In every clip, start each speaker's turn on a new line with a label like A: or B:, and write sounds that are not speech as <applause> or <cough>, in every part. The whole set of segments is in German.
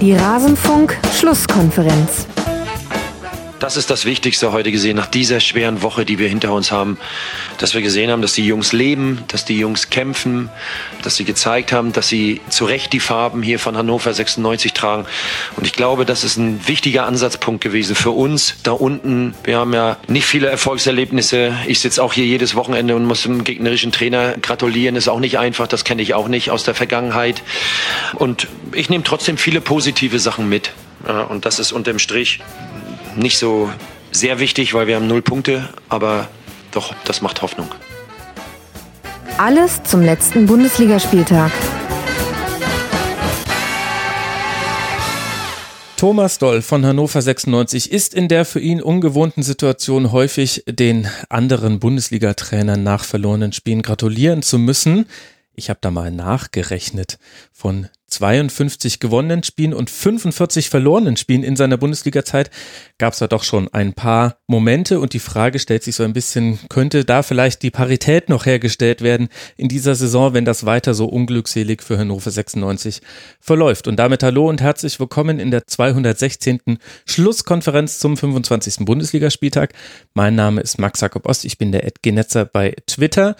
A: Die Rasenfunk-Schlusskonferenz.
B: Das ist das Wichtigste heute gesehen, nach dieser schweren Woche, die wir hinter uns haben, dass wir gesehen haben, dass die Jungs leben, dass die Jungs kämpfen, dass sie gezeigt haben, dass sie zu Recht die Farben hier von Hannover 96 tragen. Und ich glaube, das ist ein wichtiger Ansatzpunkt gewesen für uns da unten. Wir haben ja nicht viele Erfolgserlebnisse. Ich sitze auch hier jedes Wochenende und muss dem gegnerischen Trainer gratulieren. Ist auch nicht einfach, das kenne ich auch nicht aus der Vergangenheit. Und ich nehme trotzdem viele positive Sachen mit. Und das ist unterm Strich nicht so sehr wichtig, weil wir haben null Punkte, aber doch, das macht Hoffnung.
A: Alles zum letzten Bundesligaspieltag.
C: Thomas Doll von Hannover 96 ist in der für ihn ungewohnten Situation häufig den anderen Bundesliga-Trainern nach verlorenen Spielen gratulieren zu müssen. Ich habe da mal nachgerechnet. Von 52 gewonnenen Spielen und 45 verlorenen Spielen in seiner Bundesliga-Zeit gab es da doch schon ein paar Momente und die Frage stellt sich so ein bisschen, könnte da vielleicht die Parität noch hergestellt werden in dieser Saison, wenn das weiter so unglückselig für Hannover 96 verläuft. Und damit hallo und herzlich willkommen in der 216. Schlusskonferenz zum 25. Bundesligaspieltag. Mein Name ist Max Jakob Ost, ich bin der Ed Genetzer bei Twitter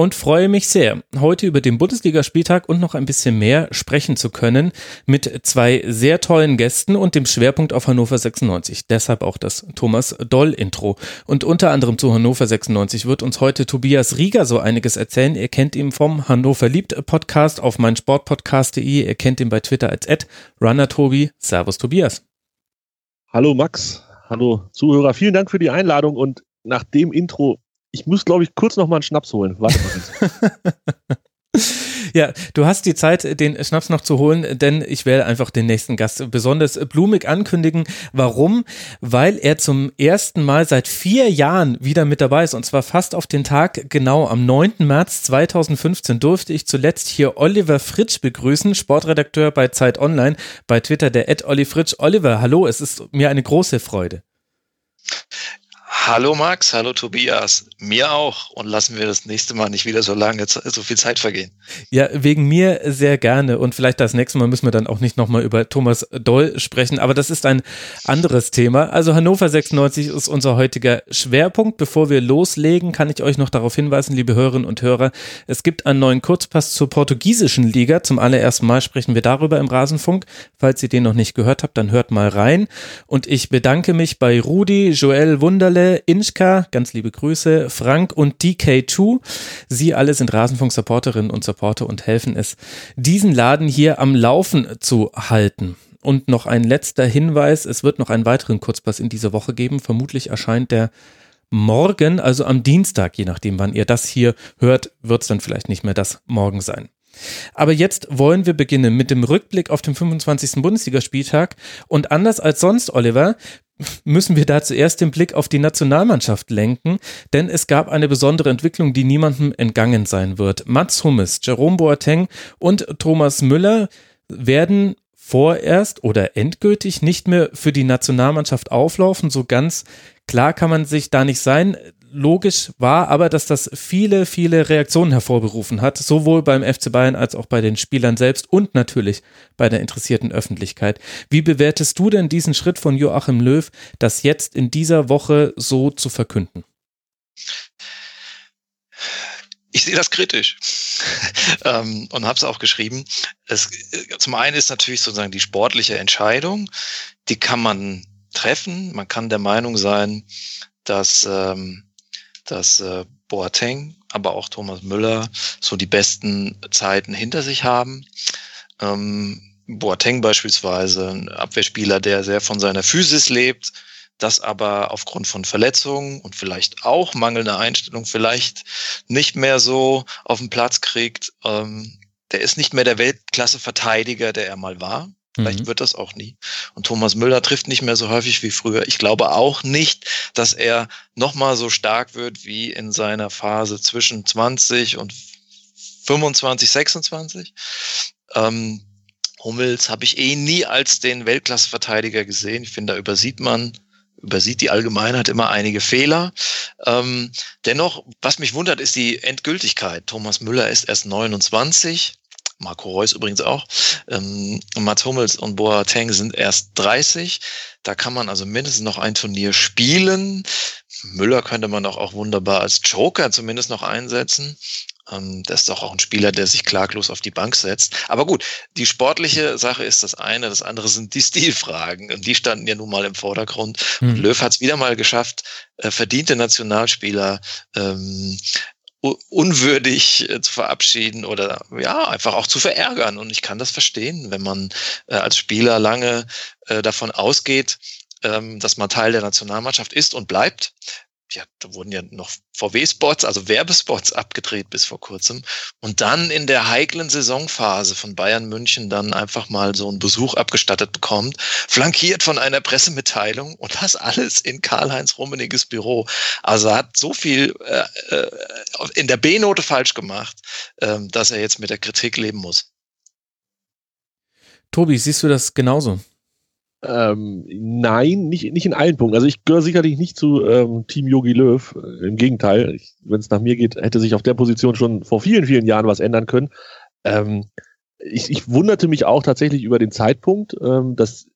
C: und freue mich sehr, heute über den Bundesligaspieltag und noch ein bisschen mehr sprechen zu können mit zwei sehr tollen Gästen und dem Schwerpunkt auf Hannover 96. Deshalb auch das Thomas Doll Intro. Und unter anderem zu Hannover 96 wird uns heute Tobias Rieger so einiges erzählen. Ihr kennt ihn vom Hannover liebt Podcast auf meinsportpodcast.de. Ihr kennt ihn bei Twitter als Ed Runner Tobi. Servus Tobias.
D: Hallo Max. Hallo Zuhörer. Vielen Dank für die Einladung und nach dem Intro ich muss, glaube ich, kurz noch mal einen Schnaps holen. Warte mal. <laughs>
C: Ja, du hast die Zeit, den Schnaps noch zu holen, denn ich werde einfach den nächsten Gast besonders blumig ankündigen. Warum? Weil er zum ersten Mal seit vier Jahren wieder mit dabei ist und zwar fast auf den Tag genau am 9. März 2015 durfte ich zuletzt hier Oliver Fritsch begrüßen, Sportredakteur bei Zeit Online, bei Twitter der Ed Olli Fritsch. Oliver, hallo, es ist mir eine große Freude.
E: Hallo Max, hallo Tobias, mir auch und lassen wir das nächste Mal nicht wieder so lange, so viel Zeit vergehen.
C: Ja, wegen mir sehr gerne und vielleicht das nächste Mal müssen wir dann auch nicht nochmal über Thomas Doll sprechen, aber das ist ein anderes Thema. Also Hannover 96 ist unser heutiger Schwerpunkt. Bevor wir loslegen, kann ich euch noch darauf hinweisen, liebe Hörerinnen und Hörer, es gibt einen neuen Kurzpass zur portugiesischen Liga. Zum allerersten Mal sprechen wir darüber im Rasenfunk. Falls ihr den noch nicht gehört habt, dann hört mal rein. Und ich bedanke mich bei Rudi, Joel Wunderle, Inchka, ganz liebe Grüße, Frank und DK2. Sie alle sind Rasenfunk-Supporterinnen und Supporter und helfen es, diesen Laden hier am Laufen zu halten. Und noch ein letzter Hinweis, es wird noch einen weiteren Kurzpass in dieser Woche geben. Vermutlich erscheint der morgen, also am Dienstag, je nachdem, wann ihr das hier hört, wird es dann vielleicht nicht mehr das morgen sein. Aber jetzt wollen wir beginnen mit dem Rückblick auf den 25. Bundesligaspieltag. Und anders als sonst, Oliver, müssen wir da zuerst den Blick auf die Nationalmannschaft lenken, denn es gab eine besondere Entwicklung, die niemandem entgangen sein wird. Mats Hummels, Jerome Boateng und Thomas Müller werden vorerst oder endgültig nicht mehr für die Nationalmannschaft auflaufen. So ganz klar kann man sich da nicht sein logisch war aber, dass das viele, viele Reaktionen hervorgerufen hat, sowohl beim FC Bayern als auch bei den Spielern selbst und natürlich bei der interessierten Öffentlichkeit. Wie bewertest du denn diesen Schritt von Joachim Löw, das jetzt in dieser Woche so zu verkünden?
E: Ich sehe das kritisch <laughs> ähm, und habe es auch geschrieben. Es, zum einen ist natürlich sozusagen die sportliche Entscheidung, die kann man treffen. Man kann der Meinung sein, dass ähm, dass äh, Boateng, aber auch Thomas Müller so die besten Zeiten hinter sich haben. Ähm, Boateng beispielsweise, ein Abwehrspieler, der sehr von seiner Physis lebt, das aber aufgrund von Verletzungen und vielleicht auch mangelnder Einstellung vielleicht nicht mehr so auf den Platz kriegt. Ähm, der ist nicht mehr der Weltklasse-Verteidiger, der er mal war. Vielleicht mhm. wird das auch nie. Und Thomas Müller trifft nicht mehr so häufig wie früher. Ich glaube auch nicht, dass er nochmal so stark wird wie in seiner Phase zwischen 20 und 25, 26. Ähm, Hummels habe ich eh nie als den Weltklasse-Verteidiger gesehen. Ich finde, da übersieht man, übersieht die Allgemeinheit immer einige Fehler. Ähm, dennoch, was mich wundert, ist die Endgültigkeit. Thomas Müller ist erst 29 Marco Reus übrigens auch. Ähm, Mats Hummels und Boateng sind erst 30. Da kann man also mindestens noch ein Turnier spielen. Müller könnte man doch auch wunderbar als Joker zumindest noch einsetzen. Ähm, das ist doch auch ein Spieler, der sich klaglos auf die Bank setzt. Aber gut, die sportliche Sache ist das eine, das andere sind die <laughs> Stilfragen. Und die standen ja nun mal im Vordergrund. Hm. Löw hat es wieder mal geschafft, äh, verdiente Nationalspieler ähm, unwürdig äh, zu verabschieden oder ja, einfach auch zu verärgern. Und ich kann das verstehen, wenn man äh, als Spieler lange äh, davon ausgeht, ähm, dass man Teil der Nationalmannschaft ist und bleibt, ja, da wurden ja noch VW-Spots, also Werbespots abgedreht bis vor kurzem. Und dann in der heiklen Saisonphase von Bayern München dann einfach mal so einen Besuch abgestattet bekommt, flankiert von einer Pressemitteilung und das alles in Karl-Heinz Rummeniges Büro. Also hat so viel äh, äh, in der B-Note falsch gemacht, äh, dass er jetzt mit der Kritik leben muss.
C: Tobi, siehst du das genauso?
D: Ähm, nein, nicht, nicht in allen Punkten. Also ich gehöre sicherlich nicht zu ähm, Team Yogi Löw. Im Gegenteil, wenn es nach mir geht, hätte sich auf der Position schon vor vielen, vielen Jahren was ändern können. Ähm, ich, ich wunderte mich auch tatsächlich über den Zeitpunkt. Ähm, das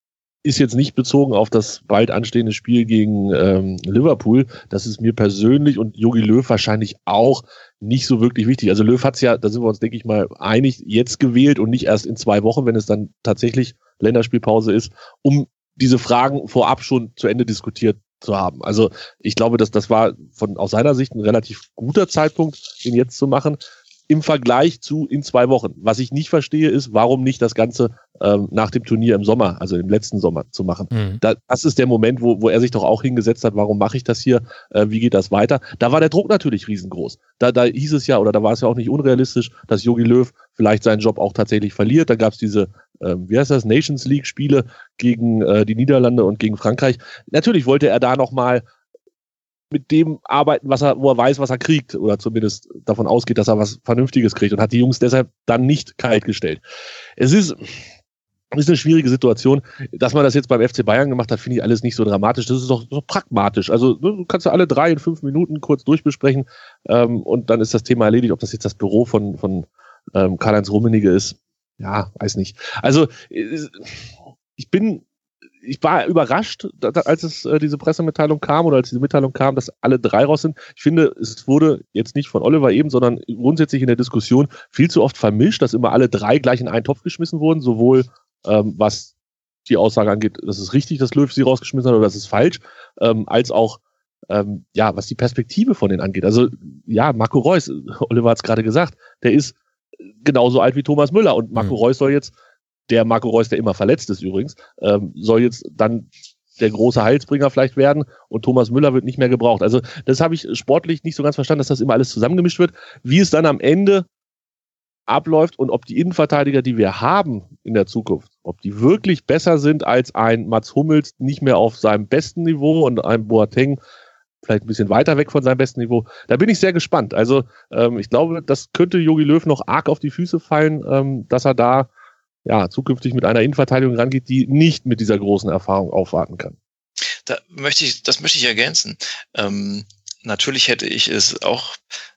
D: ist jetzt nicht bezogen auf das bald anstehende Spiel gegen ähm, Liverpool. Das ist mir persönlich und Yogi Löw wahrscheinlich auch nicht so wirklich wichtig. Also Löw hat's ja, da sind wir uns, denke ich mal, einig, jetzt gewählt und nicht erst in zwei Wochen, wenn es dann tatsächlich Länderspielpause ist, um diese Fragen vorab schon zu Ende diskutiert zu haben. Also ich glaube, dass das war von aus seiner Sicht ein relativ guter Zeitpunkt, ihn jetzt zu machen im Vergleich zu in zwei Wochen. Was ich nicht verstehe, ist, warum nicht das Ganze ähm, nach dem Turnier im Sommer, also im letzten Sommer, zu machen. Mhm. Da, das ist der Moment, wo, wo er sich doch auch hingesetzt hat, warum mache ich das hier, äh, wie geht das weiter? Da war der Druck natürlich riesengroß. Da, da hieß es ja, oder da war es ja auch nicht unrealistisch, dass Jogi Löw vielleicht seinen Job auch tatsächlich verliert. Da gab es diese, äh, wie heißt das, Nations League-Spiele gegen äh, die Niederlande und gegen Frankreich. Natürlich wollte er da nochmal mit dem arbeiten, was er, wo er weiß, was er kriegt, oder zumindest davon ausgeht, dass er was Vernünftiges kriegt und hat die Jungs deshalb dann nicht kalt gestellt. Es ist, ist eine schwierige Situation. Dass man das jetzt beim FC Bayern gemacht hat, finde ich alles nicht so dramatisch. Das ist doch so pragmatisch. Also du kannst ja alle drei in fünf Minuten kurz durchbesprechen ähm, und dann ist das Thema erledigt. Ob das jetzt das Büro von, von ähm, Karl-Heinz Rummenigge ist, ja, weiß nicht. Also äh, ich bin ich war überrascht, als es äh, diese Pressemitteilung kam oder als diese Mitteilung kam, dass alle drei raus sind. Ich finde, es wurde jetzt nicht von Oliver eben, sondern grundsätzlich in der Diskussion viel zu oft vermischt, dass immer alle drei gleich in einen Topf geschmissen wurden, sowohl ähm, was die Aussage angeht, dass es richtig, dass Löw sie rausgeschmissen hat oder das ist falsch, ähm, als auch ähm, ja, was die Perspektive von denen angeht. Also ja, Marco Reus, <laughs> Oliver hat es gerade gesagt, der ist genauso alt wie Thomas Müller und Marco mhm. Reus soll jetzt der Marco Reus, der immer verletzt ist übrigens, ähm, soll jetzt dann der große Heilsbringer vielleicht werden und Thomas Müller wird nicht mehr gebraucht. Also das habe ich sportlich nicht so ganz verstanden, dass das immer alles zusammengemischt wird. Wie es dann am Ende abläuft und ob die Innenverteidiger, die wir haben in der Zukunft, ob die wirklich besser sind als ein Mats Hummels nicht mehr auf seinem besten Niveau und ein Boateng vielleicht ein bisschen weiter weg von seinem besten Niveau. Da bin ich sehr gespannt. Also ähm, ich glaube, das könnte Jogi Löw noch arg auf die Füße fallen, ähm, dass er da ja, zukünftig mit einer Innenverteidigung rangeht, die nicht mit dieser großen Erfahrung aufwarten kann.
E: Da möchte ich, das möchte ich ergänzen. Ähm, natürlich hätte ich es auch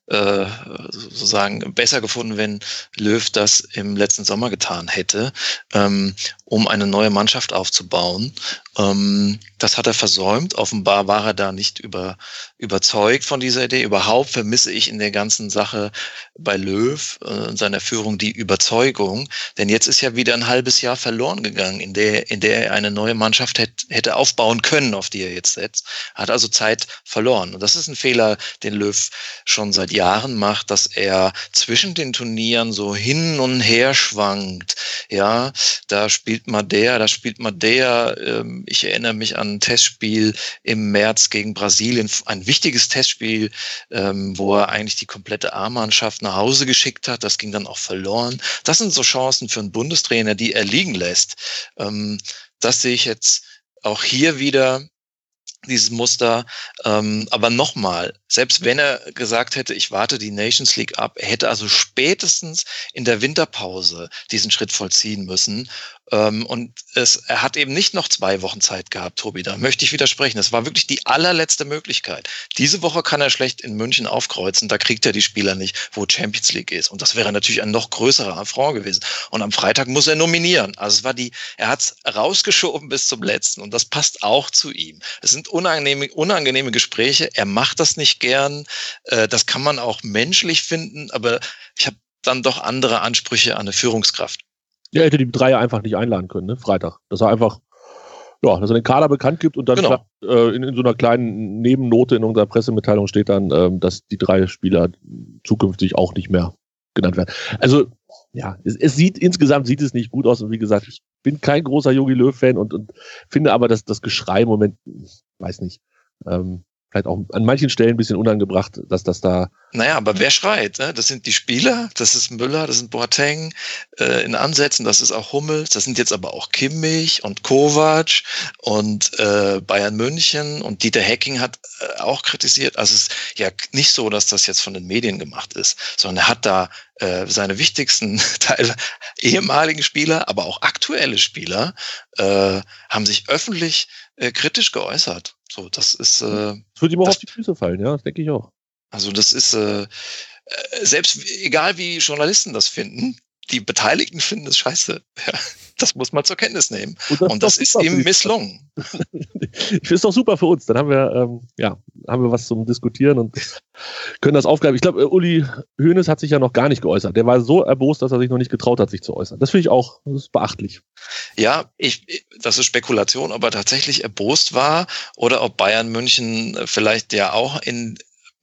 E: äh, sozusagen besser gefunden, wenn Löw das im letzten Sommer getan hätte, ähm, um eine neue Mannschaft aufzubauen. Ähm, das hat er versäumt. Offenbar war er da nicht über, überzeugt von dieser Idee. Überhaupt vermisse ich in der ganzen Sache bei Löw äh, seiner Führung die Überzeugung. Denn jetzt ist ja wieder ein halbes Jahr verloren gegangen, in der, in der er eine neue Mannschaft hätte, hätte aufbauen können, auf die er jetzt setzt. Hat also Zeit verloren. Und das ist ein Fehler, den Löw schon seit Jahren macht, dass er zwischen den Turnieren so hin und her schwankt. Ja, da spielt mal der, da spielt mal der. Ähm, ich erinnere mich an ein Testspiel im März gegen Brasilien, ein wichtiges Testspiel, ähm, wo er eigentlich die komplette A-Mannschaft nach Hause geschickt hat. Das ging dann auch verloren. Das sind so Chancen für einen Bundestrainer, die er liegen lässt. Ähm, das sehe ich jetzt auch hier wieder dieses Muster. Ähm, aber nochmal, selbst wenn er gesagt hätte, ich warte die Nations League ab, er hätte also spätestens in der Winterpause diesen Schritt vollziehen müssen und es, er hat eben nicht noch zwei Wochen Zeit gehabt, Tobi. Da möchte ich widersprechen. Das war wirklich die allerletzte Möglichkeit. Diese Woche kann er schlecht in München aufkreuzen. Da kriegt er die Spieler nicht, wo Champions League ist. Und das wäre natürlich ein noch größerer Affront gewesen. Und am Freitag muss er nominieren. Also es war die, er hat es rausgeschoben bis zum letzten. Und das passt auch zu ihm. Es sind unangenehme, unangenehme Gespräche. Er macht das nicht gern. Äh, das kann man auch menschlich finden. Aber ich habe dann doch andere Ansprüche an eine Führungskraft.
D: Ja, hätte die Dreier einfach nicht einladen können, ne? Freitag. Das war einfach, ja, dass er den Kader bekannt gibt und dann
E: Genau.
D: äh, in, in so einer kleinen Nebennote in unserer Pressemitteilung steht dann, ähm, dass die drei Spieler zukünftig auch nicht mehr genannt werden. Also, ja, es, es sieht, insgesamt sieht es nicht gut aus und wie gesagt, ich bin kein großer Jogi Löw-Fan und, und finde aber, dass das Geschrei im Moment, weiß nicht, ähm, vielleicht auch an manchen Stellen ein bisschen unangebracht, dass das da
E: Naja, aber wer schreit? Ne? Das sind die Spieler, das ist Müller, das sind Boateng äh, in Ansätzen, das ist auch Hummels, das sind jetzt aber auch Kimmich und Kovac und äh, Bayern München und Dieter Hecking hat äh, auch kritisiert. Also es ist ja nicht so, dass das jetzt von den Medien gemacht ist, sondern er hat da äh, seine wichtigsten <laughs> Teile, ehemaligen Spieler, aber auch aktuelle Spieler, äh, haben sich öffentlich äh, kritisch geäußert. So, das ist äh,
D: es wird ihm auch
E: Das-
D: auf die Füße fallen, ja, das denke ich auch.
E: also das ist äh, äh, selbst egal wie Journalisten das finden, die Beteiligten finden es scheiße. Ja, das muss man zur Kenntnis nehmen. Und das
D: doch
E: ist
D: super für
E: ihm misslungen.
D: Ich finde es doch super für uns. Dann haben wir, ähm, ja, haben wir was zum Diskutieren und können das aufgreifen. Ich glaube, äh, Uli Hoeneß hat sich ja noch gar nicht geäußert. Der war so erbost, dass er sich noch nicht getraut hat, sich zu äußern. Das finde ich auch, das ist beachtlich.
E: Ja, ich, das ist Spekulation, ob er tatsächlich erbost war oder ob Bayern München vielleicht ja auch in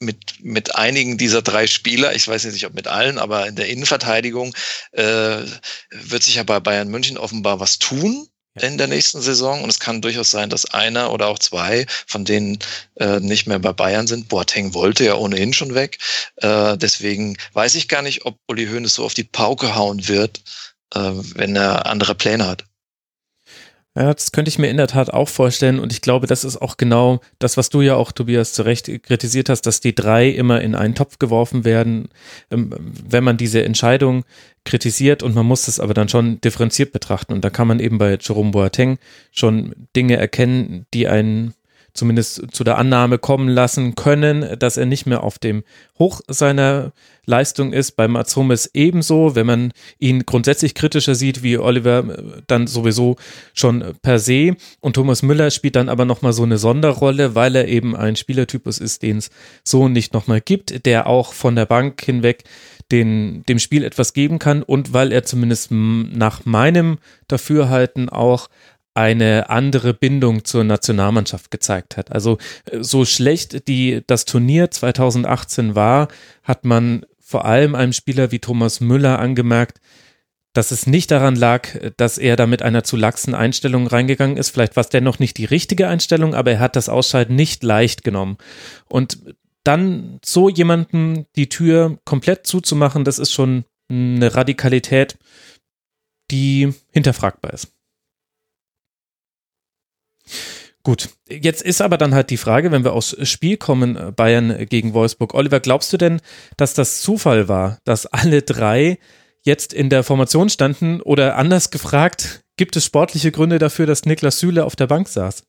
E: mit, mit einigen dieser drei Spieler, ich weiß jetzt nicht, ob mit allen, aber in der Innenverteidigung äh, wird sich ja bei Bayern München offenbar was tun in der nächsten Saison. Und es kann durchaus sein, dass einer oder auch zwei von denen äh, nicht mehr bei Bayern sind. Boateng wollte ja ohnehin schon weg. Äh, deswegen weiß ich gar nicht, ob Uli Hoeneß so auf die Pauke hauen wird, äh, wenn er andere Pläne hat.
C: Ja, das könnte ich mir in der Tat auch vorstellen und ich glaube, das ist auch genau das, was du ja auch, Tobias, zu Recht kritisiert hast, dass die drei immer in einen Topf geworfen werden, ähm, wenn man diese Entscheidung kritisiert und man muss das aber dann schon differenziert betrachten. Und da kann man eben bei Jerome Boateng schon Dinge erkennen, die einen zumindest zu der Annahme kommen lassen können, dass er nicht mehr auf dem Hoch seiner Leistung ist. Bei Mats Hummels ebenso, wenn man ihn grundsätzlich kritischer sieht wie Oliver, äh, dann sowieso schon per se. Und Thomas Müller spielt dann aber nochmal so eine Sonderrolle, weil er eben ein Spielertypus ist, den es so nicht nochmal gibt, der auch von der Bank hinweg den, dem Spiel etwas geben kann und weil er zumindest nach meinem Dafürhalten auch eine andere Bindung zur Nationalmannschaft gezeigt hat. Also äh, so schlecht die das Turnier 2018 war, hat man vor allem einem Spieler wie Thomas Müller angemerkt, dass es nicht daran lag, dass er da mit einer zu laxen Einstellung reingegangen ist. Vielleicht war es dennoch nicht die richtige Einstellung, aber er hat das Ausscheiden nicht leicht genommen. Und dann so jemanden die Tür komplett zuzumachen, das ist schon eine Radikalität, die hinterfragbar ist. Gut, jetzt ist aber dann halt die Frage, wenn wir aufs Spiel kommen, äh, Bayern gegen Wolfsburg. Oliver, glaubst du denn, dass das Zufall war, dass alle drei jetzt in der Formation standen oder anders gefragt, gibt es sportliche Gründe dafür, dass Niklas Süle auf der Bank saß?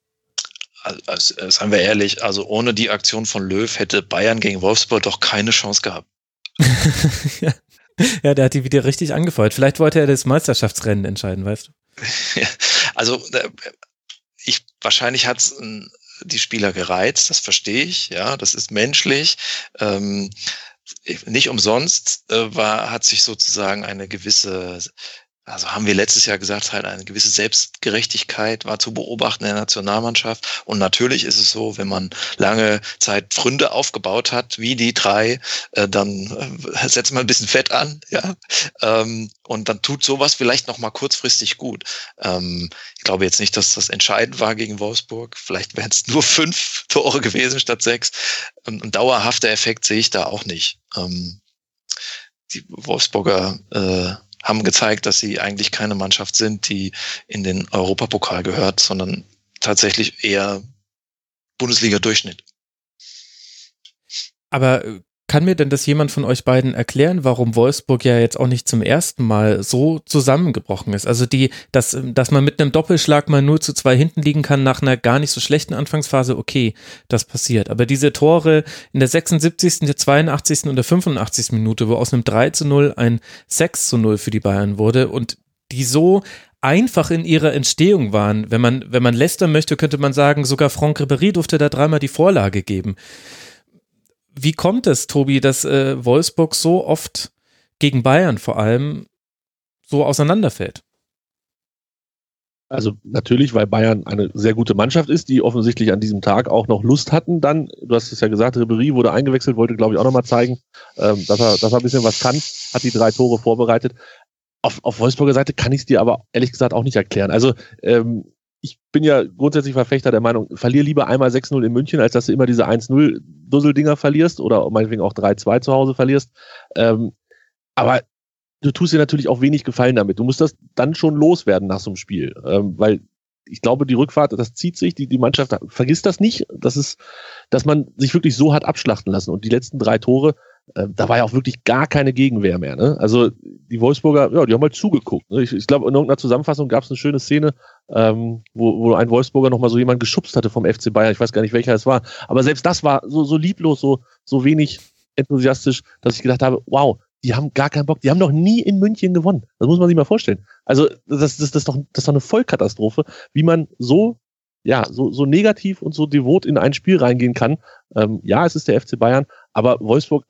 E: Also, also, seien wir ehrlich, also ohne die Aktion von Löw hätte Bayern gegen Wolfsburg doch keine Chance gehabt. <laughs>
C: ja. ja, der hat die wieder richtig angefeuert. Vielleicht wollte er das Meisterschaftsrennen entscheiden, weißt du? <laughs>
E: also äh, ich wahrscheinlich hat es die Spieler gereizt, das verstehe ich, ja, das ist menschlich. Ähm, nicht umsonst äh, war, hat sich sozusagen eine gewisse, also haben wir letztes Jahr gesagt, halt eine gewisse Selbstgerechtigkeit war zu beobachten in der Nationalmannschaft. Und natürlich ist es so, wenn man lange Zeit Fründe aufgebaut hat, wie die drei, äh, dann äh, setzt man ein bisschen Fett an, <laughs> ja. Ähm, und dann tut sowas vielleicht noch mal kurzfristig gut. Ähm, ich glaube jetzt nicht, dass das entscheidend war gegen Wolfsburg. Vielleicht wären es nur fünf <laughs> Tore gewesen statt sechs. Und ein dauerhafter Effekt sehe ich da auch nicht. Ähm, die Wolfsburger äh, haben gezeigt, dass sie eigentlich keine Mannschaft sind, die in den Europapokal gehört, sondern tatsächlich eher Bundesliga-Durchschnitt.
C: Aber äh, kann mir denn das jemand von euch beiden erklären, warum Wolfsburg ja jetzt auch nicht zum ersten Mal so zusammengebrochen ist? Also die, dass, dass man mit einem Doppelschlag mal nur zu zwei hinten liegen kann nach einer gar nicht so schlechten Anfangsphase, okay, das passiert. Aber diese Tore in der 76., der 82. und der 85. Minute, wo aus einem 3 zu 0 ein 6 zu 0 für die Bayern wurde und die so einfach in ihrer Entstehung waren. Wenn man, wenn man lästern möchte, könnte man sagen, sogar Franck Ribéry durfte da dreimal die Vorlage geben. Wie kommt es, Tobi, dass äh, Wolfsburg so oft gegen Bayern vor allem so auseinanderfällt?
D: Also natürlich, weil Bayern eine sehr gute Mannschaft ist, die offensichtlich an diesem Tag auch noch Lust hatten. Dann, du hast es ja gesagt, Ribery wurde eingewechselt, wollte glaube ich auch nochmal zeigen, ähm, dass, er, dass er ein bisschen was kann, hat die drei Tore vorbereitet. Auf, auf Wolfsburger Seite kann ich es dir aber ehrlich gesagt auch nicht erklären. Also ähm, ich bin ja grundsätzlich Verfechter der Meinung, verlier lieber einmal 6-0 in München, als dass du immer diese 1-0 Dusseldinger verlierst oder meinetwegen auch 3-2 zu Hause verlierst. Ähm, aber du tust dir natürlich auch wenig Gefallen damit. Du musst das dann schon loswerden nach so einem Spiel, ähm, weil ich glaube, die Rückfahrt, das zieht sich, die, die Mannschaft vergisst das nicht. Das ist, dass man sich wirklich so hat abschlachten lassen. Und die letzten drei Tore, äh, da war ja auch wirklich gar keine Gegenwehr mehr. Ne? Also die Wolfsburger, ja, die haben halt zugeguckt. Ne? Ich, ich glaube, in irgendeiner Zusammenfassung gab es eine schöne Szene, ähm, wo, wo ein Wolfsburger nochmal so jemand geschubst hatte vom FC Bayern. Ich weiß gar nicht, welcher es war. Aber selbst das war so, so lieblos, so, so wenig enthusiastisch, dass ich gedacht habe, wow, die haben gar keinen Bock. Die haben noch nie in München gewonnen. Das muss man sich mal vorstellen. Also das, das, das, ist, doch, das ist doch eine Vollkatastrophe, wie man so ja, so, so negativ und so devot in ein Spiel reingehen kann. Ähm, ja, es ist der FC Bayern, aber Wolfsburg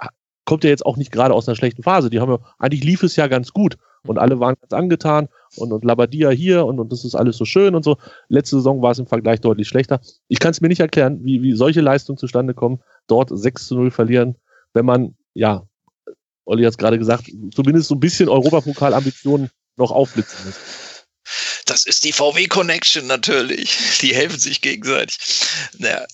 D: kommt ja jetzt auch nicht gerade aus einer schlechten Phase. Die haben ja, eigentlich lief es ja ganz gut und alle waren ganz angetan und, und Labadia hier und, und das ist alles so schön und so. Letzte Saison war es im Vergleich deutlich schlechter. Ich kann es mir nicht erklären, wie, wie solche Leistungen zustande kommen, dort 6 zu 0 verlieren, wenn man, ja, Olli hat es gerade gesagt, zumindest so ein bisschen Europapokal-Ambitionen noch aufblitzen muss.
E: Das ist die VW-Connection natürlich. Die helfen sich gegenseitig. Naja,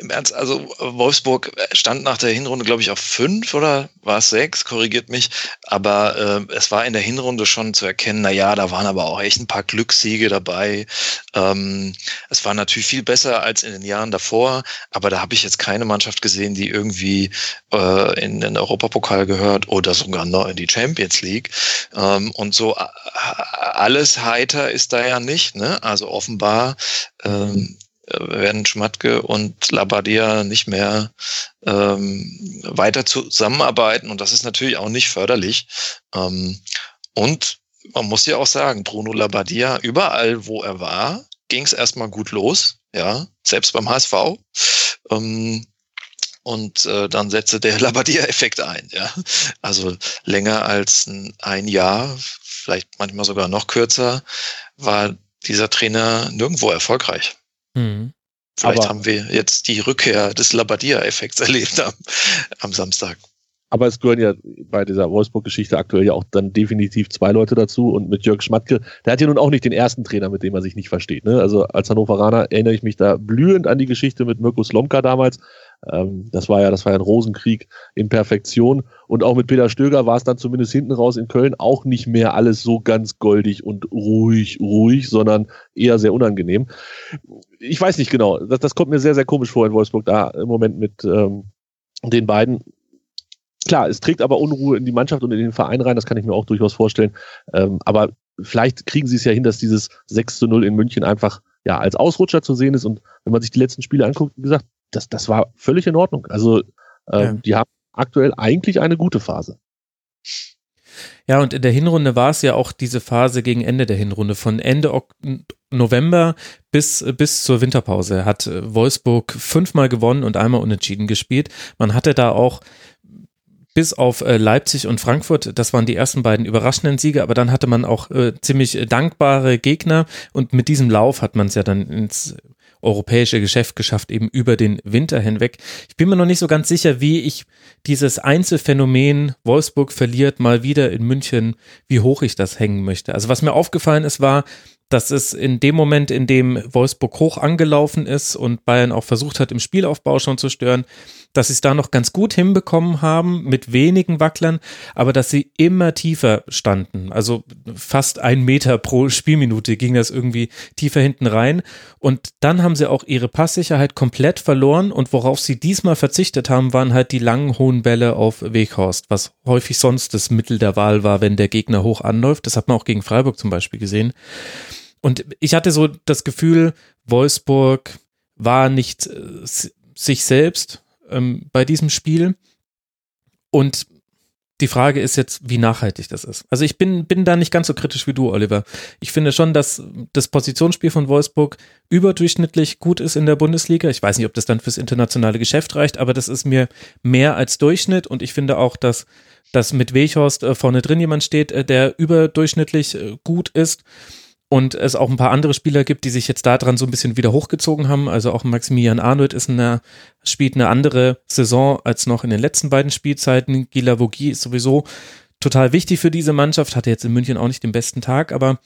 E: im Ernst, also Wolfsburg stand nach der Hinrunde, glaube ich, auf fünf oder war es sechs, korrigiert mich. Aber äh, es war in der Hinrunde schon zu erkennen, na ja, da waren aber auch echt ein paar Glückssiege dabei. Ähm, es war natürlich viel besser als in den Jahren davor, aber da habe ich jetzt keine Mannschaft gesehen, die irgendwie äh, in den Europapokal gehört oder sogar noch in die Champions League. Ähm, und so alles heiter ist da ja nicht. Ne? Also offenbar ähm, werden Schmatke und Labadia nicht mehr ähm, weiter zusammenarbeiten und das ist natürlich auch nicht förderlich. Ähm, und man muss ja auch sagen, Bruno Labadia, überall wo er war, ging es erstmal gut los, ja, selbst beim HSV. Ähm, und äh, dann setzte der <laughs> Labadia-Effekt ein, ja. Also länger als ein Jahr, vielleicht manchmal sogar noch kürzer, war dieser Trainer nirgendwo erfolgreich. Mhm. Vielleicht aber, haben wir jetzt die Rückkehr des Labadia-Effekts <laughs> erlebt am, am Samstag.
D: Aber es gehören ja bei dieser Wolfsburg-Geschichte aktuell ja auch dann definitiv zwei Leute dazu und mit Jörg Schmatke, der hat ja nun auch nicht den ersten Trainer, mit dem er sich nicht versteht. Ne? Also als Hannoveraner erinnere ich mich da blühend an die Geschichte mit Mirko Slomka damals, ähm, das war ja, das war ja ein Rosenkrieg in Perfektion. Und auch mit Peter Stöger war es dann zumindest hinten raus in Köln auch nicht mehr alles so ganz goldig und ruhig, ruhig, sondern eher sehr unangenehm. Ich weiß nicht genau. Das, das kommt mir sehr, sehr komisch vor in Wolfsburg da im Moment mit ähm, den beiden. Klar, es trägt aber Unruhe in die Mannschaft und in den Verein rein, das kann ich mir auch durchaus vorstellen. Ähm, aber vielleicht kriegen sie es ja hin, dass dieses 6 zu 0 in München einfach ja als Ausrutscher zu sehen ist. Und wenn man sich die letzten Spiele anguckt, wie gesagt, das, das war völlig in Ordnung. Also ähm, ja. die haben aktuell eigentlich eine gute Phase.
C: Ja, und in der Hinrunde war es ja auch diese Phase gegen Ende der Hinrunde. Von Ende ok November bis, bis zur Winterpause hat äh, Wolfsburg fünfmal gewonnen und einmal unentschieden gespielt. Man hatte da auch bis auf äh, Leipzig und Frankfurt, das waren die ersten beiden überraschenden Siege, aber dann hatte man auch äh, ziemlich dankbare Gegner und mit diesem Lauf hat man es ja dann ins europäische Geschäft geschafft, eben über den Winter hinweg. Ich bin mir noch nicht so ganz sicher, wie ich dieses Einzelfänomen Wolfsburg verliert mal wieder in München, wie hoch ich das hängen möchte. Also was mir aufgefallen ist, war, dass es in dem Moment, in dem Wolfsburg hoch angelaufen ist und Bayern auch versucht hat, im Spielaufbau schon zu stören, dass sie es da noch ganz gut hinbekommen haben mit wenigen Wacklern, aber dass sie immer tiefer standen. Also fast ein Meter pro Spielminute ging das irgendwie tiefer hinten rein. Und dann haben sie auch ihre Passsicherheit komplett verloren und worauf sie diesmal verzichtet haben, waren halt die langen hohen Bälle auf Weghorst, was häufig sonst das Mittel der Wahl war, wenn der Gegner hoch anläuft. Das hat man auch gegen Freiburg zum Beispiel gesehen. Und ich hatte so das Gefühl, Wolfsburg war nicht äh, sich selbst ähm, bei diesem Spiel. Und die Frage ist jetzt, wie nachhaltig das ist. Also ich bin, bin da nicht ganz so kritisch wie du, Oliver. Ich finde schon, dass das Positionsspiel von Wolfsburg überdurchschnittlich gut ist in der Bundesliga. Ich weiß nicht, ob das dann fürs internationale Geschäft reicht, aber das ist mir mehr als Durchschnitt und ich finde auch, dass, dass mit Weghorst äh, vorne drin jemand steht, äh, der überdurchschnittlich äh, gut ist und es auch ein paar andere Spieler gibt, die sich jetzt daran so ein bisschen wieder hochgezogen haben. Also auch Maximilian Arnold ist eine, spielt eine andere Saison als noch in den letzten beiden Spielzeiten. Gila Vogie ist sowieso total wichtig für diese Mannschaft, hatte jetzt in München auch nicht den besten Tag, aber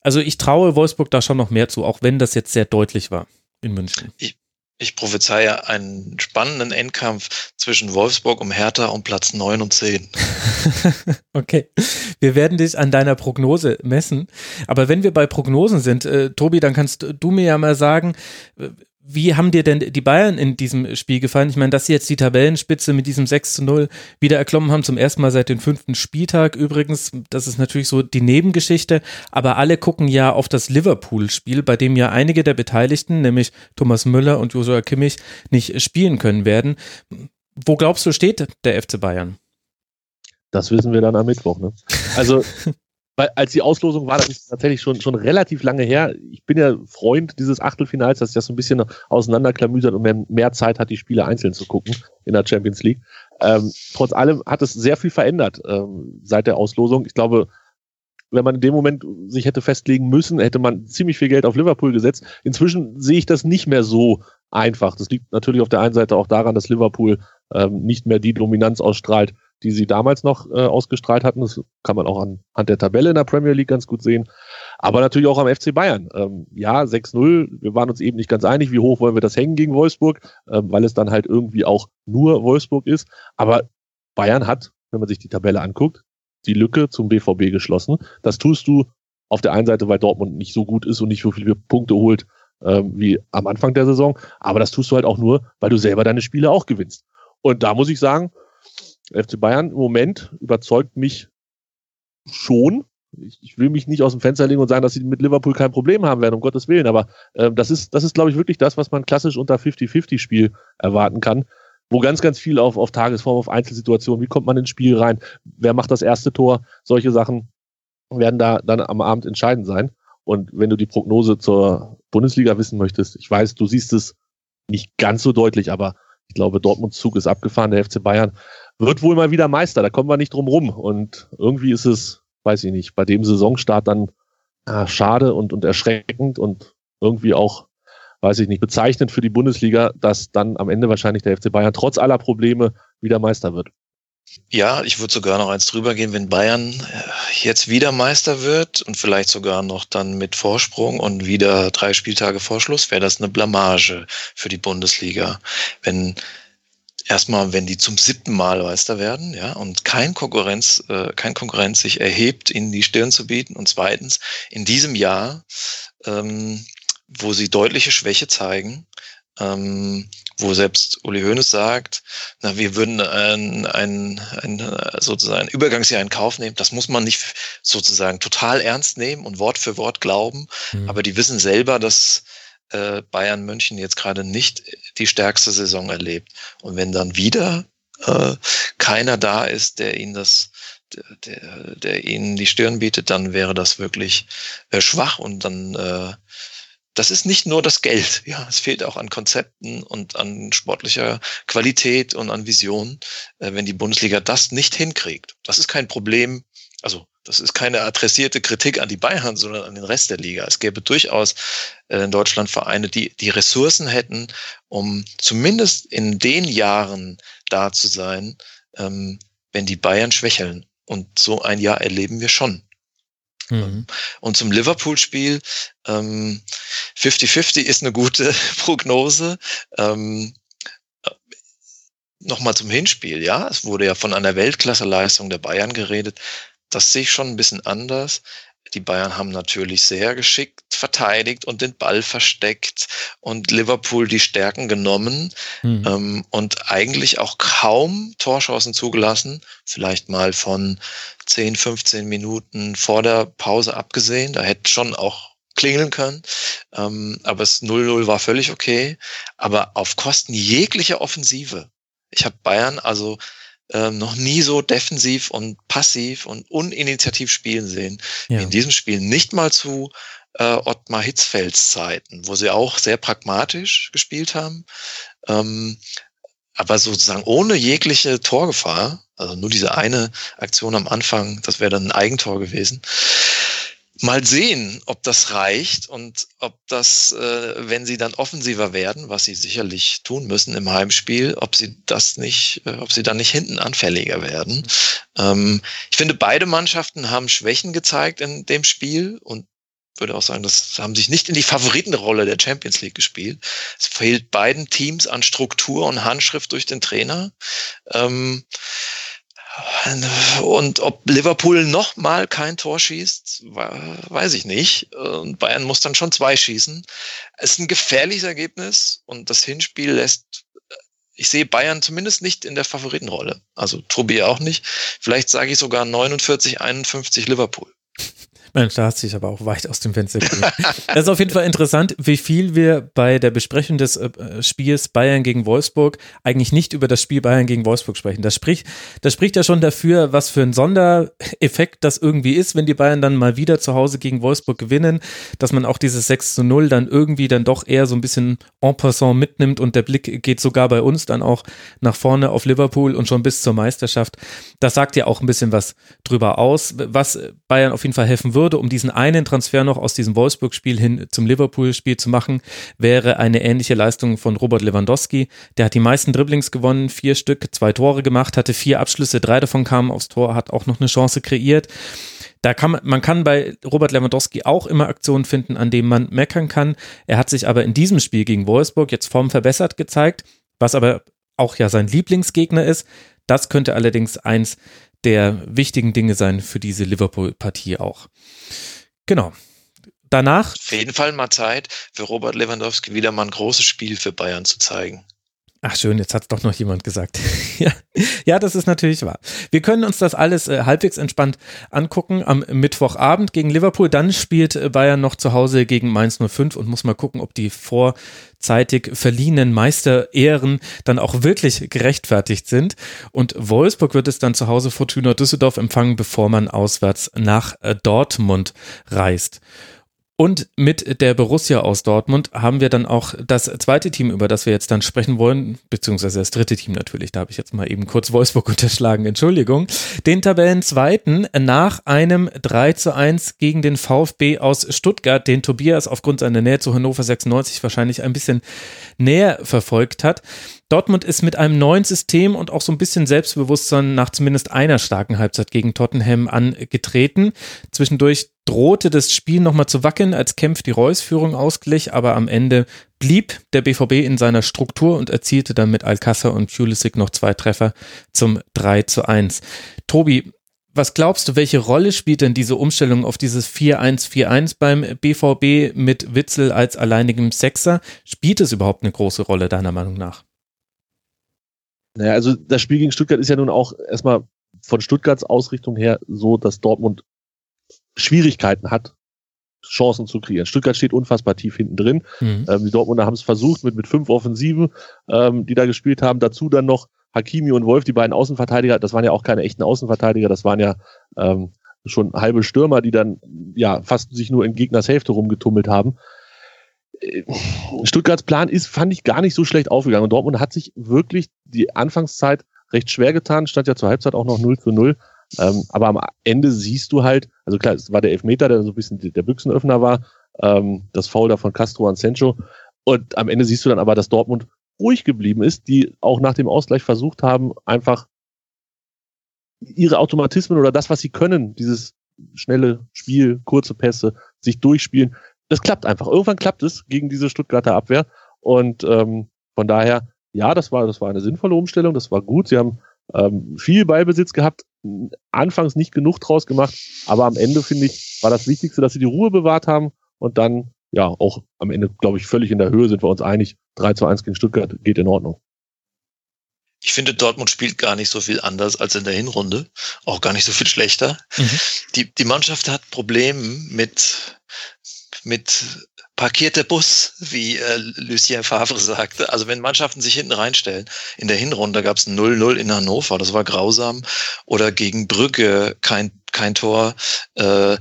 C: also ich traue Wolfsburg da schon noch mehr zu, auch wenn das jetzt sehr deutlich war in München.
E: Ich, ich prophezeie einen spannenden Endkampf zwischen Wolfsburg und Hertha um Platz 9 und 10. <laughs>
C: okay. Wir werden dich an deiner Prognose messen. Aber wenn wir bei Prognosen sind, äh, Tobi, dann kannst du mir ja mal sagen, wie haben dir denn die Bayern in diesem Spiel gefallen? Ich meine, dass sie jetzt die Tabellenspitze mit diesem 6 zu 0 wieder erklommen haben, zum ersten Mal seit dem fünften Spieltag übrigens. Das ist natürlich so die Nebengeschichte. Aber alle gucken ja auf das Liverpool-Spiel, bei dem ja einige der Beteiligten, nämlich Thomas Müller und Joshua Kimmich, nicht spielen können werden. Wo glaubst du, steht der FC Bayern?
D: Das wissen wir dann am Mittwoch. Ne? Also <laughs> weil als die Auslosung war, das ist tatsächlich schon, schon relativ lange her. Ich bin ja Freund dieses Achtelfinals, dass sich das so ein bisschen auseinanderklamüsert und man mehr Zeit hat, die Spiele einzeln zu gucken in der Champions League. Ähm, trotz allem hat es sehr viel verändert ähm, seit der Auslosung. Ich glaube, wenn man in dem Moment sich hätte festlegen müssen, hätte man ziemlich viel Geld auf Liverpool gesetzt. Inzwischen sehe ich das nicht mehr so einfach. Das liegt natürlich auf der einen Seite auch daran, dass Liverpool ähm, nicht mehr die Dominanz ausstrahlt, die sie damals noch äh, ausgestrahlt hatten. Das kann man auch anhand der Tabelle in der Premier League ganz gut sehen. Aber natürlich auch am FC Bayern. Ähm, ja, 6-0. Wir waren uns eben nicht ganz einig, wie hoch wollen wir das hängen gegen Wolfsburg, ähm, weil es dann halt irgendwie auch nur Wolfsburg ist. Aber Bayern hat, wenn man sich die Tabelle anguckt, die Lücke zum BVB geschlossen. Das tust du auf der einen Seite, weil Dortmund nicht so gut ist und nicht so viele Punkte holt ähm, wie am Anfang der Saison. Aber das tust du halt auch nur, weil du selber deine Spiele auch gewinnst. Und da muss ich sagen, FC Bayern im Moment überzeugt mich schon. Ich, ich, will mich nicht aus dem Fenster legen und sagen, dass sie mit Liverpool kein Problem haben werden, um Gottes Willen. Aber äh, das ist, das ist, glaube ich, wirklich das, was man klassisch unter 50-50-Spiel erwarten kann. Wo ganz, ganz viel auf, auf Tagesform, auf Einzelsituationen, wie kommt man ins Spiel rein, wer macht das erste Tor, solche Sachen werden da dann am Abend entscheidend sein. Und wenn du die Prognose zur Bundesliga wissen möchtest, ich weiß, du siehst es nicht ganz so deutlich, aber ich glaube, Dortmunds Zug ist abgefahren, der FC Bayern wird wohl mal wieder Meister, da kommen wir nicht drum rum. Und irgendwie ist es, weiß ich nicht, bei dem Saisonstart dann ah, schade und, und erschreckend und irgendwie auch, weiß ich nicht, bezeichnend für die Bundesliga, dass dann am Ende wahrscheinlich der FC Bayern trotz aller Probleme wieder Meister wird.
E: Ja, ich würde sogar noch eins drüber gehen, wenn Bayern äh, jetzt wieder Meister wird und vielleicht sogar noch dann mit Vorsprung und wieder drei Spieltage Vorschluss, wäre das eine Blamage für die Bundesliga. Wenn erstmal, wenn die zum siebten Mal Meister werden, ja, und kein Konkurrenz, äh, kein Konkurrenz sich erhebt, ihnen die Stirn zu bieten. Und zweitens, in diesem Jahr, ähm, wo sie deutliche Schwäche zeigen, ähm, wo selbst Uli Hoeneß sagt, na, wir würden ein, ein, ein, sozusagen ein Übergangsjahr in Kauf nehmen. Das muss man nicht sozusagen total ernst nehmen und Wort für Wort glauben. Mhm. Aber die wissen selber, dass äh, Bayern München jetzt gerade nicht die stärkste Saison erlebt. Und wenn dann wieder äh, keiner da ist, der ihnen das der, der ihnen die Stirn bietet, dann wäre das wirklich äh, schwach und dann äh, das ist nicht nur das Geld, <laughs> ja, es fehlt auch an Konzepten und an sportlicher Qualität und an Vision, äh, wenn die Bundesliga das nicht hinkriegt. Das ist kein Problem, also das ist keine adressierte Kritik an die Bayern, sondern an den Rest der Liga. Es gäbe durchaus äh, in Deutschland Vereine, die die Ressourcen hätten, um zumindest in den Jahren da zu sein, ähm, wenn die Bayern schwächeln. Und so ein Jahr erleben wir schon. Mhm. Und zum Liverpool-Spiel, 50-50 ähm, ist eine gute <laughs> Prognose. Ähm, äh, Nochmal zum Hinspiel, ja. Es wurde ja von einer Weltklasseleistung der Bayern geredet. Das sehe ich schon ein bisschen anders. Die Bayern haben natürlich sehr geschickt verteidigt und den Ball versteckt und Liverpool die Stärken genommen mhm. ähm, und eigentlich auch kaum Torschancen zugelassen. Vielleicht mal von 10, 15 Minuten vor der Pause abgesehen. Da hätte schon auch klingeln können. Ähm, aber das 0-0 war völlig okay. Aber auf Kosten jeglicher Offensive. Ich habe Bayern also ähm, noch nie so defensiv und passiv und uninitiativ spielen sehen. Ja. Wie in diesem Spiel nicht mal zu äh, Ottmar Hitzfelds Zeiten, wo sie auch sehr pragmatisch gespielt haben. Ähm, aber sozusagen ohne jegliche Torgefahr, also nur diese eine Aktion am Anfang, das wäre dann ein Eigentor gewesen mal sehen, ob das reicht und ob das, äh, wenn sie dann offensiver werden, was sie sicherlich tun müssen im Heimspiel, ob sie das nicht, äh, ob sie dann nicht hinten anfälliger werden. Ähm, ich finde, beide Mannschaften haben Schwächen gezeigt in dem Spiel und würde auch sagen, das haben sich nicht in die Favoritenrolle der Champions League gespielt. Es fehlt beiden Teams an Struktur und Handschrift durch den Trainer. Ähm, und ob Liverpool noch mal kein Tor schießt, weiß ich nicht. Und Bayern muss dann schon zwei schießen. Es ist ein gefährliches Ergebnis und das Hinspiel lässt, ich sehe Bayern zumindest nicht in der Favoritenrolle. Also Tobi auch nicht. Vielleicht sage ich sogar 49, 51 Liverpool.
C: Mensch, da hast du dich aber auch weit aus dem Fenster gelegt. Das ist auf jeden Fall interessant, wie viel wir bei der Besprechung des äh, Spiels Bayern gegen Wolfsburg eigentlich nicht über das Spiel Bayern gegen Wolfsburg sprechen. Das spricht, das spricht ja schon dafür, was für ein Sondereffekt das irgendwie ist, wenn die Bayern dann mal wieder zu Hause gegen Wolfsburg gewinnen, dass man auch dieses 6 zu 0 dann irgendwie dann doch eher so ein bisschen en passant mitnimmt und der Blick geht sogar bei uns dann auch nach vorne auf Liverpool und schon bis zur Meisterschaft. Das sagt ja auch ein bisschen was drüber aus, was Bayern auf jeden Fall helfen würde würde, um diesen einen Transfer noch aus diesem Wolfsburg-Spiel hin zum Liverpool-Spiel zu machen, wäre eine ähnliche Leistung von Robert Lewandowski. Der hat die meisten Dribblings gewonnen, vier Stück, zwei Tore gemacht, hatte vier Abschlüsse, drei davon kamen aufs Tor, hat auch noch eine Chance kreiert. Da kann man, man kann bei Robert Lewandowski auch immer Aktionen finden, an denen man meckern kann. Er hat sich aber in diesem Spiel gegen Wolfsburg jetzt form verbessert gezeigt, was aber auch ja sein Lieblingsgegner ist. Das könnte allerdings eins der wichtigen Dinge sein für diese Liverpool-Partie auch. Genau. Danach.
E: Auf jeden Fall mal Zeit für Robert Lewandowski wieder mal ein großes Spiel für Bayern zu zeigen.
C: Ach schön, jetzt hat es doch noch jemand gesagt. <laughs> ja. ja, das ist natürlich wahr. Wir können uns das alles äh, halbwegs entspannt angucken am Mittwochabend gegen Liverpool. Dann spielt äh, Bayern noch zu Hause gegen Mainz 05 und muss mal gucken, ob die vorzeitig verliehenen Meisterehren dann auch wirklich gerechtfertigt sind. Und Wolfsburg wird es dann zu Hause Fortuna Düsseldorf empfangen, bevor man auswärts nach äh, Dortmund reist. Und mit der Borussia aus Dortmund haben wir dann auch das zweite Team, über das wir jetzt dann sprechen wollen, beziehungsweise das dritte Team natürlich. Da habe ich jetzt mal eben kurz Wolfsburg <laughs> unterschlagen, Entschuldigung. Den Tabellenzweiten nach einem 3 zu 1 gegen den VfB aus Stuttgart, den Tobias aufgrund seiner Nähe zu Hannover 96 wahrscheinlich ein bisschen näher verfolgt hat. Dortmund ist mit einem neuen System und auch so ein bisschen Selbstbewusstsein nach zumindest einer starken Halbzeit gegen Tottenham angetreten. Zwischendurch drohte das Spiel nochmal zu wackeln, als Kempf die Reus-Führung ausglich, aber am Ende blieb der BVB in seiner Struktur und erzielte dann mit Alcázar und Pulisic noch zwei Treffer zum 3 zu 1. Tobi, was glaubst du, welche Rolle spielt denn diese Umstellung auf dieses 4-1-4-1 beim BVB mit Witzel als alleinigem Sechser? Spielt es überhaupt eine große Rolle deiner Meinung nach?
D: Naja, also das Spiel gegen Stuttgart ist ja nun auch erstmal von Stuttgarts Ausrichtung her so, dass Dortmund Schwierigkeiten hat, Chancen zu kreieren. Stuttgart steht unfassbar tief hinten drin. Mhm. Ähm, die Dortmunder haben es versucht mit, mit fünf Offensiven, ähm, die da gespielt haben. Dazu dann noch Hakimi und Wolf, die beiden Außenverteidiger. Das waren ja auch keine echten Außenverteidiger, das waren ja ähm, schon halbe Stürmer, die dann ja fast sich nur in Gegners Hälfte rumgetummelt haben. Äh, Stuttgarts Plan ist, fand ich, gar nicht so schlecht aufgegangen. Und Dortmund hat sich wirklich die Anfangszeit recht schwer getan, stand ja zur Halbzeit auch noch 0 zu 0. Ähm, aber am Ende siehst du halt, also klar, es war der Elfmeter, der so ein bisschen der Büchsenöffner war, ähm, das Foul da von Castro an Sancho. Und am Ende siehst du dann aber, dass Dortmund ruhig geblieben ist, die auch nach dem Ausgleich versucht haben, einfach ihre Automatismen oder das, was sie können, dieses schnelle Spiel, kurze Pässe, sich durchspielen. Das klappt einfach. Irgendwann klappt es gegen diese Stuttgarter Abwehr. Und ähm, von daher, ja, das war, das war eine sinnvolle Umstellung, das war gut. Sie haben ähm, viel Ballbesitz gehabt, anfangs nicht genug draus gemacht, aber am Ende, finde ich, war das Wichtigste, dass sie die Ruhe bewahrt haben und dann, ja, auch am Ende, glaube ich, völlig in der Höhe sind wir uns einig. 3 zu 1 gegen Stuttgart geht in Ordnung.
E: Ich finde, Dortmund spielt gar nicht so viel anders als in der Hinrunde. Auch gar nicht so viel schlechter. Mhm. Die, die Mannschaft hat Probleme mit, mit parkierter Bus, wie äh, Lucien Favre sagte. Also wenn Mannschaften sich hinten reinstellen, in der Hinrunde gab es 0-0 in Hannover, das war grausam. Oder gegen Brügge kein, kein Tor. Äh,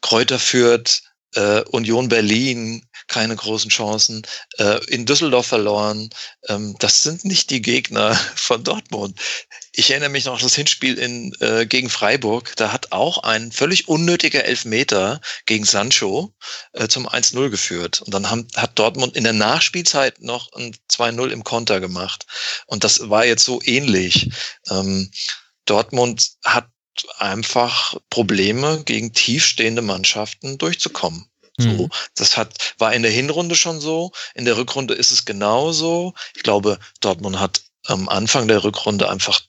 E: Kräuter führt, äh, Union Berlin keine großen Chancen, äh, in Düsseldorf verloren. Ähm, das sind nicht die Gegner <laughs> von Dortmund. Ich erinnere mich noch an das Hinspiel in, äh, gegen Freiburg. Da hat auch ein völlig unnötiger Elfmeter gegen Sancho äh, zum 1-0 geführt. Und dann haben, hat Dortmund in der Nachspielzeit noch ein 2-0 im Konter gemacht. Und das war jetzt so ähnlich. Ähm, Dortmund hat einfach Probleme, gegen tiefstehende Mannschaften durchzukommen. So, mhm. das hat, war in der Hinrunde schon so. In der Rückrunde ist es genauso. Ich glaube, Dortmund hat am Anfang der Rückrunde einfach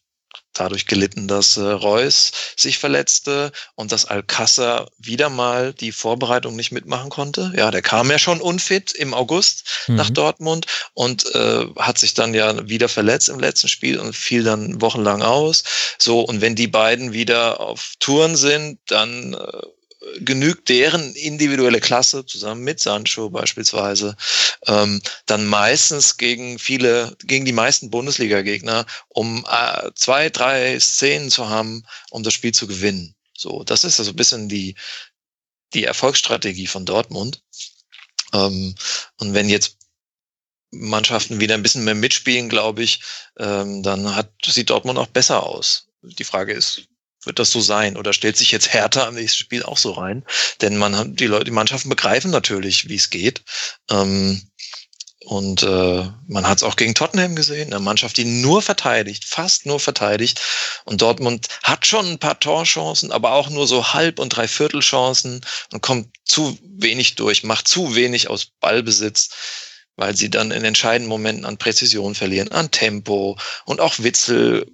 E: dadurch gelitten, dass äh, Reus sich verletzte und dass Alcázar wieder mal die Vorbereitung nicht mitmachen konnte. Ja, der kam ja schon unfit im August mhm. nach Dortmund und äh, hat sich dann ja wieder verletzt im letzten Spiel und fiel dann wochenlang aus. So, und wenn die beiden wieder auf Touren sind, dann äh, genügt deren individuelle Klasse zusammen mit Sancho beispielsweise ähm, dann meistens gegen viele, gegen die meisten Bundesliga-Gegner, um äh, zwei, drei Szenen zu haben, um das Spiel zu gewinnen. So, das ist also ein bisschen die die Erfolgsstrategie von Dortmund. Ähm, und wenn jetzt Mannschaften wieder ein bisschen mehr mitspielen, glaube ich, ähm, dann hat, sieht Dortmund auch besser aus. Die Frage ist, wird das so sein? Oder stellt sich jetzt Hertha am nächsten Spiel auch so rein? Denn man hat, die Leute, die Mannschaften begreifen natürlich, wie es geht. Ähm, und äh, man hat es auch gegen Tottenham gesehen, eine Mannschaft, die nur verteidigt, fast nur verteidigt. Und Dortmund hat schon ein paar Torchancen, aber auch nur so Halb- und Dreiviertelchancen und kommt zu wenig durch, macht zu wenig aus Ballbesitz, weil sie dann in entscheidenden Momenten an Präzision verlieren, an Tempo. Und auch Witzel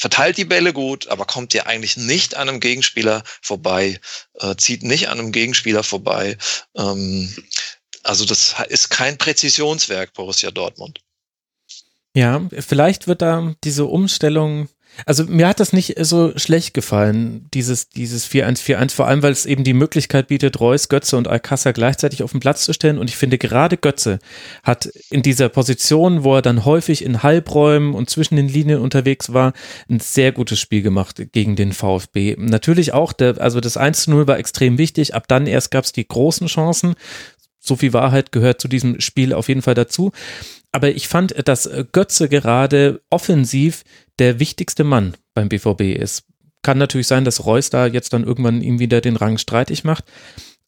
E: verteilt die Bälle gut, aber kommt ja eigentlich nicht an einem Gegenspieler vorbei, äh, zieht nicht an einem Gegenspieler vorbei. Ähm, also das ist kein Präzisionswerk, Borussia Dortmund.
C: Ja, vielleicht wird da diese Umstellung also mir hat das nicht so schlecht gefallen, dieses, dieses 4-1-4-1, vor allem, weil es eben die Möglichkeit bietet, Reus, Götze und Alcázar gleichzeitig auf den Platz zu stellen. Und ich finde, gerade Götze hat in dieser Position, wo er dann häufig in Halbräumen und zwischen den Linien unterwegs war, ein sehr gutes Spiel gemacht gegen den VfB. Natürlich auch, der, also das 1-0 war extrem wichtig. Ab dann erst gab es die großen Chancen. So viel Wahrheit gehört zu diesem Spiel auf jeden Fall dazu. Aber ich fand, dass Götze gerade offensiv der wichtigste Mann beim BVB ist. Kann natürlich sein, dass Reus da jetzt dann irgendwann ihm wieder den Rang streitig macht.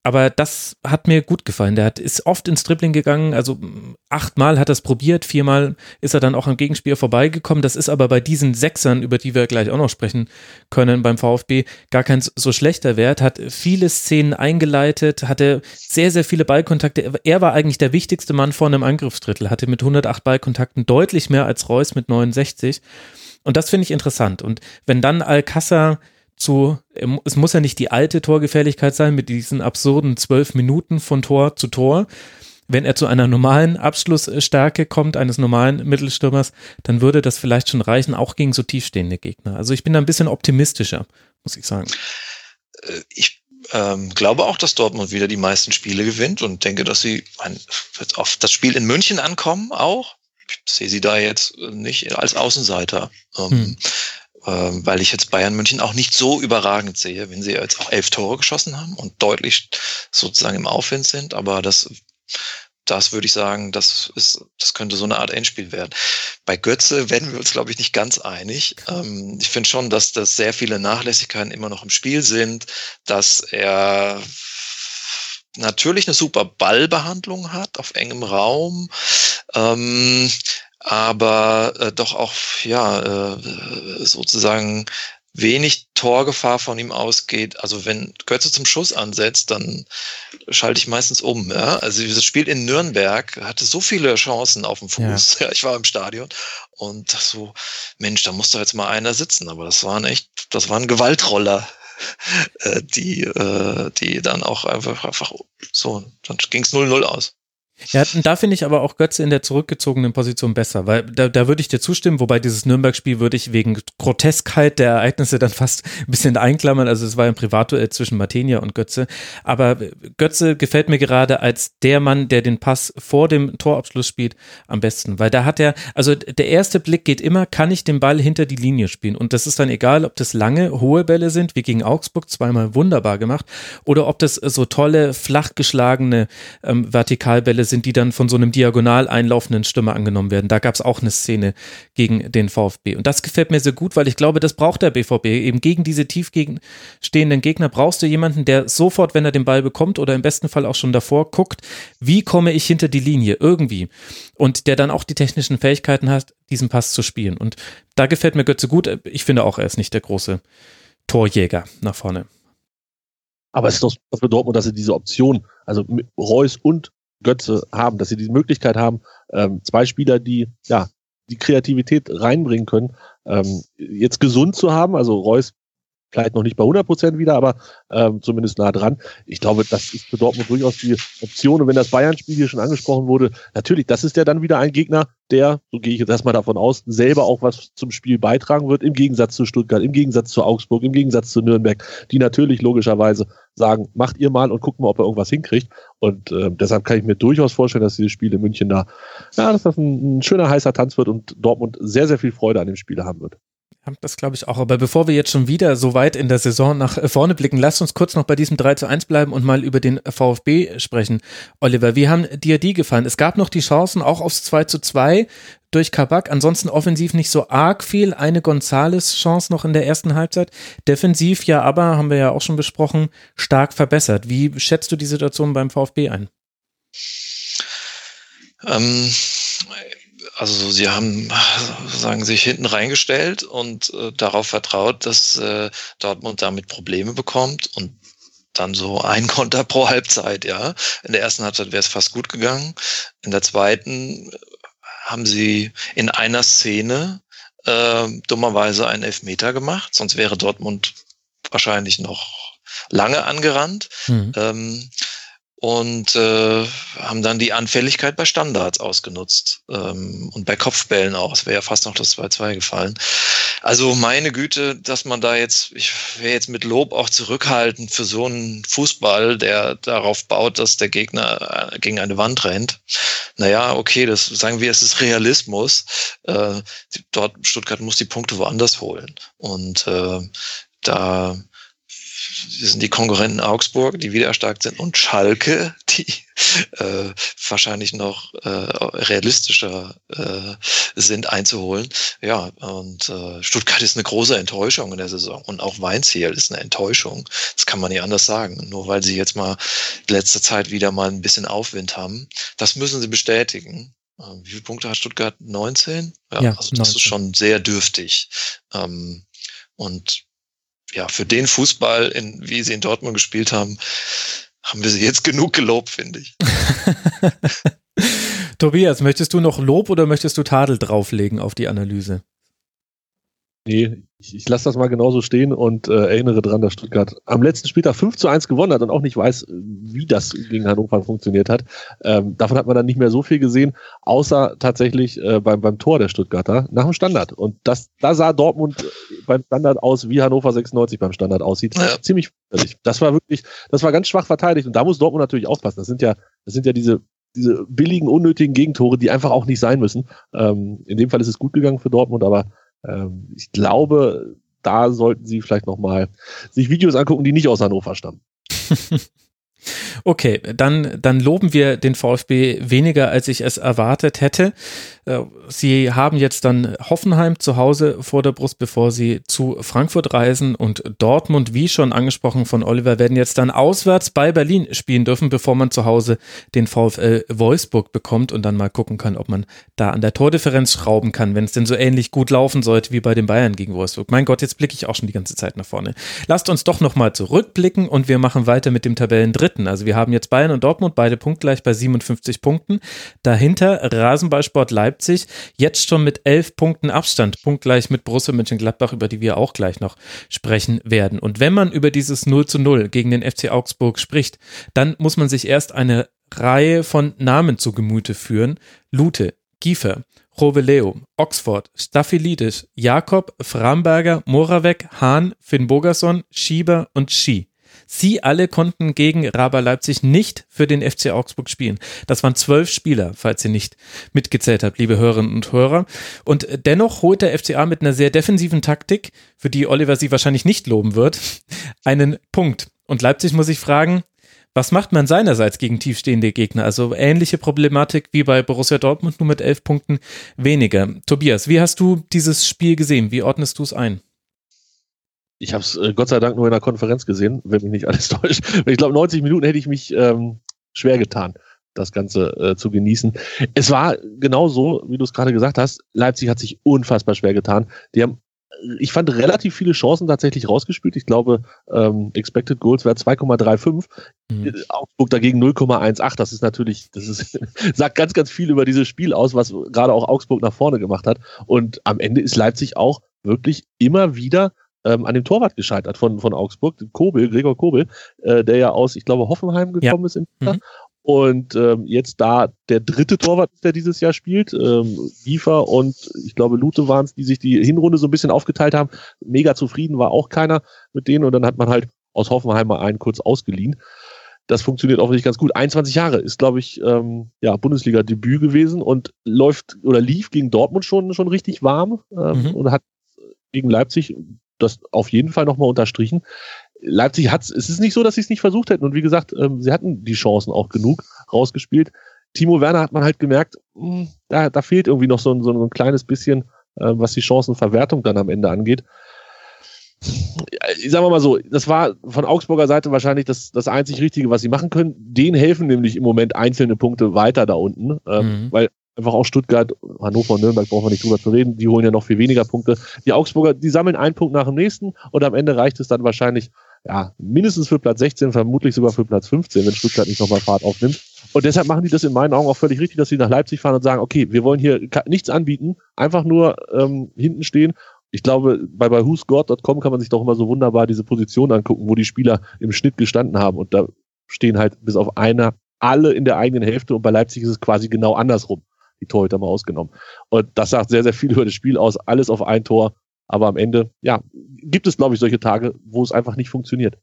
C: Aber das hat mir gut gefallen. Der hat, ist oft ins Dribbling gegangen, also achtmal hat er es probiert, viermal ist er dann auch am Gegenspieler vorbeigekommen. Das ist aber bei diesen Sechsern, über die wir gleich auch noch sprechen können beim VfB, gar kein so schlechter Wert. Hat viele Szenen eingeleitet, hatte sehr, sehr viele Ballkontakte. Er war eigentlich der wichtigste Mann vorne im Angriffsdrittel, hatte mit 108 Ballkontakten deutlich mehr als Reus mit 69. Und das finde ich interessant. Und wenn dann Alcázar zu, es muss ja nicht die alte Torgefährlichkeit sein mit diesen absurden zwölf Minuten von Tor zu Tor. Wenn er zu einer normalen Abschlussstärke kommt, eines normalen Mittelstürmers, dann würde das vielleicht schon reichen, auch gegen so tiefstehende Gegner. Also ich bin da ein bisschen optimistischer, muss ich sagen.
E: Äh, ich ähm, glaube auch, dass Dortmund wieder die meisten Spiele gewinnt und denke, dass sie auf das Spiel in München ankommen auch ich sehe sie da jetzt nicht als Außenseiter. Ähm, hm. Ähm, weil ich jetzt Bayern München auch nicht so überragend sehe, wenn sie jetzt auch elf Tore geschossen haben und deutlich sozusagen im Aufwind sind. Aber das, das würde ich sagen, das ist, das könnte so eine Art Endspiel werden. Bei Götze werden wir uns, glaube ich, nicht ganz einig. Ähm, ich finde schon, dass das sehr viele Nachlässigkeiten immer noch im Spiel sind, dass er natürlich eine super Ballbehandlung hat auf engem Raum, ähm, aber äh, doch auch ja äh, sozusagen wenig Torgefahr von ihm ausgeht. Also wenn Götze zum Schuss ansetzt, dann schalte ich meistens um. Ja? Also das Spiel in Nürnberg hatte so viele Chancen auf dem Fuß. Ja. ich war im Stadion und so, Mensch, da muss doch jetzt mal einer sitzen. Aber das waren echt, das waren Gewaltroller, äh, die, äh, die dann auch einfach, einfach so, dann ging es 0-0 aus.
C: Ja, da finde ich aber auch Götze in der zurückgezogenen Position besser, weil da, da würde ich dir zustimmen, wobei dieses Nürnberg-Spiel würde ich wegen Groteskheit der Ereignisse dann <laughs> fast ein bisschen einklammern. Also es war ein Privatduell zwischen Martenia und Götze. Aber Götze gefällt mir gerade als der Mann, der den Pass vor dem Torabschluss spielt, am besten. Weil da hat er, also der erste Blick geht immer, kann ich den Ball hinter die Linie spielen? Und das ist dann egal, ob das lange, hohe Bälle sind, wie gegen Augsburg, zweimal wunderbar gemacht, oder ob das so tolle, flach geschlagene ähm, Vertikalbälle sind, die dann von so einem diagonal einlaufenden Stürmer angenommen werden. Da gab es auch eine Szene gegen den VfB. Und das gefällt mir sehr gut, weil ich glaube, das braucht der BVB. Eben gegen diese tief stehenden Gegner brauchst du jemanden, der sofort, wenn er den Ball bekommt oder im besten Fall auch schon davor, guckt, wie komme ich hinter die Linie irgendwie. Und der dann auch die technischen Fähigkeiten hat, diesen Pass zu spielen. Und da gefällt mir Götze gut. Ich finde auch, er ist nicht der große Torjäger nach vorne.
D: Aber es ist doch für Dortmund, dass sie diese Option, also Reus und Götze haben, dass sie die Möglichkeit haben, ähm, zwei Spieler, die ja die Kreativität reinbringen können, ähm, jetzt gesund zu haben. Also Reus vielleicht noch nicht bei 100 Prozent wieder, aber ähm, zumindest nah dran. Ich glaube, das ist für Dortmund durchaus die Option. Und wenn das Bayern-Spiel hier schon angesprochen wurde, natürlich, das ist ja dann wieder ein Gegner, der, so gehe ich jetzt erstmal davon aus, selber auch was zum Spiel beitragen wird, im Gegensatz zu Stuttgart, im Gegensatz zu Augsburg, im Gegensatz zu Nürnberg, die natürlich logischerweise sagen, macht ihr mal und guckt mal, ob er irgendwas hinkriegt. Und äh, deshalb kann ich mir durchaus vorstellen, dass dieses Spiel in München da, ja, dass das ein, ein schöner heißer Tanz wird und Dortmund sehr, sehr viel Freude an dem Spiel haben wird.
C: Ja, das glaube ich auch. Aber bevor wir jetzt schon wieder so weit in der Saison nach vorne blicken, lasst uns kurz noch bei diesem 3 zu 1 bleiben und mal über den VfB sprechen. Oliver, wie haben dir die gefallen? Es gab noch die Chancen auch aufs 2 zu 2 durch Kabak. Ansonsten offensiv nicht so arg viel. Eine Gonzales-Chance noch in der ersten Halbzeit. Defensiv ja aber, haben wir ja auch schon besprochen, stark verbessert. Wie schätzt du die Situation beim VfB ein?
E: Ähm, also sie haben sozusagen sich hinten reingestellt und äh, darauf vertraut, dass äh, Dortmund damit Probleme bekommt und dann so ein <laughs> Konter pro Halbzeit, ja. In der ersten Halbzeit wäre es fast gut gegangen. In der zweiten haben sie in einer Szene äh, dummerweise einen Elfmeter gemacht, sonst wäre Dortmund wahrscheinlich noch lange angerannt. Mhm. Ähm, und äh, haben dann die Anfälligkeit bei Standards ausgenutzt ähm, und bei Kopfbällen auch. Es wäre ja fast noch das 2-2 gefallen. Also meine Güte, dass man da jetzt, ich wäre jetzt mit Lob auch zurückhaltend für so einen Fußball, der darauf baut, dass der Gegner äh, gegen eine Wand rennt. Naja, okay, das sagen wir, es ist Realismus. Äh, dort Stuttgart muss die Punkte woanders holen. Und äh, da sind die Konkurrenten Augsburg, die wieder erstarkt sind, und Schalke, die äh, wahrscheinlich noch äh, realistischer äh, sind einzuholen. Ja, und äh, Stuttgart ist eine große Enttäuschung in der Saison und auch Weinziel ist eine Enttäuschung. Das kann man nicht anders sagen. Nur weil sie jetzt mal letzte Zeit wieder mal ein bisschen Aufwind haben. Das müssen sie bestätigen. Ähm, wie viele Punkte hat Stuttgart? 19? Ja, ja also das 19. ist schon sehr dürftig. Ähm, und ja, für den Fußball, in, wie sie in Dortmund gespielt haben, haben wir sie jetzt genug gelobt, finde ich. <laughs>
C: Tobias, möchtest du noch Lob oder möchtest du Tadel drauflegen auf die Analyse?
D: Nee, ich, ich lasse das mal genauso stehen und äh, erinnere dran, dass Stuttgart am letzten Spieltag 5 zu 1 gewonnen hat und auch nicht weiß, wie das gegen Hannover funktioniert hat. Ähm, davon hat man dann nicht mehr so viel gesehen, außer tatsächlich äh, beim, beim Tor der Stuttgarter nach dem Standard. Und das, da sah Dortmund beim Standard aus, wie Hannover 96 beim Standard aussieht. Ja. Ziemlich fürchterlich. Das war wirklich, das war ganz schwach verteidigt und da muss Dortmund natürlich aufpassen. Das sind ja, das sind ja diese diese billigen, unnötigen Gegentore, die einfach auch nicht sein müssen. Ähm, in dem Fall ist es gut gegangen für Dortmund, aber ähm, ich glaube, da sollten Sie vielleicht nochmal sich Videos angucken, die nicht aus Hannover stammen. <laughs>
C: Okay, dann, dann loben wir den VfB weniger, als ich es erwartet hätte. Äh, sie haben jetzt dann Hoffenheim zu Hause vor der Brust, bevor sie zu Frankfurt reisen und Dortmund, wie schon angesprochen von Oliver, werden jetzt dann auswärts bei Berlin spielen dürfen, bevor man zu Hause den VfL Wolfsburg bekommt und dann mal gucken kann, ob man da an der Tordifferenz schrauben kann, wenn es denn so ähnlich gut laufen sollte wie bei den Bayern gegen Wolfsburg. Mein Gott, jetzt blicke ich auch schon die ganze Zeit nach vorne. Lasst uns doch nochmal zurückblicken und wir machen weiter mit dem Tabellendritten. Also wir haben jetzt Bayern und Dortmund beide punktgleich bei 57 Punkten. Dahinter Rasenballsport Leipzig, jetzt schon mit 11 Punkten Abstand, punktgleich mit Borussia Mönchengladbach, über die wir auch gleich noch sprechen werden. Und wenn man über dieses 0 zu 0 gegen den FC Augsburg spricht, dann muss man sich erst eine Reihe von Namen zu Gemüte führen. Lute, Giefer, Roveleo, Oxford, Staphylidis, Jakob, Framberger, Moravec, Hahn, Finn Bogerson, Schieber und Ski. Sie alle konnten gegen Raba Leipzig nicht für den FC Augsburg spielen. Das waren zwölf Spieler, falls ihr nicht mitgezählt habt, liebe Hörerinnen und Hörer. Und dennoch holt der FCA mit einer sehr defensiven Taktik, für die Oliver sie wahrscheinlich nicht loben wird, einen Punkt. Und Leipzig muss sich fragen, was macht man seinerseits gegen tiefstehende Gegner? Also ähnliche Problematik wie bei Borussia Dortmund, nur mit elf Punkten weniger. Tobias, wie hast du dieses Spiel gesehen? Wie ordnest du es ein?
D: Ich habe es äh, Gott sei Dank nur in der Konferenz gesehen, wenn mich nicht alles <laughs> täuscht. Ich glaube, 90 Minuten hätte ich mich ähm, schwer getan, das Ganze äh, zu genießen. Es war genau so, wie du es gerade gesagt hast. Leipzig hat sich unfassbar schwer getan. Die haben ich fand relativ viele Chancen tatsächlich rausgespielt. Ich glaube, ähm, Expected Goals wäre 2,35. Mhm. Augsburg dagegen 0,18. Das ist natürlich, das ist, <laughs> sagt ganz, ganz viel über dieses Spiel aus, was gerade auch Augsburg nach vorne gemacht hat. Und am Ende ist Leipzig auch wirklich immer wieder ähm, an dem Torwart gescheitert von, von Augsburg, Kobel, Gregor Kobel, äh, der ja aus, ich glaube, Hoffenheim gekommen ja. ist im mhm. Und ähm, jetzt da der dritte Torwart, der dieses Jahr spielt, ähm, Giefer und ich glaube Lute waren es, die sich die Hinrunde so ein bisschen aufgeteilt haben. Mega zufrieden war auch keiner mit denen und dann hat man halt aus Hoffenheim mal einen kurz ausgeliehen. Das funktioniert offensichtlich ganz gut. 21 Jahre ist, glaube ich, ähm, ja, Bundesliga-Debüt gewesen und läuft oder lief gegen Dortmund schon, schon richtig warm ähm, mhm. und hat gegen Leipzig das auf jeden Fall nochmal unterstrichen. Leipzig hat es ist nicht so, dass sie es nicht versucht hätten. Und wie gesagt, ähm, sie hatten die Chancen auch genug rausgespielt. Timo Werner hat man halt gemerkt, mh, hm, da, da fehlt irgendwie noch so ein, so ein kleines bisschen, äh, was die Chancenverwertung dann am Ende angeht. Sagen wir mal so, das war von Augsburger Seite wahrscheinlich das, das einzig Richtige, was sie machen können. Den helfen nämlich im Moment einzelne Punkte weiter da unten, ähm, mhm. weil einfach auch Stuttgart, Hannover und Nürnberg brauchen wir nicht drüber zu reden, die holen ja noch viel weniger Punkte. Die Augsburger, die sammeln einen Punkt nach dem nächsten und am Ende reicht es dann wahrscheinlich ja, mindestens für Platz 16, vermutlich sogar für Platz 15, wenn Stuttgart nicht nochmal Fahrt aufnimmt. Und deshalb machen die das in meinen Augen auch völlig richtig, dass sie nach Leipzig fahren und sagen, okay, wir wollen hier nichts anbieten, einfach nur ähm, hinten stehen. Ich glaube, bei, bei whosgod.com kann man sich doch immer so wunderbar diese Position angucken, wo die Spieler im Schnitt gestanden haben. Und da stehen halt bis auf einer alle in der eigenen Hälfte und bei Leipzig ist es quasi genau andersrum. Die Torhüter mal ausgenommen. Und das sagt sehr, sehr viel über das Spiel aus. Alles auf ein Tor aber am Ende, ja, gibt es, glaube ich, solche Tage, wo es einfach nicht funktioniert.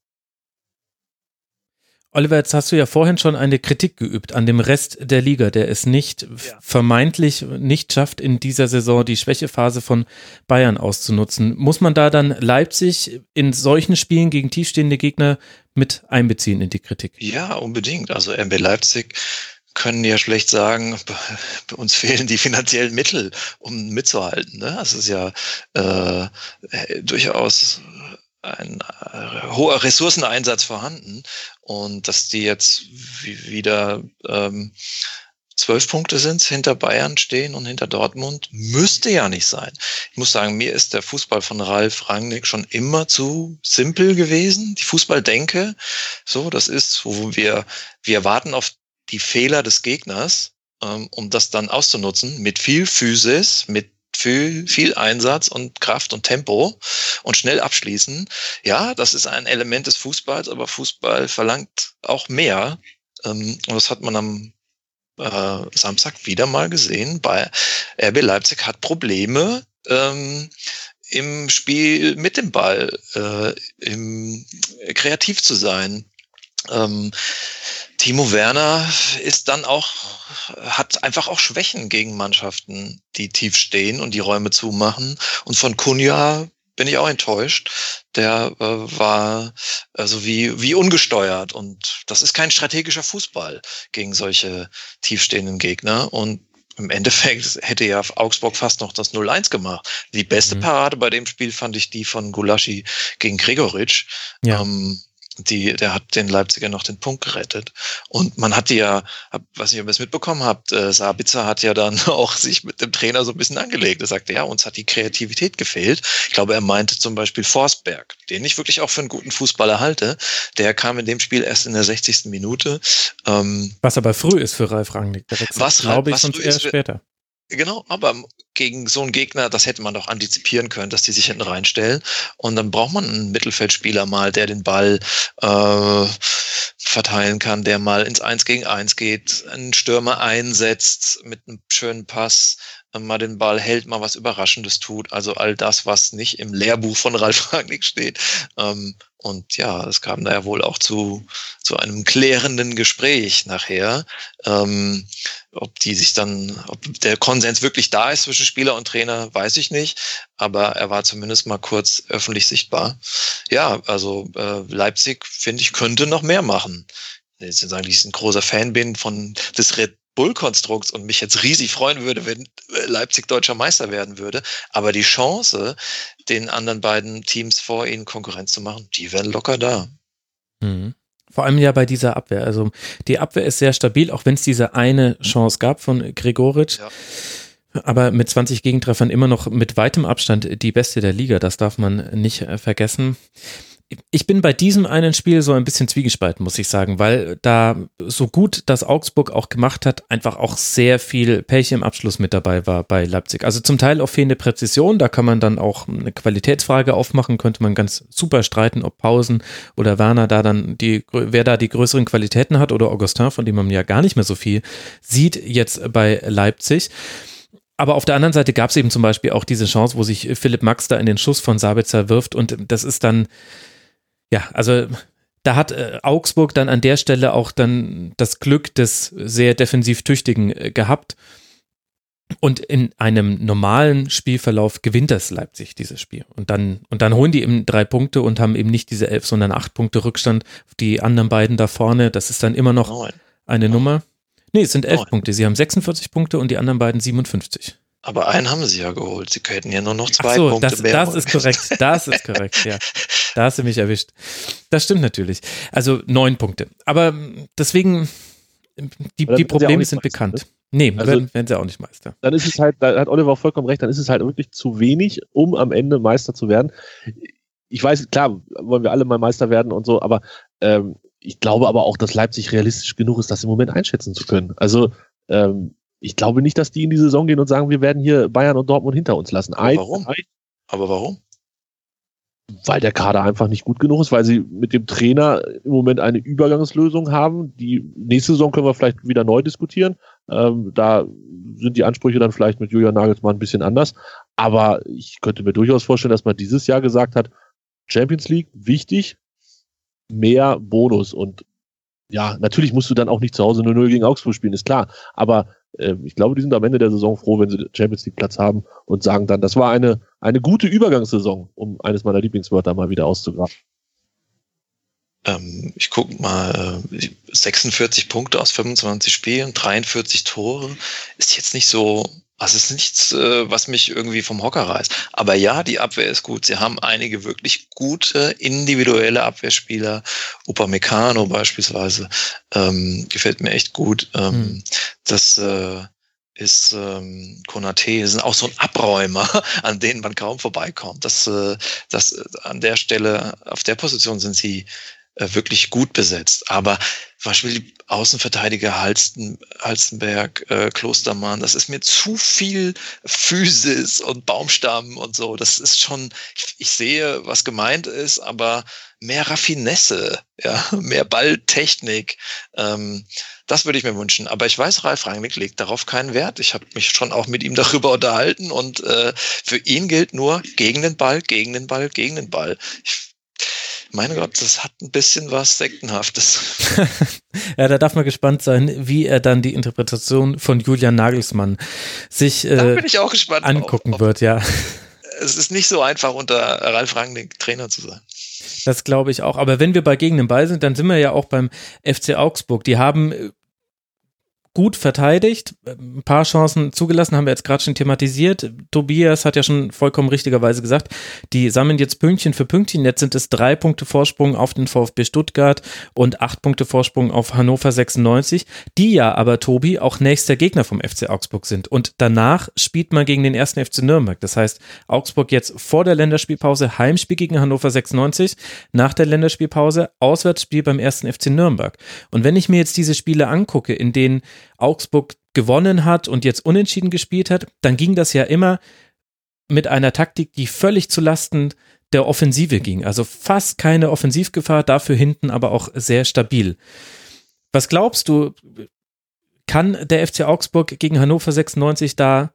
C: Oliver, jetzt hast du ja vorhin schon eine Kritik geübt an dem Rest der Liga, der es nicht ja. vermeintlich nicht schafft, in dieser Saison die Schwächephase von Bayern auszunutzen. Muss man da dann Leipzig in solchen Spielen gegen tiefstehende Gegner mit einbeziehen in die Kritik?
E: Ja, unbedingt. Also RB Leipzig können ja schlecht sagen, uns fehlen die finanziellen Mittel, um mitzuhalten. Ne? Das ist ja äh, durchaus ein äh, hoher Ressourceneinsatz vorhanden und dass die jetzt wieder ähm, zwölf Punkte sind, hinter Bayern stehen und hinter Dortmund, müsste ja nicht sein. Ich muss sagen, mir ist der Fußball von Ralf Rangnick schon immer zu simpel gewesen. Die Fußballdenke, so, das ist, wo wir, wir warten auf die Fehler des Gegners, ähm, um das dann auszunutzen, mit viel Physis, mit viel, viel Einsatz und Kraft und Tempo und schnell abschließen. Ja, das ist ein Element des Fußballs, aber Fußball verlangt auch mehr. Ähm, und das hat man am äh, Samstag wieder mal gesehen. Bei RB Leipzig hat Probleme ähm, im Spiel mit dem Ball, äh, im, kreativ zu sein. Ähm, Timo Werner ist dann auch, hat einfach auch Schwächen gegen Mannschaften, die tief stehen und die Räume zumachen. Und von Kunja bin ich auch enttäuscht. Der äh, war also wie, wie ungesteuert und das ist kein strategischer Fußball gegen solche tiefstehenden Gegner. Und im Endeffekt hätte ja Augsburg fast noch das 0-1 gemacht. Die beste mhm. Parade bei dem Spiel fand ich die von Gulaschi gegen Gregoritsch. Ja. Ähm, die, der hat den Leipziger noch den Punkt gerettet. Und man hat die ja, hab, was ich, ob ihr es mitbekommen habt, äh, Sabitzer hat ja dann <laughs> auch sich mit dem Trainer so ein bisschen angelegt. Er sagte, ja, uns hat die Kreativität gefehlt. Ich glaube, er meinte zum Beispiel Forsberg, den ich wirklich auch für einen guten Fußballer halte. Der kam in dem Spiel erst in der 60. Minute.
C: Ähm, was aber früh ist für Ralf Rangnick.
E: Was, glaube ich, sonst eher später. Genau, aber gegen so einen Gegner, das hätte man doch antizipieren können, dass die sich hinten reinstellen. Und dann braucht man einen Mittelfeldspieler mal, der den Ball äh, verteilen kann, der mal ins Eins gegen Eins geht, einen Stürmer einsetzt mit einem schönen Pass, äh, mal den Ball hält, mal was Überraschendes tut. Also all das, was nicht im Lehrbuch von Ralf <laughs> Ragnick steht. Ähm, und ja, es kam da ja wohl auch zu, zu einem klärenden Gespräch nachher. Ähm, ob die sich dann, ob der Konsens wirklich da ist zwischen Spieler und Trainer, weiß ich nicht. Aber er war zumindest mal kurz öffentlich sichtbar. Ja, also äh, Leipzig, finde ich, könnte noch mehr machen. Jetzt sagen, ich ein großer Fan bin von des Red Bull-Konstrukts und mich jetzt riesig freuen würde, wenn Leipzig deutscher Meister werden würde. Aber die Chance, den anderen beiden Teams vor ihnen Konkurrenz zu machen, die wären locker da.
C: Mhm. Vor allem ja bei dieser Abwehr. Also die Abwehr ist sehr stabil, auch wenn es diese eine Chance gab von Gregoritsch. Ja. Aber mit 20 Gegentreffern immer noch mit weitem Abstand die beste der Liga. Das darf man nicht äh, vergessen ich bin bei diesem einen Spiel so ein bisschen zwiegespalten, muss ich sagen, weil da so gut das Augsburg auch gemacht hat, einfach auch sehr viel Pech im Abschluss mit dabei war bei Leipzig. Also zum Teil auch fehlende Präzision, da kann man dann auch eine Qualitätsfrage aufmachen, könnte man ganz super streiten, ob Pausen oder Werner da dann die, wer da die größeren Qualitäten hat oder Augustin, von dem man ja gar nicht mehr so viel sieht jetzt bei Leipzig. Aber auf der anderen Seite gab es eben zum Beispiel auch diese Chance, wo sich Philipp Max da in den Schuss von Sabitzer wirft und das ist dann, ja, also da hat äh, Augsburg dann an der Stelle auch dann das Glück des sehr defensiv Tüchtigen äh, gehabt. Und in einem normalen Spielverlauf gewinnt das Leipzig dieses Spiel. Und dann, und dann holen die eben drei Punkte und haben eben nicht diese elf, sondern acht Punkte Rückstand auf die anderen beiden da vorne. Das ist dann immer noch eine. Nummer. Nee, es sind elf. Punkte. Sie haben 46 Punkte und die anderen beiden 57.
E: Aber einen haben sie ja geholt. Sie könnten ja nur noch zwei Ach so, Punkte
C: das,
E: mehr.
C: Das ist korrekt. Das ist korrekt, ja. <laughs> Da hast du mich erwischt. Das stimmt natürlich. Also neun Punkte. Aber deswegen, die, die Probleme sind Meister, bekannt. Ne? Nee, also, werden, werden sie auch nicht Meister.
D: Dann ist es halt, da hat Oliver auch vollkommen recht, dann ist es halt wirklich zu wenig, um am Ende Meister zu werden. Ich weiß, klar, wollen wir alle mal Meister werden und so, aber ähm, ich glaube aber auch, dass Leipzig realistisch genug ist, das im Moment einschätzen zu können. Also ähm, ich glaube nicht, dass die in die Saison gehen und sagen, wir werden hier Bayern und Dortmund hinter uns lassen.
E: Aber warum? Aber warum?
D: Weil der Kader einfach nicht gut genug ist, weil sie mit dem Trainer im Moment eine Übergangslösung haben. Die nächste Saison können wir vielleicht wieder neu diskutieren. Ähm, da sind die Ansprüche dann vielleicht mit Julian Nagelsmann ein bisschen anders. Aber ich könnte mir durchaus vorstellen, dass man dieses Jahr gesagt hat, Champions League, wichtig, mehr Bonus. Und ja, natürlich musst du dann auch nicht zu Hause 0-0 gegen Augsburg spielen, ist klar. Aber äh, ich glaube, die sind am Ende der Saison froh, wenn sie Champions League Platz haben und sagen dann, das war eine, eine gute Übergangssaison, um eines meiner Lieblingswörter mal wieder auszugraben.
E: Ähm, ich gucke mal, 46 äh, Punkte aus 25 Spielen, 43 Tore, ist jetzt nicht so also es ist nichts, äh, was mich irgendwie vom Hocker reißt. Aber ja, die Abwehr ist gut. Sie haben einige wirklich gute individuelle Abwehrspieler. Upamecano beispielsweise ähm, gefällt mir echt gut. Mhm. Das äh, ist ähm, Konate, sind auch so ein Abräumer, <laughs> an denen man kaum vorbeikommt. Das, äh, das äh, an der Stelle, auf der Position sind sie wirklich gut besetzt. Aber zum Beispiel die Außenverteidiger Halsten, Halstenberg, äh, Klostermann, das ist mir zu viel Physis und Baumstamm und so. Das ist schon, ich, ich sehe, was gemeint ist, aber mehr Raffinesse, ja, <laughs> mehr Balltechnik. Ähm, das würde ich mir wünschen. Aber ich weiß, Ralf Rangnick legt darauf keinen Wert. Ich habe mich schon auch mit ihm <laughs> darüber unterhalten und äh, für ihn gilt nur gegen den Ball, gegen den Ball, gegen den Ball. Ich, mein Gott, das hat ein bisschen was Sektenhaftes. <laughs>
C: ja, da darf man gespannt sein, wie er dann die Interpretation von Julian Nagelsmann sich äh, angucken auf, wird, ja. <laughs>
E: Es ist nicht so einfach, unter Ralf Rangnick Trainer zu sein.
C: Das glaube ich auch. Aber wenn wir bei gegen den Ball sind, dann sind wir ja auch beim FC Augsburg. Die haben gut verteidigt, ein paar Chancen zugelassen, haben wir jetzt gerade schon thematisiert. Tobias hat ja schon vollkommen richtigerweise gesagt, die sammeln jetzt Pünktchen für Pünktchen. Jetzt sind es drei Punkte Vorsprung auf den VfB Stuttgart und acht Punkte Vorsprung auf Hannover 96, die ja aber, Tobi, auch nächster Gegner vom FC Augsburg sind. Und danach spielt man gegen den ersten FC Nürnberg. Das heißt, Augsburg jetzt vor der Länderspielpause Heimspiel gegen Hannover 96, nach der Länderspielpause Auswärtsspiel beim ersten FC Nürnberg. Und wenn ich mir jetzt diese Spiele angucke, in denen Augsburg gewonnen hat und jetzt unentschieden gespielt hat, dann ging das ja immer mit einer Taktik, die völlig zu Lasten der Offensive ging. Also fast keine Offensivgefahr, dafür hinten aber auch sehr stabil. Was glaubst du, kann der FC Augsburg gegen Hannover 96 da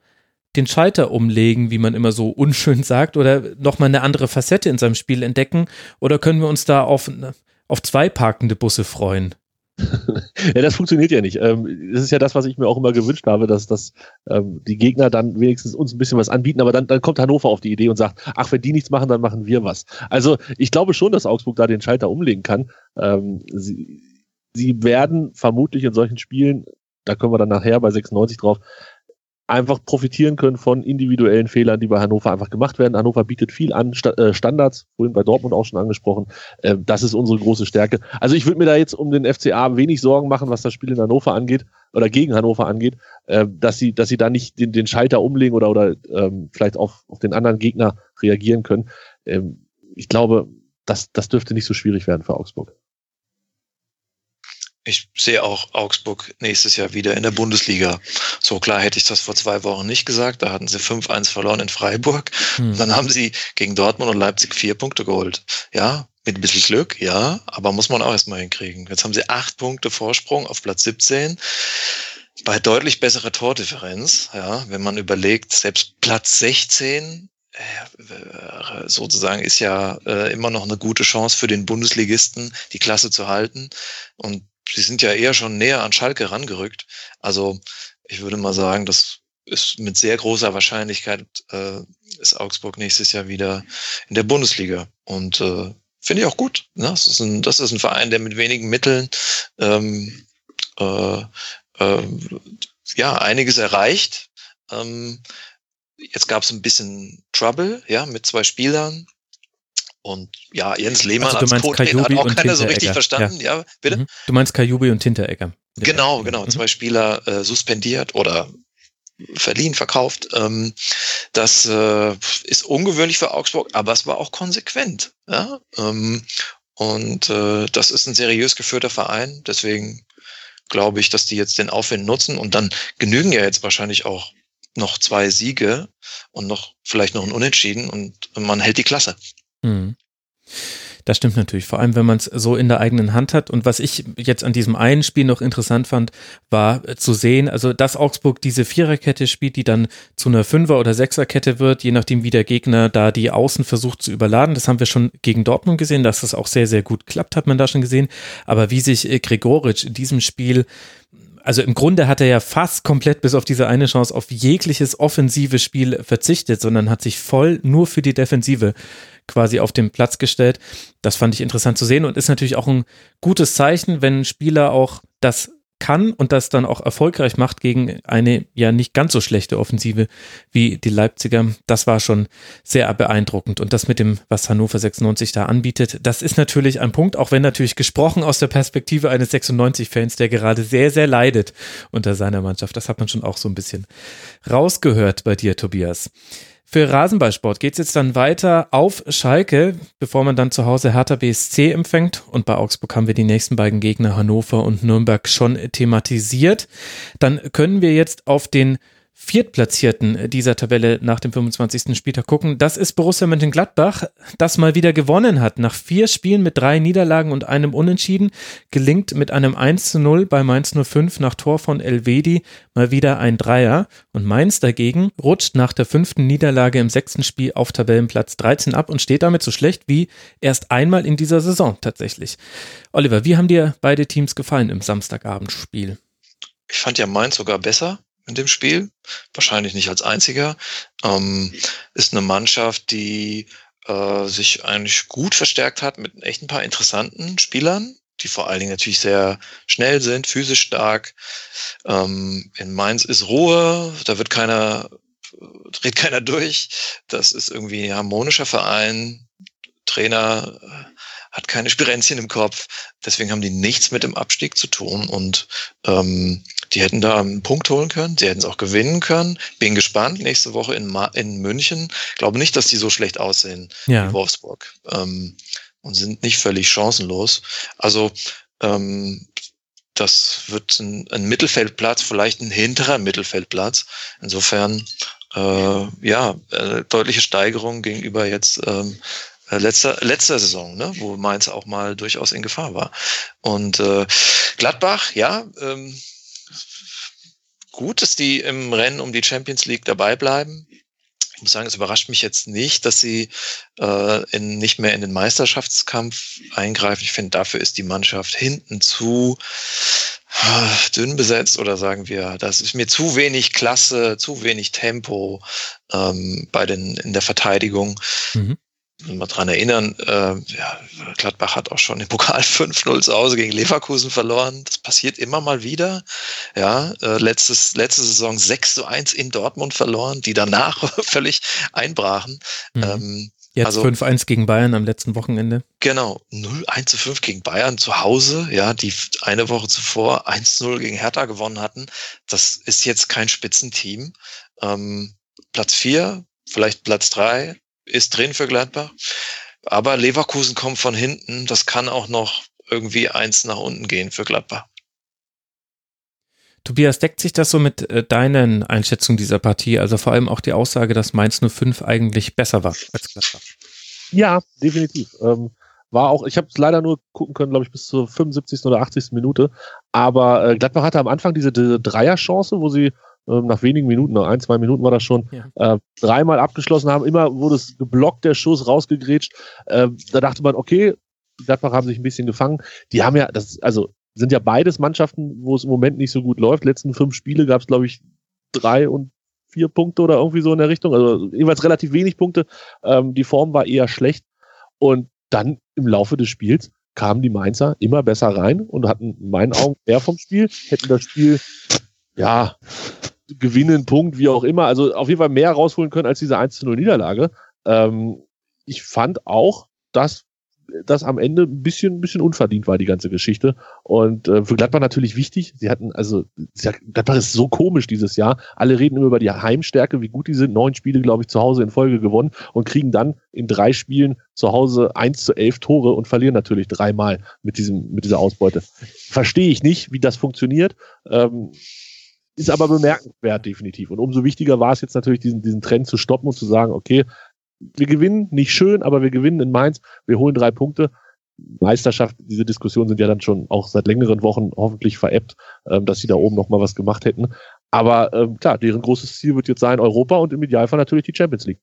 C: den Schalter umlegen, wie man immer so unschön sagt, oder nochmal eine andere Facette in seinem Spiel entdecken? Oder können wir uns da auf, auf zwei parkende Busse freuen?
D: Ja, das funktioniert ja nicht. Ähm, das ist ja das, was ich mir auch immer gewünscht habe, dass, dass ähm, die Gegner dann wenigstens uns ein bisschen was anbieten, aber dann, dann kommt Hannover auf die Idee und sagt, ach, wenn die nichts machen, dann machen wir was. Also ich glaube schon, dass Augsburg da den Schalter umlegen kann. Ähm, sie, sie werden vermutlich in solchen Spielen, da können wir dann nachher bei 96 drauf, einfach profitieren können von individuellen Fehlern, die bei Hannover einfach gemacht werden. Hannover bietet viel an, äh, Standards, vorhin bei Dortmund auch schon angesprochen. Ähm, das ist unsere große Stärke. Also ich würde mir da jetzt um den FCA wenig Sorgen machen, was das Spiel in Hannover angeht oder gegen Hannover angeht, ähm, dass sie, dass sie da nicht den, den Schalter umlegen oder, oder ähm, vielleicht auf, auf den anderen Gegner reagieren können. ich glaube, das, das dürfte nicht so schwierig werden für Augsburg
E: ich sehe auch Augsburg nächstes Jahr wieder in der Bundesliga. So klar hätte ich das vor zwei Wochen nicht gesagt. Da hatten sie 5-1 verloren in Freiburg. Hm. Dann haben sie gegen Dortmund und Leipzig vier Punkte geholt. Ja, mit ein bisschen Glück, ja, aber muss man auch erstmal hinkriegen. Jetzt haben sie acht Punkte Vorsprung auf Platz 17 bei deutlich besserer Tordifferenz. Ja, wenn man überlegt, selbst Platz 16 äh, sozusagen ist ja äh, immer noch eine gute Chance für den Bundesligisten, die Klasse zu halten. Und sie sind ja eher schon näher an Schalke rangerückt. Also ich würde mal sagen, das ist mit sehr großer Wahrscheinlichkeit äh, ist Augsburg nächstes Jahr wieder in der Bundesliga. Und äh, finde ich auch gut. Ne? Das, ist ein, das ist ein Verein, der mit wenigen Mitteln ähm, äh, äh, ja einiges erreicht. Ähm, jetzt gab es ein bisschen Trouble, ja, mit zwei Spielern, und ja, Jens Lehmann
C: also, als Co-Trainer
E: hat auch keiner so richtig verstanden. Ja, ja bitte? Mhm.
C: Du meinst Kajubi und Hinteregger.
E: Genau, genau. Mhm. Zwei Spieler äh, suspendiert oder verliehen, verkauft. Ähm, das äh, ist ungewöhnlich für Augsburg, aber es war auch konsequent. Ja? Ähm, und äh, das ist ein seriös geführter Verein. Deswegen glaube ich, dass die jetzt den Aufwind nutzen und dann genügen ja jetzt wahrscheinlich auch noch zwei Siege und noch vielleicht noch ein Unentschieden und man hält die Klasse.
C: Mhm. Das stimmt natürlich, vor allem wenn man es so in der eigenen Hand hat. Und was ich jetzt an diesem einen Spiel noch interessant fand, war zu sehen, also dass Augsburg diese Viererkette spielt, die dann zu einer Fünfer- oder Sechserkette wird, je nachdem wie der Gegner da die Außen versucht zu überladen. Das haben wir schon gegen Dortmund gesehen, dass das auch sehr, sehr gut klappt, hat man da schon gesehen. Aber wie sich äh, Gregoritsch in diesem Spiel also im Grunde hat er ja fast komplett bis auf diese eine Chance auf jegliches offensive Spiel verzichtet, sondern hat sich voll nur für die Defensive quasi auf den Platz gestellt. Das fand ich interessant zu sehen und ist natürlich auch ein gutes Zeichen, wenn ein Spieler auch das kann und das dann auch erfolgreich macht gegen eine ja nicht ganz so schlechte Offensive wie die Leipziger. Das war schon sehr beeindruckend. Und das mit dem, was Hannover 96 da anbietet, das ist natürlich ein Punkt, auch wenn natürlich gesprochen aus der Perspektive eines 96-Fans, der gerade sehr, sehr leidet unter seiner Mannschaft. Das hat man schon auch so ein bisschen rausgehört bei dir, Tobias. Für Rasenballsport geht es jetzt dann weiter auf Schalke, bevor man dann zu Hause Hertha BSC empfängt. Und bei Augsburg haben wir die nächsten beiden Gegner Hannover und Nürnberg schon thematisiert. Dann können wir jetzt auf den Viertplatzierten dieser Tabelle nach dem 25. Spieltag gucken. Das ist Borussia Mönchengladbach, das mal wieder gewonnen hat. Nach vier Spielen mit drei Niederlagen und einem Unentschieden gelingt mit einem 1 zu 0 bei Mainz 05 nach Tor von Elvedi mal wieder ein Dreier. Und Mainz dagegen rutscht nach der fünften Niederlage im sechsten Spiel auf Tabellenplatz 13 ab und steht damit so schlecht wie erst einmal in dieser Saison tatsächlich. Oliver, wie haben dir beide Teams gefallen im Samstagabendspiel?
E: Ich fand ja Mainz sogar besser in dem Spiel, wahrscheinlich nicht als einziger. Ähm, ist eine Mannschaft, die äh, sich eigentlich gut verstärkt hat mit echt ein paar interessanten Spielern, die vor allen Dingen natürlich sehr schnell sind, physisch stark. Ähm, in Mainz ist Ruhe, da wird keiner, dreht keiner durch. Das ist irgendwie ein harmonischer Verein. Trainer hat keine Spirenzchen im Kopf. Deswegen haben die nichts mit dem Abstieg zu tun und ähm, die hätten da einen Punkt holen können. Sie hätten es auch gewinnen können. Bin gespannt. Nächste Woche in, Ma in München. Glaube nicht, dass die so schlecht aussehen ja. wie Wolfsburg ähm, und sind nicht völlig chancenlos. Also ähm, das wird ein, ein Mittelfeldplatz, vielleicht ein hinterer Mittelfeldplatz. Insofern äh, ja, äh, deutliche Steigerung gegenüber jetzt ähm, äh, letzter, letzter Saison, ne, wo Mainz auch mal durchaus in Gefahr war. Und äh, Gladbach, ja, ähm, gut, dass die im Rennen um die Champions League dabei bleiben. Ich muss sagen, es überrascht mich jetzt nicht, dass sie äh, in, nicht mehr in den Meisterschaftskampf eingreifen. Ich finde, dafür ist die Mannschaft hinten zu äh, dünn besetzt oder sagen wir, das ist mir zu wenig Klasse, zu wenig Tempo ähm, bei den in der Verteidigung. Mhm mal dran erinnern, äh, ja, Gladbach hat auch schon im Pokal <laughs> 5-0 zu Hause gegen Leverkusen verloren. Das passiert immer mal wieder. Ja, äh, letztes, letzte Saison 6 zu 1 in Dortmund verloren, die danach <laughs> völlig einbrachen. Mhm. Ähm,
C: Jetzt also, 5-1 gegen Bayern am letzten Wochenende.
E: Genau, 0-1 zu 5 gegen Bayern zu Hause, ja, die eine Woche zuvor 1-0 gegen Hertha gewonnen hatten. Das ist jetzt kein Spitzenteam. Ähm, Platz 4, vielleicht Platz 3, ist drin für Gladbach. Aber Leverkusen kommt von hinten. Das kann auch noch irgendwie eins nach unten gehen für Gladbach.
C: Tobias, deckt sich das so mit äh, deinen Einschätzungen dieser Partie? Also vor allem auch die Aussage, dass Mainz 05 eigentlich besser war als Gladbach.
D: Ja, definitiv. Ähm, war auch, ich habe es leider nur gucken können, glaube ich, bis zur 75. oder 80. Minute. Aber äh, Gladbach hatte am Anfang diese, diese Dreierchance, wo sie nach wenigen Minuten, nach ein, zwei Minuten war das schon, ja. äh, dreimal abgeschlossen haben. Immer wurde es geblockt, der Schuss rausgegrätscht. Äh, da dachte man, okay, die Gladbach haben sich ein bisschen gefangen. Die haben ja, das, also sind ja beides Mannschaften, wo es im Moment nicht so gut läuft. Letzten fünf Spiele gab es, glaube ich, drei und vier Punkte oder irgendwie so in der Richtung. Also jeweils relativ wenig Punkte. Ähm, die Form war eher schlecht. Und dann im Laufe des Spiels kamen die Mainzer immer besser rein und hatten in meinen Augen mehr vom Spiel, hätten das Spiel ja gewinnen, Punkt, wie auch immer. Also auf jeden Fall mehr rausholen können als diese 1 0 Niederlage. Ähm, ich fand auch, dass das am Ende ein bisschen, ein bisschen unverdient war, die ganze Geschichte. Und äh, für Gladbach natürlich wichtig. Sie hatten, also, Gladbach ist so komisch dieses Jahr. Alle reden immer über die Heimstärke, wie gut die sind. Neun Spiele, glaube ich, zu Hause in Folge gewonnen und kriegen dann in drei Spielen zu Hause eins zu elf Tore und verlieren natürlich dreimal mit diesem, mit dieser Ausbeute. Verstehe ich nicht, wie das funktioniert. Ähm, ist aber bemerkenswert, definitiv. Und umso wichtiger war es jetzt natürlich, diesen, diesen Trend zu stoppen und zu sagen, okay, wir gewinnen, nicht schön, aber wir gewinnen in Mainz, wir holen drei Punkte. Meisterschaft, diese Diskussionen sind ja dann schon auch seit längeren Wochen hoffentlich veräppt, ähm, dass sie da oben nochmal was gemacht hätten. Aber ähm, klar, deren großes Ziel wird jetzt sein Europa und im Idealfall natürlich die Champions League.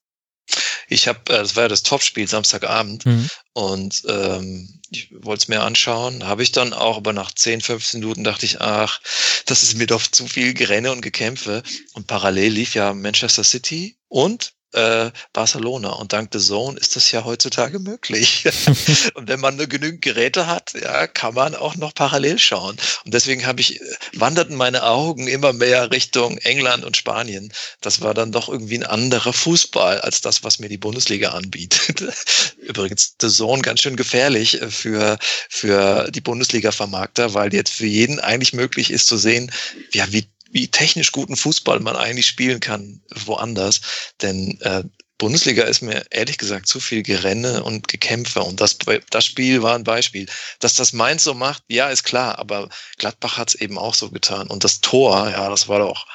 E: Ich habe, äh, das war ja das Topspiel Samstagabend mhm. und ähm, ich wollte es mir anschauen, habe ich dann auch, aber nach 10, 15 Minuten dachte ich, ach, das ist mir doch zu viel Gerenne und Gekämpfe. Und parallel lief ja Manchester City und äh, Barcelona. Und dank The Zone ist das ja heutzutage möglich. <laughs> und wenn man nur genügend Geräte hat, ja, kann man auch noch parallel schauen. Und deswegen habe ich, äh, wanderten meine Augen immer mehr Richtung England und Spanien. Das war dann doch irgendwie ein anderer Fußball als das, was mir die Bundesliga anbietet. <laughs> Übrigens, The Zone ganz schön gefährlich äh, für, für die Bundesliga-Vermarkter, weil jetzt für jeden eigentlich möglich ist zu sehen, ja, wie wie technisch guten Fußball man eigentlich spielen kann woanders. Denn äh, Bundesliga ist mir ehrlich gesagt zu viel Gerenne und Gekämpfe. Und das, das Spiel war ein Beispiel. Dass das Mainz so macht, ja, ist klar, aber Gladbach hat es eben auch so getan. Und das Tor, ja, das war doch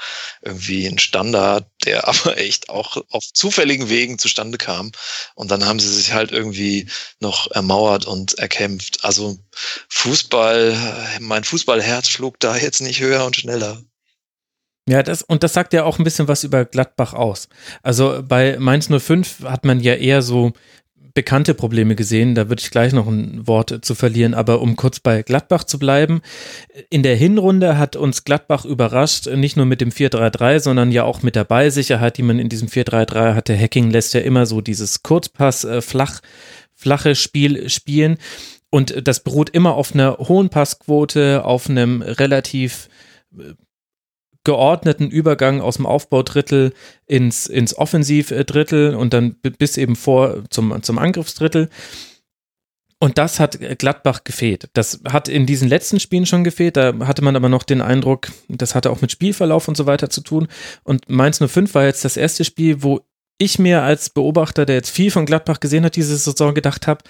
E: irgendwie ein Standard, der <laughs> aber echt auch auf zufälligen Wegen zustande kam. Und dann haben sie sich halt irgendwie noch ermauert und erkämpft. Also Fußball, mein Fußballherz schlug da jetzt nicht höher und schneller.
C: Ja, das, und das sagt ja auch ein bisschen was über Gladbach aus. Also bei Mainz 05 hat man ja eher so bekannte Probleme gesehen. Da würde ich gleich noch ein Wort zu verlieren. Aber um kurz bei Gladbach zu bleiben. In der Hinrunde hat uns Gladbach überrascht, nicht nur mit dem 4-3-3, sondern ja auch mit der Ballsicherheit, die man in diesem 4-3-3 hatte. Hacking lässt ja immer so dieses Kurzpass äh, flach, flache Spiel spielen. Und das beruht immer auf einer hohen Passquote, auf einem relativ äh, geordneten Übergang aus dem Aufbaudrittel ins, ins Offensivdrittel und dann bis eben vor zum, zum Angriffsdrittel. Und das hat Gladbach gefehlt. Das hat in diesen letzten Spielen schon gefehlt. Da hatte man aber noch den Eindruck, das hatte auch mit Spielverlauf und so weiter zu tun. Und Mainz 05 war jetzt das erste Spiel, wo ich mir als Beobachter, der jetzt viel von Gladbach gesehen hat, diese Saison gedacht habe,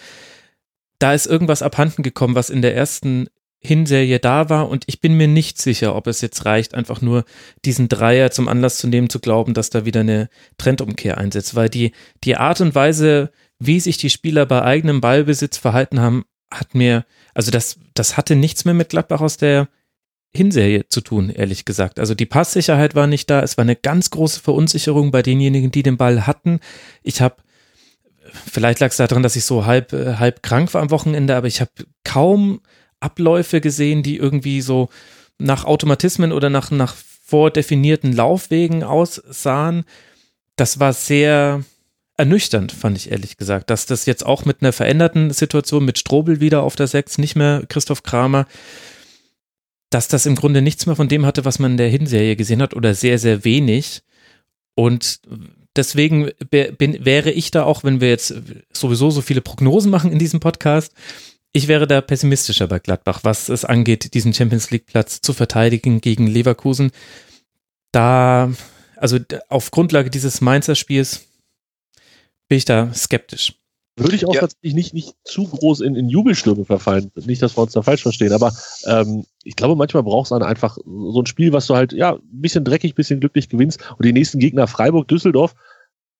C: da ist irgendwas abhanden gekommen, was in der ersten Hinserie da war und ich bin mir nicht sicher, ob es jetzt reicht, einfach nur diesen Dreier zum Anlass zu nehmen, zu glauben, dass da wieder eine Trendumkehr einsetzt, weil die, die Art und Weise, wie sich die Spieler bei eigenem Ballbesitz verhalten haben, hat mir, also das, das hatte nichts mehr mit Gladbach aus der Hinserie zu tun, ehrlich gesagt. Also die Passsicherheit war nicht da, es war eine ganz große Verunsicherung bei denjenigen, die den Ball hatten. Ich habe vielleicht lag es daran, dass ich so halb, äh, halb krank war am Wochenende, aber ich habe kaum Abläufe gesehen, die irgendwie so nach Automatismen oder nach, nach vordefinierten Laufwegen aussahen. Das war sehr ernüchternd, fand ich ehrlich gesagt, dass das jetzt auch mit einer veränderten Situation mit Strobel wieder auf der Sechs, nicht mehr Christoph Kramer, dass das im Grunde nichts mehr von dem hatte, was man in der Hinserie gesehen hat oder sehr, sehr wenig. Und deswegen bin, wäre ich da auch, wenn wir jetzt sowieso so viele Prognosen machen in diesem Podcast, ich wäre da pessimistischer bei Gladbach, was es angeht, diesen Champions League Platz zu verteidigen gegen Leverkusen. Da, also auf Grundlage dieses Mainzer Spiels bin ich da skeptisch.
D: Würde ich auch ja. tatsächlich nicht, nicht zu groß in, in Jubelstürme verfallen. Nicht, dass wir uns da falsch verstehen, aber ähm, ich glaube, manchmal brauchst du dann einfach so ein Spiel, was du halt, ja, ein bisschen dreckig, ein bisschen glücklich gewinnst und die nächsten Gegner Freiburg, Düsseldorf,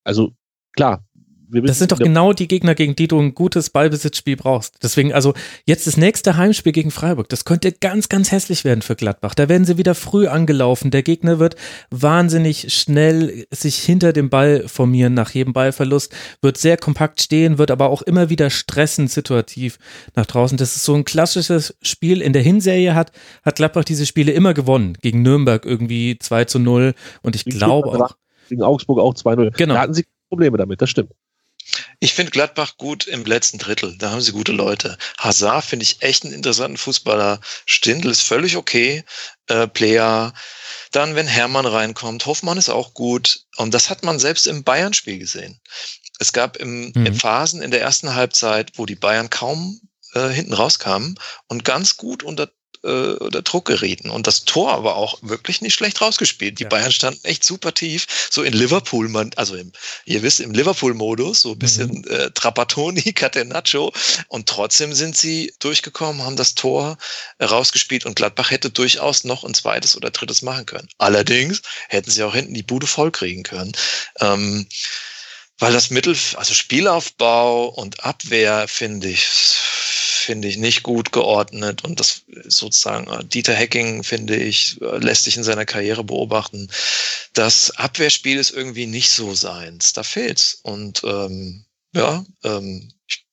D: also klar,
C: das sind doch genau die Gegner, gegen die du ein gutes Ballbesitzspiel brauchst. Deswegen, also jetzt das nächste Heimspiel gegen Freiburg, das könnte ganz, ganz hässlich werden für Gladbach. Da werden sie wieder früh angelaufen. Der Gegner wird wahnsinnig schnell sich hinter dem Ball formieren nach jedem Ballverlust, wird sehr kompakt stehen, wird aber auch immer wieder stressen situativ nach draußen. Das ist so ein klassisches Spiel. In der Hinserie hat, hat Gladbach diese Spiele immer gewonnen. Gegen Nürnberg irgendwie 2 zu 0 und ich glaube auch.
D: Gegen Augsburg auch 2-0.
C: Genau.
D: Da hatten sie Probleme damit, das stimmt.
E: Ich finde Gladbach gut im letzten Drittel. Da haben sie gute Leute. Hazard finde ich echt einen interessanten Fußballer. Stindl ist völlig okay. Äh, Player. Dann, wenn Hermann reinkommt, Hoffmann ist auch gut. Und das hat man selbst im Bayern-Spiel gesehen. Es gab im, mhm. in Phasen in der ersten Halbzeit, wo die Bayern kaum äh, hinten rauskamen und ganz gut unter äh, unter Druck gerieten. Und das Tor war auch wirklich nicht schlecht rausgespielt. Die ja. Bayern standen echt super tief, so in Liverpool, man, also im, ihr wisst, im Liverpool-Modus, so ein bisschen mhm. äh, Trapattoni, <laughs> Catenaccio. Und trotzdem sind sie durchgekommen, haben das Tor rausgespielt und Gladbach hätte durchaus noch ein zweites oder drittes machen können. Allerdings hätten sie auch hinten die Bude voll kriegen können. Ähm, weil das Mittel, also Spielaufbau und Abwehr, finde ich, finde ich nicht gut geordnet und das sozusagen äh, Dieter Hacking, finde ich, äh, lässt sich in seiner Karriere beobachten. Das Abwehrspiel ist irgendwie nicht so seins. Da fehlt's. Und ähm, ja, ähm, ich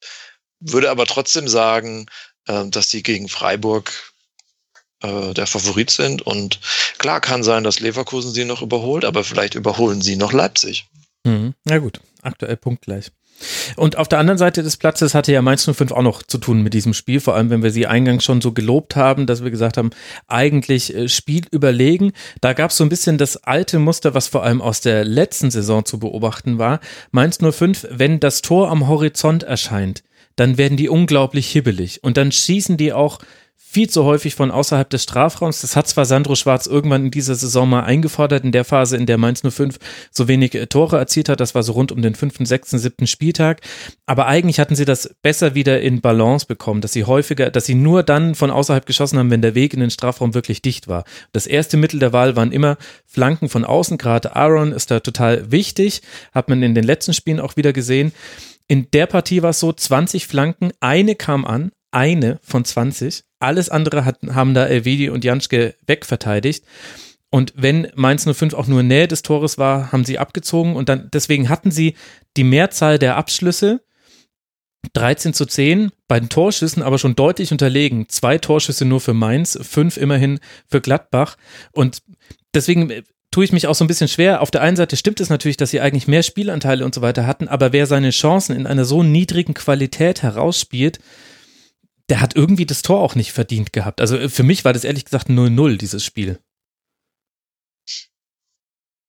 E: würde aber trotzdem sagen, äh, dass sie gegen Freiburg äh, der Favorit sind. Und klar kann sein, dass Leverkusen sie noch überholt, aber vielleicht überholen sie noch Leipzig.
C: Mhm. Ja gut, aktuell punktgleich. Und auf der anderen Seite des Platzes hatte ja Mainz 05 auch noch zu tun mit diesem Spiel, vor allem wenn wir sie eingangs schon so gelobt haben, dass wir gesagt haben, eigentlich äh, Spiel überlegen. Da gab es so ein bisschen das alte Muster, was vor allem aus der letzten Saison zu beobachten war. Mainz 05, wenn das Tor am Horizont erscheint, dann werden die unglaublich hibbelig und dann schießen die auch viel zu häufig von außerhalb des Strafraums. Das hat zwar Sandro Schwarz irgendwann in dieser Saison mal eingefordert, in der Phase, in der Mainz 05 so wenig äh, Tore erzielt hat. Das war so rund um den fünften, sechsten, siebten Spieltag. Aber eigentlich hatten sie das besser wieder in Balance bekommen, dass sie häufiger, dass sie nur dann von außerhalb geschossen haben, wenn der Weg in den Strafraum wirklich dicht war. Das erste Mittel der Wahl waren immer Flanken von außen. Gerade Aaron ist da total wichtig. Hat man in den letzten Spielen auch wieder gesehen. In der Partie war es so, 20 Flanken, eine kam an, eine von 20. Alles andere hat, haben da Elvedi und Janschke wegverteidigt. Und wenn Mainz 05 auch nur in Nähe des Tores war, haben sie abgezogen und dann deswegen hatten sie die Mehrzahl der Abschlüsse 13 zu 10 bei den Torschüssen, aber schon deutlich unterlegen. Zwei Torschüsse nur für Mainz, fünf immerhin für Gladbach. Und deswegen äh, tue ich mich auch so ein bisschen schwer. Auf der einen Seite stimmt es natürlich, dass sie eigentlich mehr Spielanteile und so weiter hatten, aber wer seine Chancen in einer so niedrigen Qualität herausspielt, der hat irgendwie das Tor auch nicht verdient gehabt. Also äh, für mich war das ehrlich gesagt 0-0, dieses Spiel.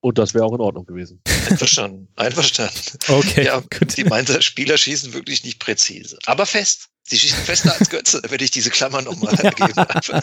D: Und das wäre auch in Ordnung gewesen.
E: Einverstanden. Einverstanden.
C: Okay.
E: Ja, <laughs> gut. Die Mainzer Spieler schießen wirklich nicht präzise. Aber fest. Sie schießen fester als Götze, wenn ich diese Klammer nochmal ergeben <laughs> habe.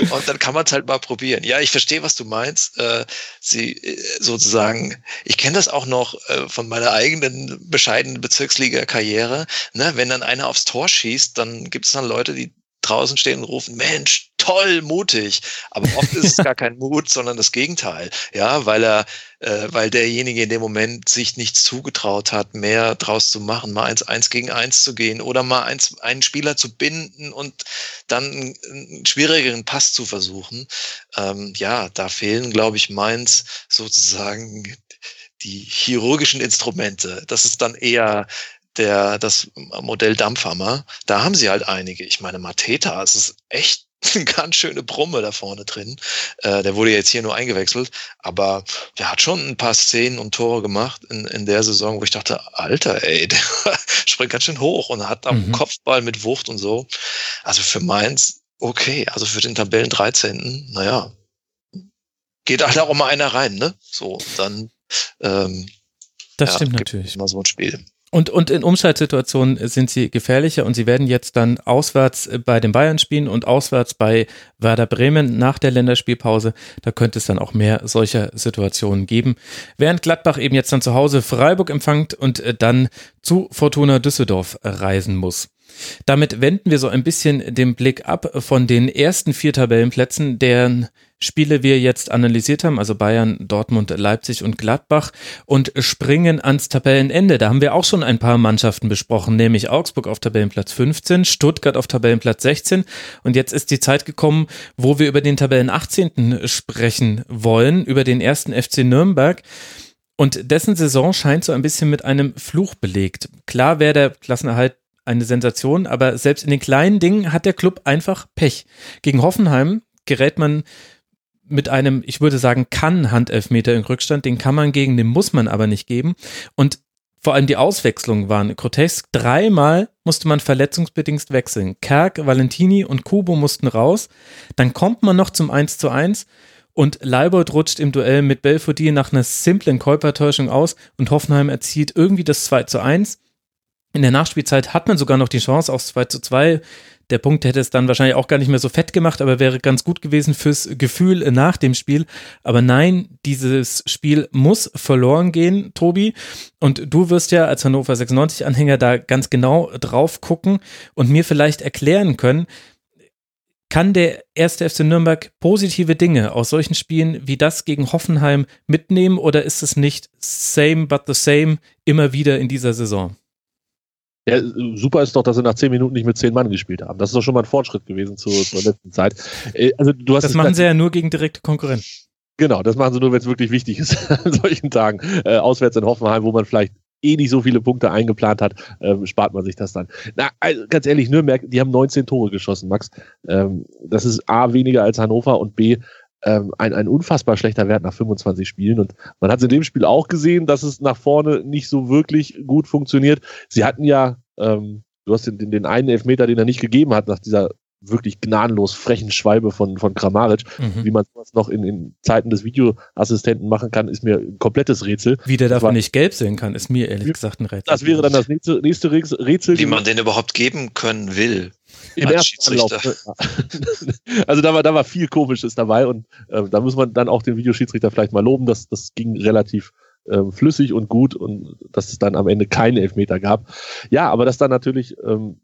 E: <laughs> Und dann kann man es halt mal probieren. Ja, ich verstehe, was du meinst. Äh, sie äh, sozusagen, ich kenne das auch noch äh, von meiner eigenen bescheidenen Bezirksliga-Karriere. Ne? Wenn dann einer aufs Tor schießt, dann gibt es dann Leute, die draußen stehen und rufen, Mensch, toll, mutig. Aber oft ist es gar kein Mut, sondern das Gegenteil. Ja, weil er, äh, weil derjenige in dem Moment sich nichts zugetraut hat, mehr draus zu machen, mal eins, eins gegen eins zu gehen oder mal eins, einen Spieler zu binden und dann einen, schwierigeren Pass zu versuchen. Ähm, ja, da fehlen, glaube ich, Mainz sozusagen die chirurgischen Instrumente. Das ist dann eher der, das Modell Dampfhammer, da haben sie halt einige. Ich meine, Mateta, es ist echt <laughs> eine ganz schöne Brumme da vorne drin. Äh, der wurde jetzt hier nur eingewechselt, aber der hat schon ein paar Szenen und Tore gemacht in, in der Saison, wo ich dachte, Alter, ey, <laughs> der springt ganz schön hoch und hat am mhm. Kopfball mit Wucht und so. Also für Mainz, okay, also für den Tabellen 13. Naja, geht <laughs> halt auch mal einer rein, ne? So, dann ähm,
C: das ja, stimmt natürlich.
E: Immer so ein Spiel.
C: Und, und in Umschaltsituationen sind sie gefährlicher und sie werden jetzt dann auswärts bei den Bayern spielen und auswärts bei Werder Bremen nach der Länderspielpause. Da könnte es dann auch mehr solcher Situationen geben. Während Gladbach eben jetzt dann zu Hause Freiburg empfangt und äh, dann zu Fortuna Düsseldorf reisen muss. Damit wenden wir so ein bisschen den Blick ab von den ersten vier Tabellenplätzen, deren Spiele wir jetzt analysiert haben, also Bayern, Dortmund, Leipzig und Gladbach und springen ans Tabellenende. Da haben wir auch schon ein paar Mannschaften besprochen, nämlich Augsburg auf Tabellenplatz 15, Stuttgart auf Tabellenplatz 16 und jetzt ist die Zeit gekommen, wo wir über den Tabellen 18. sprechen wollen, über den ersten FC Nürnberg. Und dessen Saison scheint so ein bisschen mit einem Fluch belegt. Klar wäre der Klassenerhalt eine Sensation, aber selbst in den kleinen Dingen hat der Club einfach Pech. Gegen Hoffenheim gerät man mit einem, ich würde sagen, kann Handelfmeter in Rückstand, den kann man gegen, den muss man aber nicht geben. Und vor allem die Auswechslungen waren grotesk. Dreimal musste man verletzungsbedingt wechseln. Kerk, Valentini und Kubo mussten raus. Dann kommt man noch zum 1 zu 1 und Leibold rutscht im Duell mit Belfodil nach einer simplen Käupertäuschung aus und Hoffenheim erzielt irgendwie das 2 zu 1. In der Nachspielzeit hat man sogar noch die Chance aufs 2 zu 2. Der Punkt hätte es dann wahrscheinlich auch gar nicht mehr so fett gemacht, aber wäre ganz gut gewesen fürs Gefühl nach dem Spiel. Aber nein, dieses Spiel muss verloren gehen, Tobi. Und du wirst ja als Hannover 96 Anhänger da ganz genau drauf gucken und mir vielleicht erklären können, kann der erste FC Nürnberg positive Dinge aus solchen Spielen wie das gegen Hoffenheim mitnehmen oder ist es nicht same but the same immer wieder in dieser Saison?
D: Ja, super ist doch, dass sie nach zehn Minuten nicht mit zehn Mann gespielt haben. Das ist doch schon mal ein Fortschritt gewesen zur, zur letzten Zeit.
C: Äh, also du hast das machen sie ja nur gegen direkte Konkurrenten.
D: Genau, das machen sie nur, wenn es wirklich wichtig ist <laughs> an solchen Tagen. Äh, auswärts in Hoffenheim, wo man vielleicht eh nicht so viele Punkte eingeplant hat, ähm, spart man sich das dann. Na, also ganz ehrlich, Nürnberg, die haben 19 Tore geschossen, Max. Ähm, das ist A weniger als Hannover und B ähm, ein, ein unfassbar schlechter Wert nach 25 Spielen. Und man hat es in dem Spiel auch gesehen, dass es nach vorne nicht so wirklich gut funktioniert. Sie hatten ja, ähm, du hast den, den, den einen Elfmeter, den er nicht gegeben hat, nach dieser wirklich gnadenlos frechen Schwalbe von, von Kramaric. Mhm. Wie man sowas noch in, in Zeiten des Videoassistenten machen kann, ist mir ein komplettes Rätsel.
C: Wie der davon nicht gelb sehen kann, ist mir ehrlich gesagt ein Rätsel.
D: Das wäre dann das nächste, nächste Rätsel.
E: Wie man den überhaupt geben können will.
D: Im ersten Anlauf. <laughs> Also da war, da war viel Komisches dabei und äh, da muss man dann auch den Videoschiedsrichter vielleicht mal loben, dass das ging relativ ähm, flüssig und gut und dass es dann am Ende keine Elfmeter gab. Ja, aber dass dann natürlich ähm,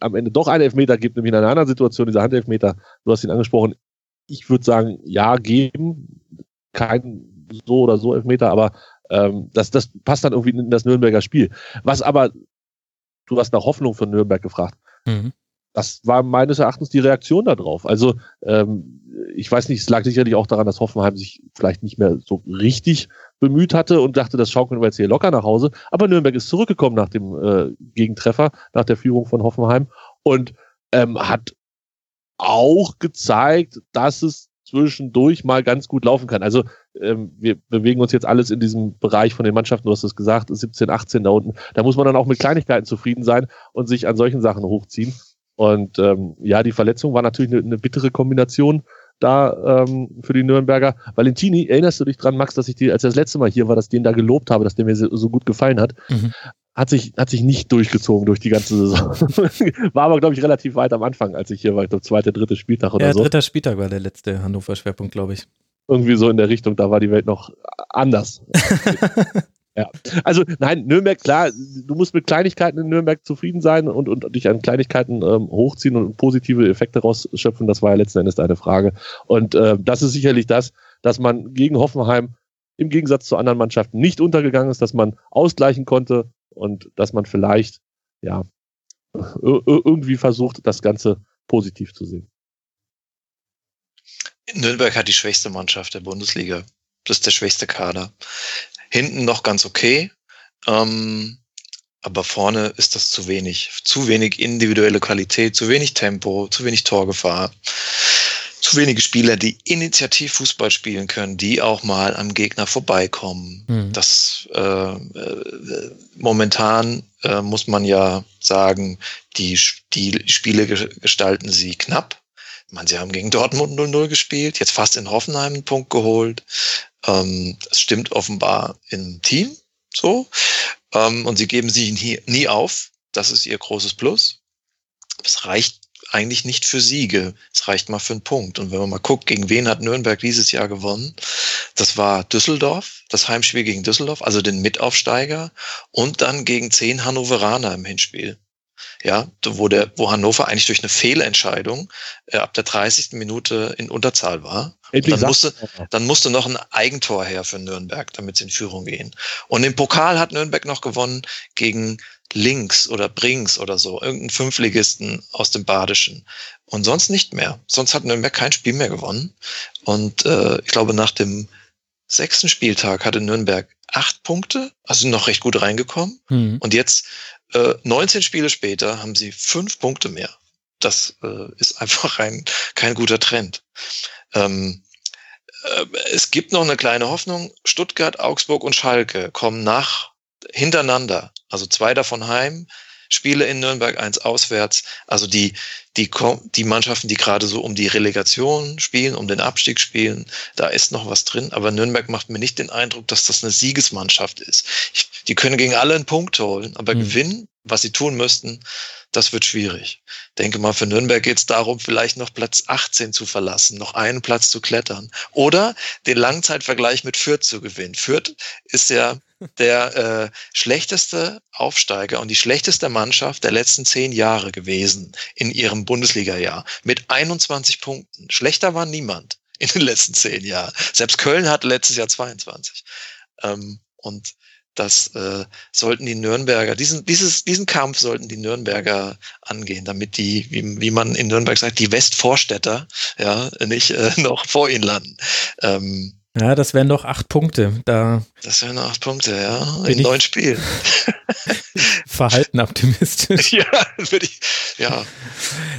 D: am Ende doch einen Elfmeter gibt, nämlich in einer anderen Situation, dieser Handelfmeter, du hast ihn angesprochen, ich würde sagen, ja, geben, kein so oder so Elfmeter, aber ähm, das, das passt dann irgendwie in das Nürnberger Spiel. Was aber, du hast nach Hoffnung von Nürnberg gefragt. Mhm das war meines Erachtens die Reaktion darauf. Also ähm, ich weiß nicht, es lag sicherlich auch daran, dass Hoffenheim sich vielleicht nicht mehr so richtig bemüht hatte und dachte, das schaukeln wir jetzt hier locker nach Hause. Aber Nürnberg ist zurückgekommen nach dem äh, Gegentreffer, nach der Führung von Hoffenheim und ähm, hat auch gezeigt, dass es zwischendurch mal ganz gut laufen kann. Also ähm, wir bewegen uns jetzt alles in diesem Bereich von den Mannschaften, du hast es gesagt, 17, 18 da unten. Da muss man dann auch mit Kleinigkeiten zufrieden sein und sich an solchen Sachen hochziehen. Und ähm, ja, die Verletzung war natürlich eine, eine bittere Kombination da ähm, für die Nürnberger. Valentini, erinnerst du dich dran, Max, dass ich dir, als er das letzte Mal hier war, dass ich den da gelobt habe, dass der mir so, so gut gefallen hat? Mhm. Hat sich, hat sich nicht durchgezogen durch die ganze Saison. <laughs> war aber, glaube ich, relativ weit am Anfang, als ich hier war. Ich glaube, zweiter, dritter Spieltag oder
C: ja,
D: so.
C: dritter Spieltag war der letzte Hannover-Schwerpunkt, glaube ich.
D: Irgendwie so in der Richtung, da war die Welt noch anders. <laughs> Ja. Also nein, Nürnberg, klar, du musst mit Kleinigkeiten in Nürnberg zufrieden sein und, und dich an Kleinigkeiten ähm, hochziehen und positive Effekte rausschöpfen. Das war ja letzten Endes deine Frage. Und äh, das ist sicherlich das, dass man gegen Hoffenheim im Gegensatz zu anderen Mannschaften nicht untergegangen ist, dass man ausgleichen konnte und dass man vielleicht ja irgendwie versucht, das Ganze positiv zu sehen.
E: Nürnberg hat die schwächste Mannschaft der Bundesliga. Das ist der schwächste Kader. Hinten noch ganz okay. Ähm, aber vorne ist das zu wenig. Zu wenig individuelle Qualität, zu wenig Tempo, zu wenig Torgefahr. Zu wenige Spieler, die initiativ Fußball spielen können, die auch mal am Gegner vorbeikommen. Mhm. Das äh, äh, momentan äh, muss man ja sagen, die, die Spiele gestalten sie knapp. Man, sie haben gegen Dortmund 0-0 gespielt, jetzt fast in Hoffenheim einen Punkt geholt. Ähm, das stimmt offenbar im Team so. Ähm, und sie geben sich nie, nie auf. Das ist ihr großes Plus. Es reicht eigentlich nicht für Siege. Es reicht mal für einen Punkt. Und wenn man mal guckt, gegen wen hat Nürnberg dieses Jahr gewonnen? Das war Düsseldorf, das Heimspiel gegen Düsseldorf, also den Mitaufsteiger und dann gegen zehn Hannoveraner im Hinspiel ja, wo der, wo Hannover eigentlich durch eine Fehlentscheidung äh, ab der 30. Minute in Unterzahl war. dann musste, dann musste noch ein Eigentor her für Nürnberg, damit sie in Führung gehen. Und im Pokal hat Nürnberg noch gewonnen gegen Links oder Brings oder so, irgendeinen Fünfligisten aus dem Badischen. Und sonst nicht mehr. Sonst hat Nürnberg kein Spiel mehr gewonnen. Und äh, ich glaube, nach dem sechsten Spieltag hatte Nürnberg acht Punkte, also noch recht gut reingekommen. Mhm. Und jetzt äh, 19 Spiele später haben sie fünf Punkte mehr. Das äh, ist einfach ein, kein guter Trend. Ähm, äh, es gibt noch eine kleine Hoffnung. Stuttgart, Augsburg und Schalke kommen nach hintereinander. Also zwei davon heim, Spiele in Nürnberg, eins auswärts. Also die, die, die Mannschaften, die gerade so um die Relegation spielen, um den Abstieg spielen, da ist noch was drin. Aber Nürnberg macht mir nicht den Eindruck, dass das eine Siegesmannschaft ist. Ich, die können gegen alle einen Punkt holen, aber mhm. gewinnen, was sie tun müssten, das wird schwierig. Denke mal, für Nürnberg geht es darum, vielleicht noch Platz 18 zu verlassen, noch einen Platz zu klettern oder den Langzeitvergleich mit Fürth zu gewinnen. Fürth ist ja der äh, schlechteste Aufsteiger und die schlechteste Mannschaft der letzten zehn Jahre gewesen in ihrem Bundesliga-Jahr mit 21 Punkten. Schlechter war niemand in den letzten zehn Jahren. Selbst Köln hatte letztes Jahr 22. Ähm, und das äh, sollten die Nürnberger, diesen, dieses, diesen Kampf sollten die Nürnberger angehen, damit die, wie, wie man in Nürnberg sagt, die Westvorstädter ja nicht äh, <laughs> noch vor ihnen landen. Ähm,
C: ja, das wären doch acht Punkte. Da
E: das wären acht Punkte, ja, in neun Spielen. <laughs>
C: Verhalten optimistisch. <laughs>
E: ja, würde ich, ja.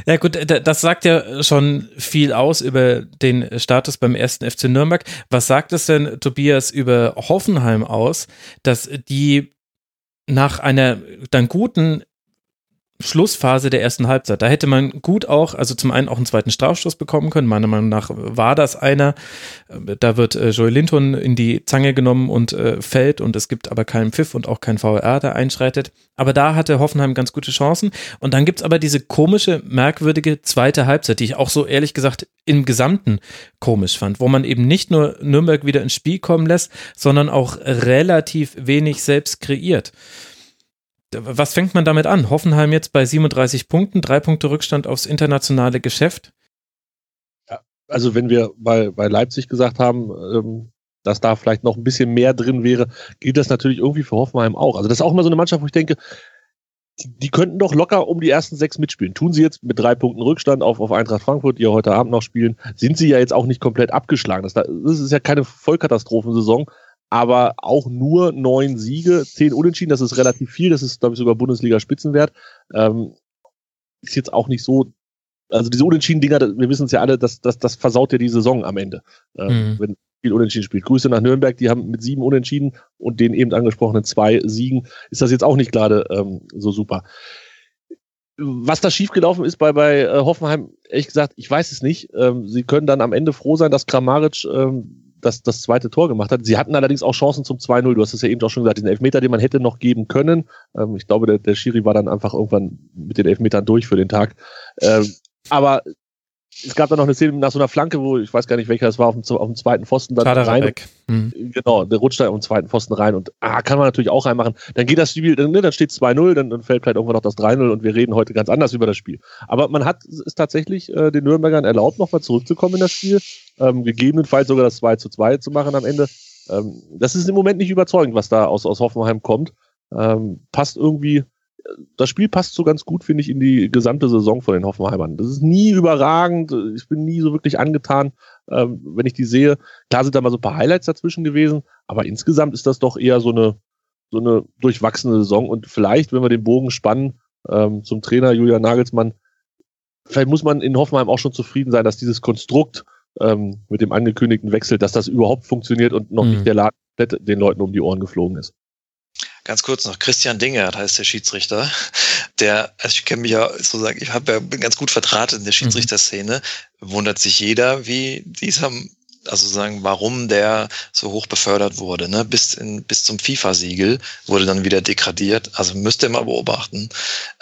C: Ja, gut, das sagt ja schon viel aus über den Status beim ersten FC Nürnberg. Was sagt es denn, Tobias, über Hoffenheim aus, dass die nach einer dann guten Schlussphase der ersten Halbzeit. Da hätte man gut auch, also zum einen auch einen zweiten Strafstoß bekommen können. Meiner Meinung nach war das einer. Da wird äh, Joel Linton in die Zange genommen und äh, fällt und es gibt aber keinen Pfiff und auch kein VR, der einschreitet. Aber da hatte Hoffenheim ganz gute Chancen. Und dann gibt's aber diese komische, merkwürdige zweite Halbzeit, die ich auch so ehrlich gesagt im Gesamten komisch fand, wo man eben nicht nur Nürnberg wieder ins Spiel kommen lässt, sondern auch relativ wenig selbst kreiert was fängt man damit an? Hoffenheim jetzt bei 37 Punkten, drei Punkte Rückstand aufs internationale Geschäft?
D: Ja, also wenn wir bei, bei Leipzig gesagt haben, ähm, dass da vielleicht noch ein bisschen mehr drin wäre, gilt das natürlich irgendwie für Hoffenheim auch. Also das ist auch immer so eine Mannschaft, wo ich denke, die, die könnten doch locker um die ersten sechs mitspielen. Tun sie jetzt mit drei Punkten Rückstand auf, auf Eintracht Frankfurt, die ja heute Abend noch spielen, sind sie ja jetzt auch nicht komplett abgeschlagen. Das, das ist ja keine Vollkatastrophensaison, aber auch nur neun Siege, zehn Unentschieden, das ist relativ viel, das ist, glaube ich, sogar Bundesliga-Spitzenwert. Ähm, ist jetzt auch nicht so, also diese Unentschieden-Dinger, wir wissen es ja alle, das, das, das versaut ja die Saison am Ende, ähm, mhm. wenn viel Unentschieden spielt. Grüße nach Nürnberg, die haben mit sieben Unentschieden und den eben angesprochenen zwei Siegen, ist das jetzt auch nicht gerade ähm, so super. was da schiefgelaufen ist bei, bei äh, Hoffenheim, ehrlich gesagt, ich weiß es nicht. Ähm, sie können dann am Ende froh sein, dass Kramaric ähm, das, das zweite Tor gemacht hat. Sie hatten allerdings auch Chancen zum 2-0. Du hast es ja eben auch schon gesagt, diesen Elfmeter, den man hätte noch geben können. Ähm, ich glaube, der, der Schiri war dann einfach irgendwann mit den Elfmetern durch für den Tag. Ähm, aber es gab dann noch eine Szene nach so einer Flanke, wo ich weiß gar nicht welcher es war, auf dem, auf dem zweiten Pfosten dann
C: Kader
D: rein.
C: weg. Mhm.
D: Genau, der rutscht da auf dem zweiten Pfosten rein und ah, kann man natürlich auch reinmachen. Dann geht das Spiel, dann, ne, dann steht 2-0, dann, dann fällt vielleicht irgendwann noch das 3-0 und wir reden heute ganz anders über das Spiel. Aber man hat es tatsächlich äh, den Nürnbergern erlaubt, nochmal zurückzukommen in das Spiel, ähm, gegebenenfalls sogar das 2 zu 2 zu machen am Ende. Ähm, das ist im Moment nicht überzeugend, was da aus, aus Hoffenheim kommt. Ähm, passt irgendwie das Spiel passt so ganz gut, finde ich, in die gesamte Saison von den Hoffenheimern. Das ist nie überragend. Ich bin nie so wirklich angetan, ähm, wenn ich die sehe. Klar sind da mal so ein paar Highlights dazwischen gewesen, aber insgesamt ist das doch eher so eine, so eine durchwachsene Saison. Und vielleicht, wenn wir den Bogen spannen ähm, zum Trainer Julian Nagelsmann, vielleicht muss man in Hoffenheim auch schon zufrieden sein, dass dieses Konstrukt ähm, mit dem angekündigten Wechsel, dass das überhaupt funktioniert und noch mhm. nicht der Laden den Leuten um die Ohren geflogen ist.
E: Ganz kurz noch, Christian Dingert heißt der Schiedsrichter. Der, also ich kenne mich ja sozusagen, ich hab ja, bin ganz gut vertratet in der mhm. Schiedsrichterszene. Wundert sich jeder, wie dieser also sagen, warum der so hoch befördert wurde, ne? bis, in, bis zum FIFA-Siegel wurde dann wieder degradiert. Also müsst ihr mal beobachten.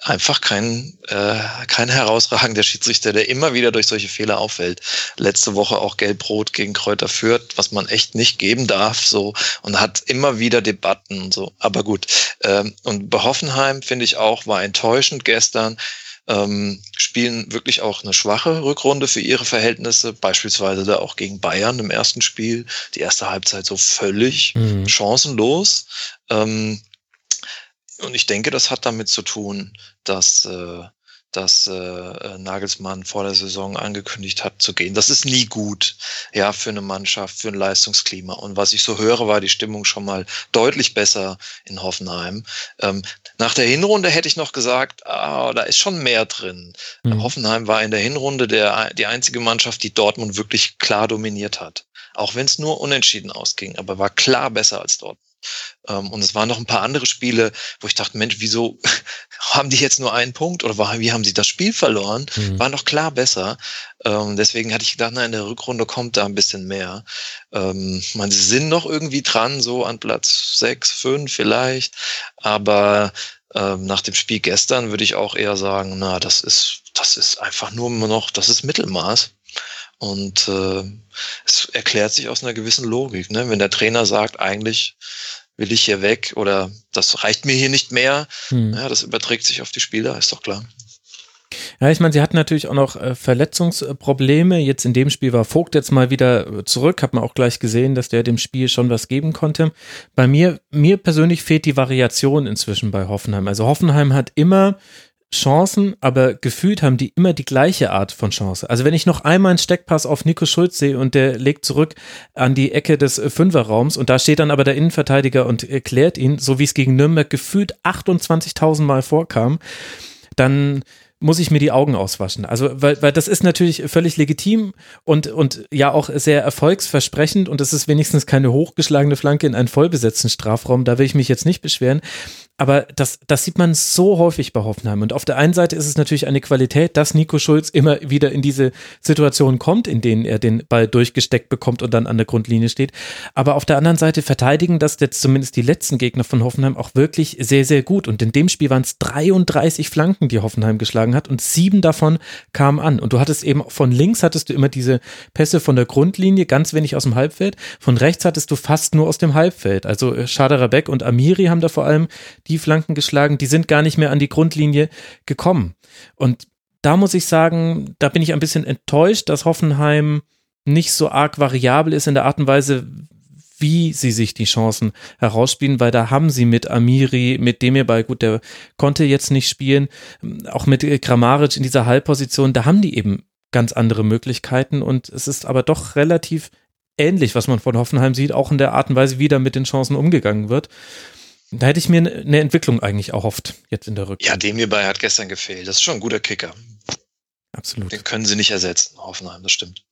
E: Einfach kein, äh, kein herausragender Schiedsrichter, der immer wieder durch solche Fehler auffällt. Letzte Woche auch Gelb-Rot gegen Kräuter führt, was man echt nicht geben darf, so, und hat immer wieder Debatten und so. Aber gut. Ähm, und bei Hoffenheim, finde ich auch, war enttäuschend gestern ähm, spielen wirklich auch eine schwache Rückrunde für ihre Verhältnisse, beispielsweise da auch gegen Bayern im ersten Spiel, die erste Halbzeit so völlig mhm. chancenlos. Ähm, und ich denke, das hat damit zu tun, dass äh, dass äh, Nagelsmann vor der Saison angekündigt hat zu gehen. Das ist nie gut, ja, für eine Mannschaft, für ein Leistungsklima. Und was ich so höre, war die Stimmung schon mal deutlich besser in Hoffenheim. Ähm, nach der Hinrunde hätte ich noch gesagt, ah, da ist schon mehr drin. Mhm. Hoffenheim war in der Hinrunde der, die einzige Mannschaft, die Dortmund wirklich klar dominiert hat. Auch wenn es nur unentschieden ausging, aber war klar besser als Dortmund. Ähm, und es waren noch ein paar andere Spiele, wo ich dachte, Mensch, wieso <laughs> haben die jetzt nur einen Punkt oder wie haben sie das Spiel verloren? Mhm. War noch klar besser. Ähm, deswegen hatte ich gedacht, na, in der Rückrunde kommt da ein bisschen mehr. Ähm, man, sie sind noch irgendwie dran, so an Platz sechs, fünf vielleicht. Aber nach dem Spiel gestern würde ich auch eher sagen, na, das ist, das ist einfach nur noch, das ist Mittelmaß. Und äh, es erklärt sich aus einer gewissen Logik. Ne? Wenn der Trainer sagt, eigentlich will ich hier weg oder das reicht mir hier nicht mehr, hm. ja, das überträgt sich auf die Spieler, ist doch klar.
C: Ja, ich meine, sie hatten natürlich auch noch äh, Verletzungsprobleme. Jetzt in dem Spiel war Vogt jetzt mal wieder zurück. Hat man auch gleich gesehen, dass der dem Spiel schon was geben konnte. Bei mir, mir persönlich fehlt die Variation inzwischen bei Hoffenheim. Also Hoffenheim hat immer Chancen, aber gefühlt haben die immer die gleiche Art von Chance. Also wenn ich noch einmal einen Steckpass auf Nico Schulz sehe und der legt zurück an die Ecke des Fünferraums und da steht dann aber der Innenverteidiger und erklärt ihn, so wie es gegen Nürnberg gefühlt 28.000 Mal vorkam, dann muss ich mir die Augen auswaschen. Also, weil, weil das ist natürlich völlig legitim und, und ja auch sehr erfolgsversprechend und es ist wenigstens keine hochgeschlagene Flanke in einen vollbesetzten Strafraum. Da will ich mich jetzt nicht beschweren aber das, das sieht man so häufig bei Hoffenheim. Und auf der einen Seite ist es natürlich eine Qualität, dass Nico Schulz immer wieder in diese Situation kommt, in denen er den Ball durchgesteckt bekommt und dann an der Grundlinie steht. Aber auf der anderen Seite verteidigen das jetzt zumindest die letzten Gegner von Hoffenheim auch wirklich sehr, sehr gut. Und in dem Spiel waren es 33 Flanken, die Hoffenheim geschlagen hat und sieben davon kamen an. Und du hattest eben von links hattest du immer diese Pässe von der Grundlinie, ganz wenig aus dem Halbfeld. Von rechts hattest du fast nur aus dem Halbfeld. Also äh, Schaderabek und Amiri haben da vor allem die Flanken geschlagen, die sind gar nicht mehr an die Grundlinie gekommen. Und da muss ich sagen, da bin ich ein bisschen enttäuscht, dass Hoffenheim nicht so arg variabel ist in der Art und Weise, wie sie sich die Chancen herausspielen, weil da haben sie mit Amiri, mit dem bei gut, der konnte jetzt nicht spielen, auch mit Grammaric in dieser Halbposition, da haben die eben ganz andere Möglichkeiten und es ist aber doch relativ ähnlich, was man von Hoffenheim sieht, auch in der Art und Weise, wie da mit den Chancen umgegangen wird. Da hätte ich mir eine Entwicklung eigentlich erhofft, jetzt in der Rückkehr.
E: Ja, dem hierbei hat gestern gefehlt. Das ist schon ein guter Kicker.
C: Absolut.
E: Den können sie nicht ersetzen, Hoffenheim, das stimmt.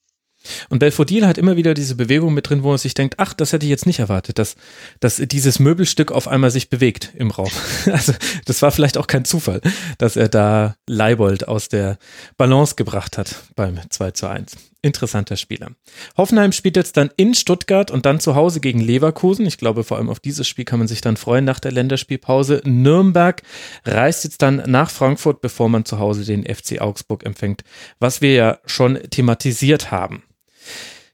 C: Und Belfodil hat immer wieder diese Bewegung mit drin, wo man sich denkt, ach, das hätte ich jetzt nicht erwartet, dass, dass dieses Möbelstück auf einmal sich bewegt im Raum. <laughs> Also das war vielleicht auch kein Zufall, dass er da Leibold aus der Balance gebracht hat beim 2 zu 1. Interessanter Spieler. Hoffenheim spielt jetzt dann in Stuttgart und dann zu Hause gegen Leverkusen. Ich glaube, vor allem auf dieses Spiel kann man sich dann freuen nach der Länderspielpause. Nürnberg reist jetzt dann nach Frankfurt, bevor man zu Hause den FC Augsburg empfängt, was wir ja schon thematisiert haben.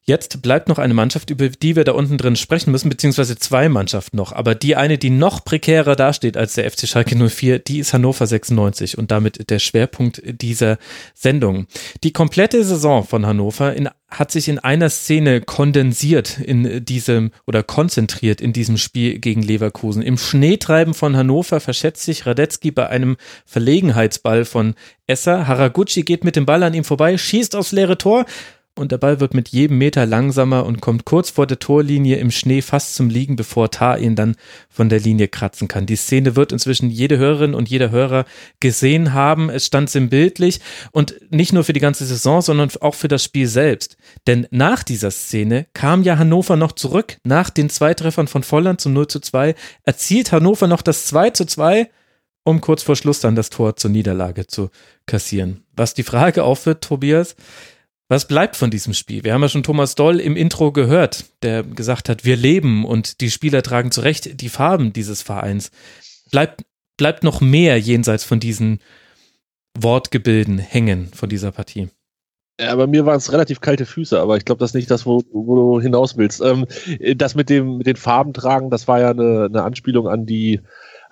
C: Jetzt bleibt noch eine Mannschaft, über die wir da unten drin sprechen müssen, beziehungsweise zwei Mannschaften noch. Aber die eine, die noch prekärer dasteht als der FC Schalke 04, die ist Hannover 96 und damit der Schwerpunkt dieser Sendung. Die komplette Saison von Hannover in, hat sich in einer Szene kondensiert in diesem oder konzentriert in diesem Spiel gegen Leverkusen. Im Schneetreiben von Hannover verschätzt sich Radetzky bei einem Verlegenheitsball von Esser. Haraguchi geht mit dem Ball an ihm vorbei, schießt aufs leere Tor und der Ball wird mit jedem Meter langsamer und kommt kurz vor der Torlinie im Schnee fast zum Liegen, bevor Tar ihn dann von der Linie kratzen kann. Die Szene wird inzwischen jede Hörerin und jeder Hörer gesehen haben. Es stand sinnbildlich und nicht nur für die ganze Saison, sondern auch für das Spiel selbst. Denn nach dieser Szene kam ja Hannover noch zurück. Nach den zwei Treffern von Volland zum 0 zu 2 erzielt Hannover noch das 2 zu 2 um kurz vor Schluss dann das Tor zur Niederlage zu kassieren. Was die Frage aufwirft, Tobias, was bleibt von diesem Spiel? Wir haben ja schon Thomas Doll im Intro gehört, der gesagt hat, wir leben und die Spieler tragen zu Recht die Farben dieses Vereins. Bleibt, bleibt noch mehr jenseits von diesen Wortgebilden hängen von dieser Partie?
D: Ja, bei mir waren es relativ kalte Füße, aber ich glaube, das ist nicht das, wo, wo du hinaus willst. Ähm, das mit dem mit den Farben tragen, das war ja eine, eine Anspielung an die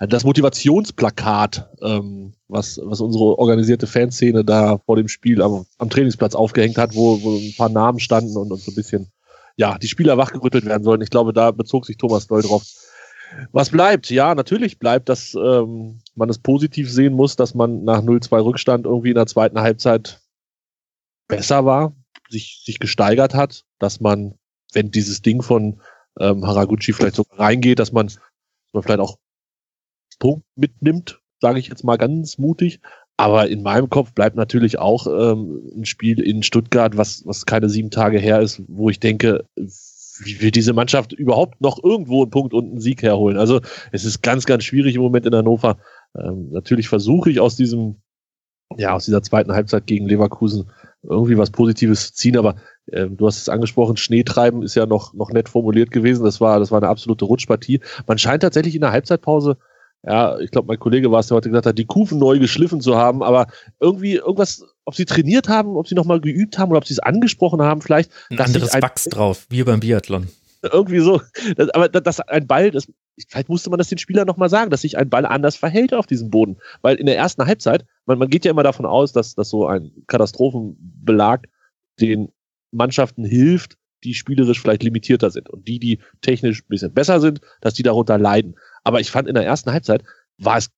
D: das Motivationsplakat, ähm, was, was unsere organisierte Fanszene da vor dem Spiel am, am Trainingsplatz aufgehängt hat, wo, wo ein paar Namen standen und, und so ein bisschen, ja, die Spieler wachgerüttelt werden sollen. Ich glaube, da bezog sich Thomas Doll drauf. Was bleibt? Ja, natürlich bleibt, dass ähm, man es positiv sehen muss, dass man nach 0-2 Rückstand irgendwie in der zweiten Halbzeit besser war, sich, sich gesteigert hat, dass man, wenn dieses Ding von ähm, Haraguchi vielleicht so reingeht, dass man, dass man vielleicht auch Punkt mitnimmt, sage ich jetzt mal ganz mutig. Aber in meinem Kopf bleibt natürlich auch ähm, ein Spiel in Stuttgart, was, was keine sieben Tage her ist, wo ich denke, wie will diese Mannschaft überhaupt noch irgendwo einen Punkt und einen Sieg herholen? Also es ist ganz, ganz schwierig im Moment in Hannover. Ähm, natürlich versuche ich aus diesem, ja, aus dieser zweiten Halbzeit gegen Leverkusen irgendwie was Positives zu ziehen, aber ähm, du hast es angesprochen, Schneetreiben ist ja noch, noch nett formuliert gewesen. Das war, das war eine absolute Rutschpartie. Man scheint tatsächlich in der Halbzeitpause ja, ich glaube, mein Kollege war es, der heute gesagt hat, die Kufen neu geschliffen zu haben, aber irgendwie irgendwas, ob sie trainiert haben, ob sie nochmal geübt haben oder ob sie es angesprochen haben, vielleicht.
C: Ein anderes ein, Wachs drauf, wie beim Biathlon.
D: Irgendwie so. Das, aber dass ein Ball, das, vielleicht musste man das den Spielern nochmal sagen, dass sich ein Ball anders verhält auf diesem Boden. Weil in der ersten Halbzeit, man, man geht ja immer davon aus, dass, dass so ein Katastrophenbelag den Mannschaften hilft, die spielerisch vielleicht limitierter sind. Und die, die technisch ein bisschen besser sind, dass die darunter leiden. Aber ich fand in der ersten Halbzeit war es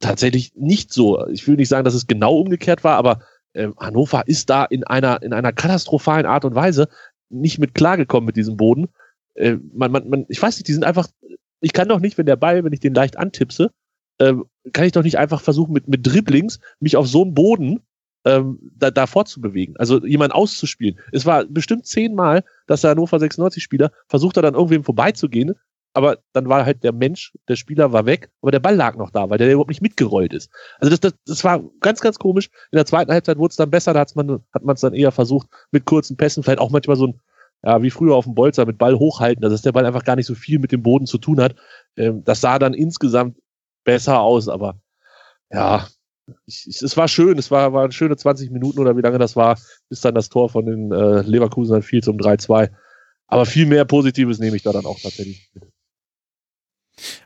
D: tatsächlich nicht so. Ich will nicht sagen, dass es genau umgekehrt war, aber äh, Hannover ist da in einer, in einer katastrophalen Art und Weise nicht mit klargekommen mit diesem Boden. Äh, man, man, man, ich weiß nicht, die sind einfach, ich kann doch nicht, wenn der Ball, wenn ich den leicht antipse, äh, kann ich doch nicht einfach versuchen, mit, mit Dribblings mich auf so einen Boden ähm, da, da fortzubewegen, also jemanden auszuspielen. Es war bestimmt zehnmal, dass der Hannover 96-Spieler versucht hat, an irgendwem vorbeizugehen, aber dann war halt der Mensch, der Spieler war weg, aber der Ball lag noch da, weil der überhaupt nicht mitgerollt ist. Also das, das, das war ganz, ganz komisch. In der zweiten Halbzeit wurde es dann besser, da hat's man, hat man es dann eher versucht, mit kurzen Pässen, vielleicht auch manchmal so ein, ja, wie früher auf dem Bolzer, mit Ball hochhalten, dass der Ball einfach gar nicht so viel mit dem Boden zu tun hat. Ähm, das sah dann insgesamt besser aus, aber ja, ich, ich, es war schön, es war, waren schöne 20 Minuten oder wie lange das war, bis dann das Tor von den äh, Leverkusen dann fiel zum 3-2. Aber viel mehr Positives nehme ich da dann auch tatsächlich mit.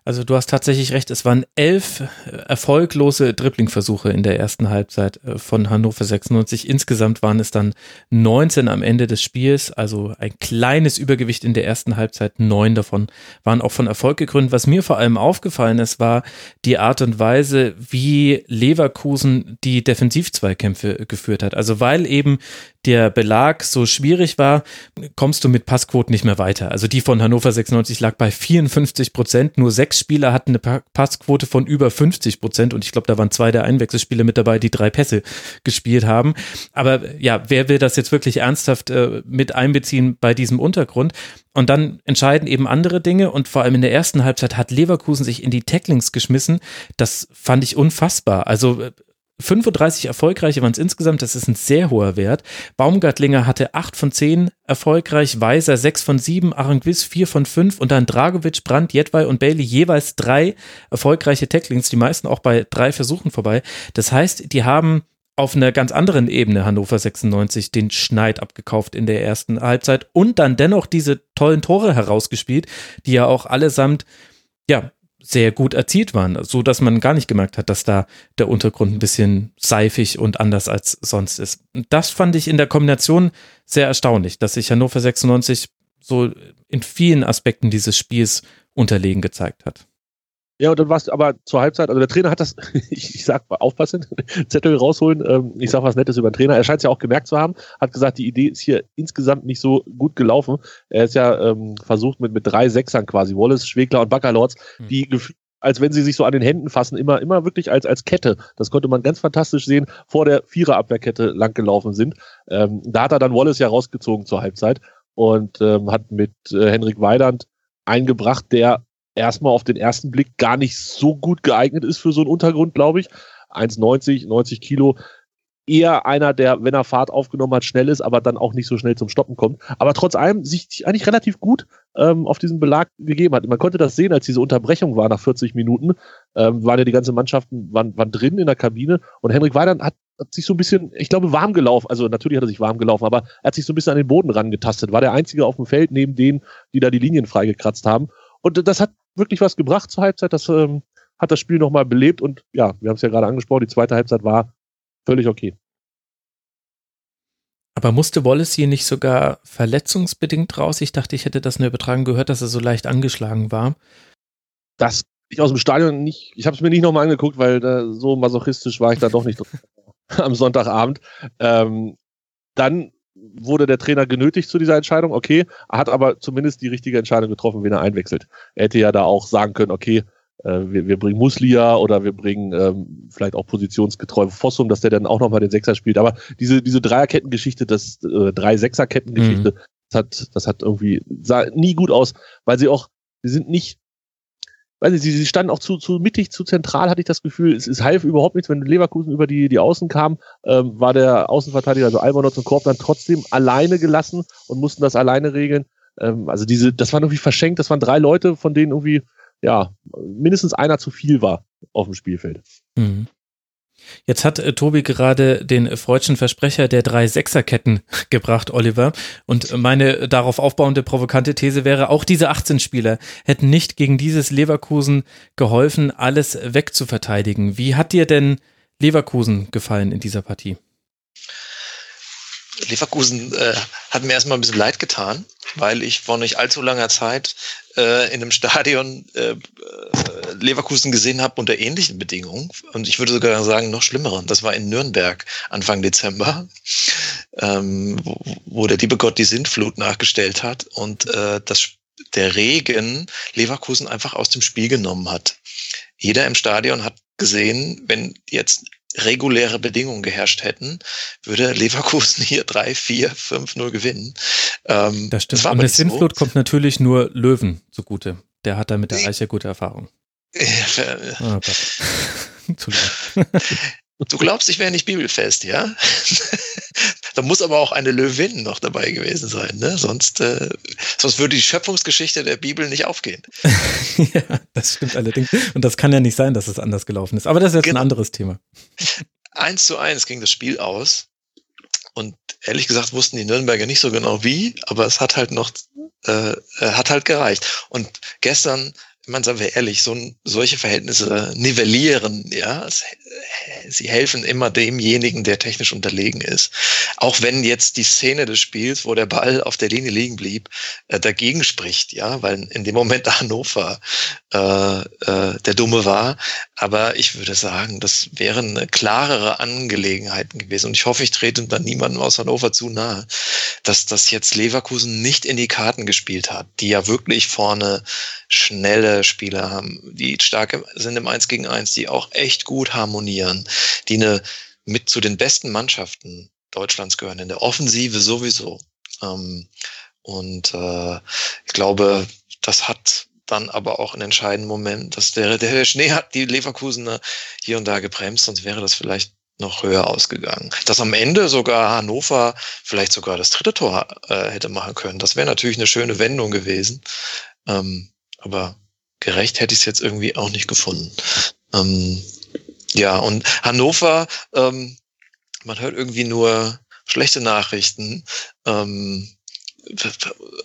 C: Also du hast tatsächlich recht, es waren elf erfolglose Dribbling-Versuche in der ersten Halbzeit äh, von Hannover 96. Insgesamt waren es dann 19 am Ende des Spiels, also ein kleines Übergewicht in der ersten Halbzeit. Neun davon waren auch von Erfolg gegründet. Was mir vor allem aufgefallen ist, war die Art und Weise, wie Leverkusen die Defensivzweikämpfe geführt hat. Also weil eben der Belag so schwierig war, kommst du mit Passquoten nicht mehr weiter. Also die von Hannover 96 lag bei 54 Prozent nur sechs Spieler hatten eine Passquote von über 50 Prozent und ich glaube, da waren zwei der Einwechselspieler mit dabei, die drei Pässe gespielt haben. Aber ja, wer will das jetzt wirklich ernsthaft äh, mit einbeziehen bei diesem Untergrund? Und dann entscheiden eben andere Dinge und vor allem in der ersten Halbzeit hat Leverkusen sich in die Tacklings geschmissen. Das fand ich unfassbar. Also 35 erfolgreiche waren es insgesamt, das ist ein sehr hoher Wert. Baumgartlinger hatte 8 von 10 erfolgreich, Weiser 6 von 7, Aranguiz 4 von 5 und dann Dragovic, Brandt, Jedwai und Bailey jeweils drei erfolgreiche Tacklings, die meisten auch bei drei Versuchen vorbei. Das heißt, die haben auf einer ganz anderen Ebene Hannover 96 den Schneid abgekauft in der ersten Halbzeit und dann dennoch diese tollen Tore herausgespielt, die ja auch allesamt ja, sehr gut erzielt waren, so dass man gar nicht gemerkt hat, dass da der Untergrund ein bisschen seifig und anders als sonst ist. Das fand ich in der Kombination sehr erstaunlich, dass sich Hannover 96 so in vielen Aspekten dieses Spiels unterlegen gezeigt hat.
D: Ja, und dann war es aber zur Halbzeit, also der Trainer hat das, <laughs> ich, ich sag mal, aufpassen, <laughs> Zettel rausholen, ähm, ich sag was Nettes über den Trainer. Er scheint es ja auch gemerkt zu haben, hat gesagt, die Idee ist hier insgesamt nicht so gut gelaufen. Er ist ja ähm, versucht mit, mit drei Sechsern quasi, Wallace, Schwegler und Baccalords, mhm. die als wenn sie sich so an den Händen fassen, immer, immer wirklich als, als Kette. Das konnte man ganz fantastisch sehen, vor der Viererabwehrkette langgelaufen sind. Ähm, da hat er dann Wallace ja rausgezogen zur Halbzeit und ähm, hat mit äh, Henrik Weidand eingebracht, der erstmal auf den ersten Blick gar nicht so gut geeignet ist für so einen Untergrund, glaube ich. 1,90, 90 Kilo. Eher einer, der, wenn er Fahrt aufgenommen hat, schnell ist, aber dann auch nicht so schnell zum Stoppen kommt. Aber trotz allem sich eigentlich relativ gut ähm, auf diesen Belag gegeben hat. Man konnte das sehen, als diese Unterbrechung war nach 40 Minuten, ähm, waren ja die ganze Mannschaften waren, waren drin in der Kabine und Henrik Weidern hat, hat sich so ein bisschen, ich glaube, warm gelaufen. Also natürlich hat er sich warm gelaufen, aber er hat sich so ein bisschen an den Boden rangetastet. War der Einzige auf dem Feld neben denen, die da die Linien freigekratzt haben. Und das hat wirklich was gebracht zur Halbzeit. Das ähm, hat das Spiel nochmal belebt und ja, wir haben es ja gerade angesprochen, die zweite Halbzeit war völlig okay.
C: Aber musste Wallace hier nicht sogar verletzungsbedingt raus? Ich dachte, ich hätte das nur übertragen gehört, dass er so leicht angeschlagen war.
D: Das ich aus dem Stadion nicht, ich habe es mir nicht nochmal angeguckt, weil da, so masochistisch war ich da doch nicht <laughs> am Sonntagabend. Ähm, dann wurde der Trainer genötigt zu dieser Entscheidung, okay, er hat aber zumindest die richtige Entscheidung getroffen, wen er einwechselt. Er hätte ja da auch sagen können, okay, äh, wir, wir bringen Muslia oder wir bringen ähm, vielleicht auch positionsgetreu Fossum, dass der dann auch nochmal den Sechser spielt. Aber diese, diese Dreierkettengeschichte, das äh, drei Sechserkettengeschichte, mhm. das hat, das hat irgendwie, sah nie gut aus, weil sie auch, sie sind nicht weiß nicht, sie, standen auch zu, zu mittig, zu zentral, hatte ich das Gefühl. Es, es half überhaupt nichts, wenn Leverkusen über die, die Außen kam, ähm, war der Außenverteidiger, also Albanotz und Korb, dann trotzdem alleine gelassen und mussten das alleine regeln. Ähm, also diese, das waren irgendwie verschenkt, das waren drei Leute, von denen irgendwie, ja, mindestens einer zu viel war auf dem Spielfeld. Mhm.
C: Jetzt hat äh, Tobi gerade den freudschen Versprecher der drei Sechserketten <laughs> gebracht, Oliver. Und meine darauf aufbauende provokante These wäre, auch diese 18 Spieler hätten nicht gegen dieses Leverkusen geholfen, alles wegzuverteidigen. Wie hat dir denn Leverkusen gefallen in dieser Partie?
E: Leverkusen äh, hat mir erstmal ein bisschen leid getan, weil ich vor nicht allzu langer Zeit äh, in einem <laughs> Stadion äh, äh, Leverkusen gesehen habe unter ähnlichen Bedingungen und ich würde sogar sagen noch schlimmeren. Das war in Nürnberg Anfang Dezember, ähm, wo, wo der liebe Gott die Sintflut nachgestellt hat und äh, das der Regen Leverkusen einfach aus dem Spiel genommen hat. Jeder im Stadion hat gesehen, wenn jetzt reguläre Bedingungen geherrscht hätten, würde Leverkusen <laughs> hier 3, 4, 5, 0 gewinnen.
C: Ähm, das stimmt. Das Und der Sinnflut so. kommt natürlich nur Löwen zugute. Der hat da mit der Eiche gute Erfahrung. <laughs> Ja,
E: oh <laughs> Du glaubst, ich wäre nicht bibelfest, ja? Da muss aber auch eine Löwin noch dabei gewesen sein, ne? Sonst, äh, sonst würde die Schöpfungsgeschichte der Bibel nicht aufgehen. <laughs>
C: ja, das stimmt allerdings. Und das kann ja nicht sein, dass es anders gelaufen ist. Aber das ist jetzt genau. ein anderes Thema.
E: Eins zu eins ging das Spiel aus. Und ehrlich gesagt wussten die Nürnberger nicht so genau wie, aber es hat halt noch, äh, äh hat halt gereicht. Und gestern man sagen wir ehrlich, so, solche Verhältnisse nivellieren, ja. Sie helfen immer demjenigen, der technisch unterlegen ist. Auch wenn jetzt die Szene des Spiels, wo der Ball auf der Linie liegen blieb, äh, dagegen spricht, ja, weil in dem Moment <laughs> Hannover äh, äh, der Dumme war. Aber ich würde sagen, das wären klarere Angelegenheiten gewesen. Und ich hoffe, ich trete dann niemandem aus Hannover zu nahe, dass das jetzt Leverkusen nicht in die Karten gespielt hat, die ja wirklich vorne schnelle Spieler haben, die stark sind im 1 gegen 1, die auch echt gut harmonieren, die eine mit zu den besten Mannschaften Deutschlands gehören, in der Offensive sowieso. Ähm, und äh, ich glaube, das hat dann aber auch einen entscheidenden Moment, dass der, der Schnee hat die Leverkusener hier und da gebremst, sonst wäre das vielleicht noch höher ausgegangen. Dass am Ende sogar Hannover vielleicht sogar das dritte Tor äh, hätte machen können, das wäre natürlich eine schöne Wendung gewesen. Ähm, aber gerecht hätte ich es jetzt irgendwie auch nicht gefunden. Ähm, ja, und Hannover, ähm, man hört irgendwie nur schlechte Nachrichten. Ähm,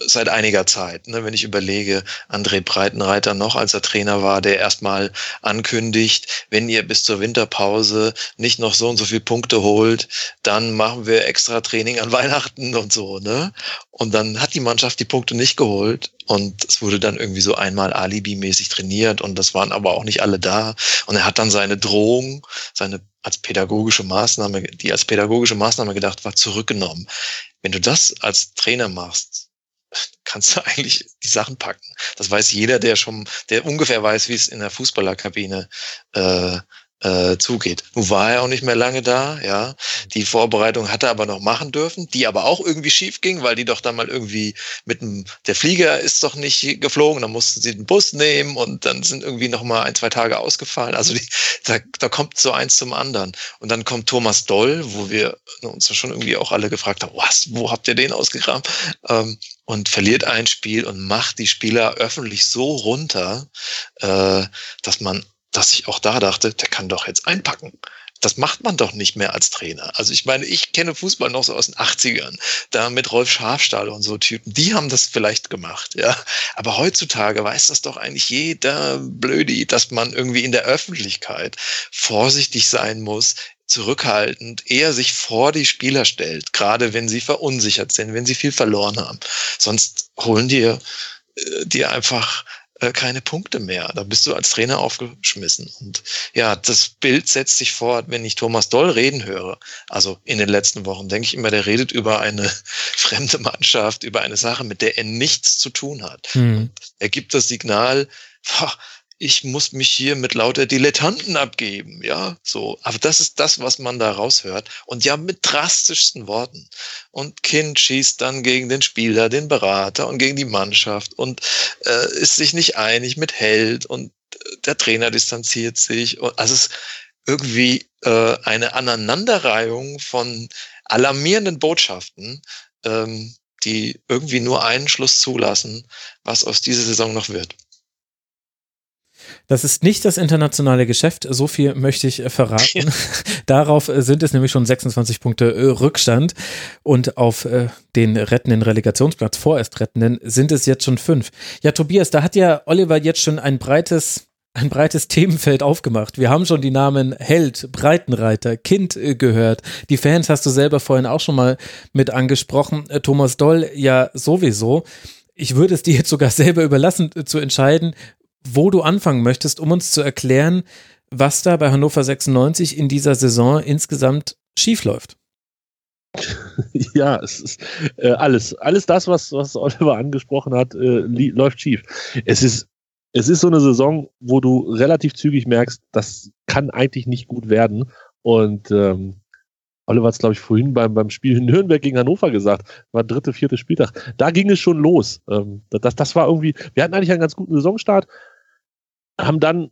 E: seit einiger Zeit. Ne? Wenn ich überlege, André Breitenreiter noch, als er Trainer war, der erstmal ankündigt, wenn ihr bis zur Winterpause nicht noch so und so viele Punkte holt, dann machen wir extra Training an <laughs> Weihnachten und so. Ne? Und dann hat die Mannschaft die Punkte nicht geholt und es wurde dann irgendwie so einmal Alibi-mäßig trainiert und das waren aber auch nicht alle da. Und er hat dann seine Drohung, seine als pädagogische Maßnahme, die als pädagogische Maßnahme gedacht war, zurückgenommen. Wenn du das als Trainer machst, kannst du eigentlich die Sachen packen. Das weiß jeder, der schon, der ungefähr weiß, wie es in der Fußballerkabine äh, äh, zugeht. Nun war er auch nicht mehr lange da, ja. Die Vorbereitung hat er aber noch machen dürfen, die aber auch irgendwie schief ging, weil die doch dann mal irgendwie mit dem, der Flieger ist doch nicht geflogen, dann mussten sie den Bus nehmen und dann sind irgendwie noch mal ein, zwei Tage ausgefallen. Also die, da, da kommt so eins zum anderen. Und dann kommt Thomas Doll, wo wir uns schon irgendwie auch alle gefragt haben, was, wo habt ihr den ausgegraben? Ähm, und verliert ein Spiel und macht die Spieler öffentlich so runter, äh, dass man dass ich auch da dachte, der kann doch jetzt einpacken. Das macht man doch nicht mehr als Trainer. Also ich meine, ich kenne Fußball noch so aus den 80ern, da mit Rolf Schafstahl und so Typen, die haben das vielleicht gemacht, ja. Aber heutzutage weiß das doch eigentlich jeder Blödi, dass man irgendwie in der Öffentlichkeit vorsichtig sein muss, zurückhaltend, eher sich vor die Spieler stellt, gerade wenn sie verunsichert sind, wenn sie viel verloren haben. Sonst holen dir, äh, dir einfach äh, keine Punkte mehr. Da bist du als Trainer aufgeschmissen. Und ja, das Bild setzt sich fort, wenn ich Thomas Doll reden höre. Also in den letzten Wochen denke ich immer, der redet über eine <laughs> fremde Mannschaft, über eine Sache, mit der er nichts zu tun hat. Mhm. Er gibt das Signal, boah, ich muss mich hier mit lauter Dilettanten abgeben, ja, so. Aber das ist das, was man da raushört. Und ja, mit drastischsten Worten. Und Kind schießt dann gegen den Spieler, den Berater und gegen die Mannschaft und äh, ist sich nicht einig mit Held und äh, der Trainer distanziert sich. Also es ist irgendwie äh, eine Aneinanderreihung von alarmierenden Botschaften, ähm, die irgendwie nur einen Schluss zulassen, was aus dieser Saison noch wird.
C: Das ist nicht das internationale Geschäft, so viel möchte ich äh, verraten. Ja. <laughs> Darauf äh, sind es nämlich schon 26 Punkte äh, Rückstand und auf den rettenden Relegationsplatz, vorerst rettenden, sind es jetzt schon fünf. Ja, Tobias, da hat ja Oliver jetzt schon ein breites ein breites <laughs> Themenfeld aufgemacht. Wir haben schon die Namen Held, Breitenreiter, Kind gehört. Die Fans hast du selber vorhin auch schon mal mit angesprochen. Thomas Doll ja sowieso. Ich würde es dir jetzt sogar selber überlassen zu entscheiden, wo du anfangen möchtest, um uns zu erklären, was da bei Hannover 96 in dieser Saison insgesamt schiefläuft. <laughs>
D: Ja, es ist äh, alles, alles das, was, was Oliver angesprochen hat, äh, läuft schief. Es ist, es ist so eine Saison, wo du relativ zügig merkst, das kann eigentlich nicht gut werden. Und ähm, Oliver hat es, glaube ich, vorhin beim, beim Spiel in Nürnberg gegen Hannover gesagt, war dritte, vierte Spieltag. Da ging es schon los. Ähm, das, das war irgendwie, wir hatten eigentlich einen ganz guten Saisonstart, haben dann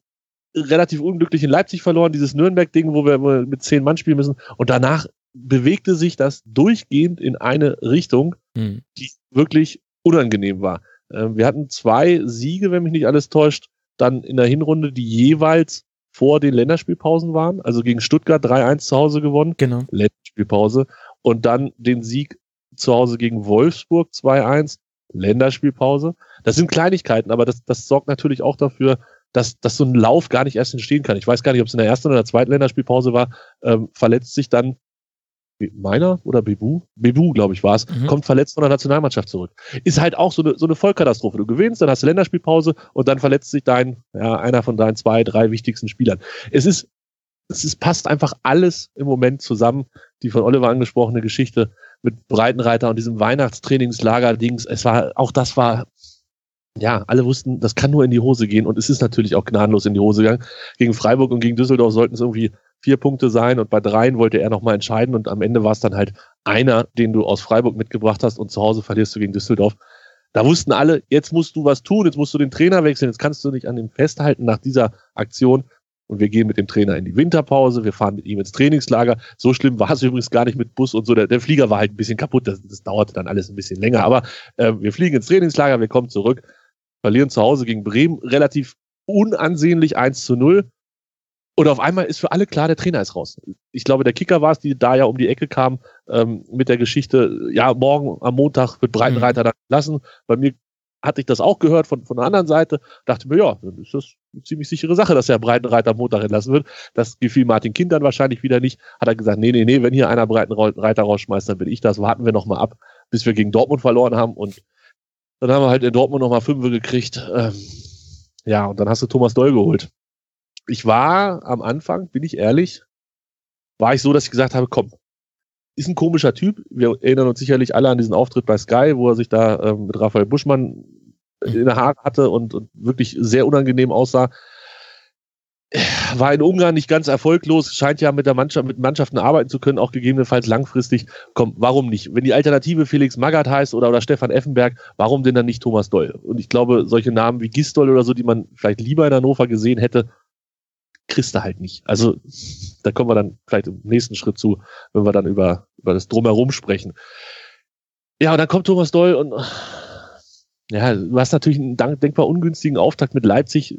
D: relativ unglücklich in Leipzig verloren, dieses Nürnberg-Ding, wo wir mit zehn Mann spielen müssen. Und danach bewegte sich das durchgehend in eine Richtung, mhm. die wirklich unangenehm war. Ähm, wir hatten zwei Siege, wenn mich nicht alles täuscht, dann in der Hinrunde, die jeweils vor den Länderspielpausen waren. Also gegen Stuttgart 3-1 zu Hause gewonnen.
C: Genau.
D: Länderspielpause. Und dann den Sieg zu Hause gegen Wolfsburg 2-1. Länderspielpause. Das sind Kleinigkeiten, aber das, das sorgt natürlich auch dafür, dass, dass so ein Lauf gar nicht erst entstehen kann. Ich weiß gar nicht, ob es in der ersten oder der zweiten Länderspielpause war, ähm, verletzt sich dann meiner oder Bebu? Bebu, glaube ich, war es, mhm. kommt verletzt von der Nationalmannschaft zurück. Ist halt auch so eine, so eine Vollkatastrophe. Du gewinnst, dann hast du Länderspielpause und dann verletzt sich dein, ja, einer von deinen zwei, drei wichtigsten Spielern. Es ist, es ist, passt einfach alles im Moment zusammen. Die von Oliver angesprochene Geschichte mit Breitenreiter und diesem Weihnachtstrainingslager-Dings. Es war, auch das war ja, alle wussten, das kann nur in die Hose gehen und es ist natürlich auch gnadenlos in die Hose gegangen. Gegen Freiburg und gegen Düsseldorf sollten es irgendwie vier Punkte sein und bei dreien wollte er nochmal entscheiden und am Ende war es dann halt einer, den du aus Freiburg mitgebracht hast und zu Hause verlierst du gegen Düsseldorf. Da wussten alle, jetzt musst du was tun, jetzt musst du den Trainer wechseln, jetzt kannst du nicht an ihm festhalten nach dieser Aktion. Und wir gehen mit dem Trainer in die Winterpause, wir fahren mit ihm ins Trainingslager. So schlimm war es übrigens gar nicht mit Bus und so. Der, der Flieger war halt ein bisschen kaputt, das, das dauerte dann alles ein bisschen länger. Aber äh, wir fliegen ins Trainingslager, wir kommen zurück verlieren zu Hause gegen Bremen relativ unansehnlich 1 zu 0. Und auf einmal ist für alle klar, der Trainer ist raus. Ich glaube, der Kicker war es, die da ja um die Ecke kam ähm, mit der Geschichte, ja, morgen am Montag wird Breitenreiter mhm. dann lassen. Bei mir hatte ich das auch gehört von, von der anderen Seite, dachte mir, ja, dann ist das eine ziemlich sichere Sache, dass der Breitenreiter am Montag entlassen wird. Das gefiel Martin Kind dann wahrscheinlich wieder nicht. Hat er gesagt, nee, nee, nee, wenn hier einer Breitenreiter rausschmeißt, dann bin ich das. Warten wir noch mal ab, bis wir gegen Dortmund verloren haben und dann haben wir halt in Dortmund nochmal Fünfe gekriegt. Ähm, ja, und dann hast du Thomas Doll geholt. Ich war am Anfang, bin ich ehrlich, war ich so, dass ich gesagt habe, komm, ist ein komischer Typ. Wir erinnern uns sicherlich alle an diesen Auftritt bei Sky, wo er sich da ähm, mit Raphael Buschmann in der Haare hatte und, und wirklich sehr unangenehm aussah war in Ungarn nicht ganz erfolglos, scheint ja mit der Mannschaft, mit Mannschaften arbeiten zu können, auch gegebenenfalls langfristig. Komm, warum nicht? Wenn die Alternative Felix Magath heißt oder, oder Stefan Effenberg, warum denn dann nicht Thomas Doll? Und ich glaube, solche Namen wie Gistol oder so, die man vielleicht lieber in Hannover gesehen hätte, kriegst du halt nicht. Also, da kommen wir dann vielleicht im nächsten Schritt zu, wenn wir dann über, über das Drumherum sprechen. Ja, und dann kommt Thomas Doll und ja, du hast natürlich einen denkbar ungünstigen Auftakt mit Leipzig,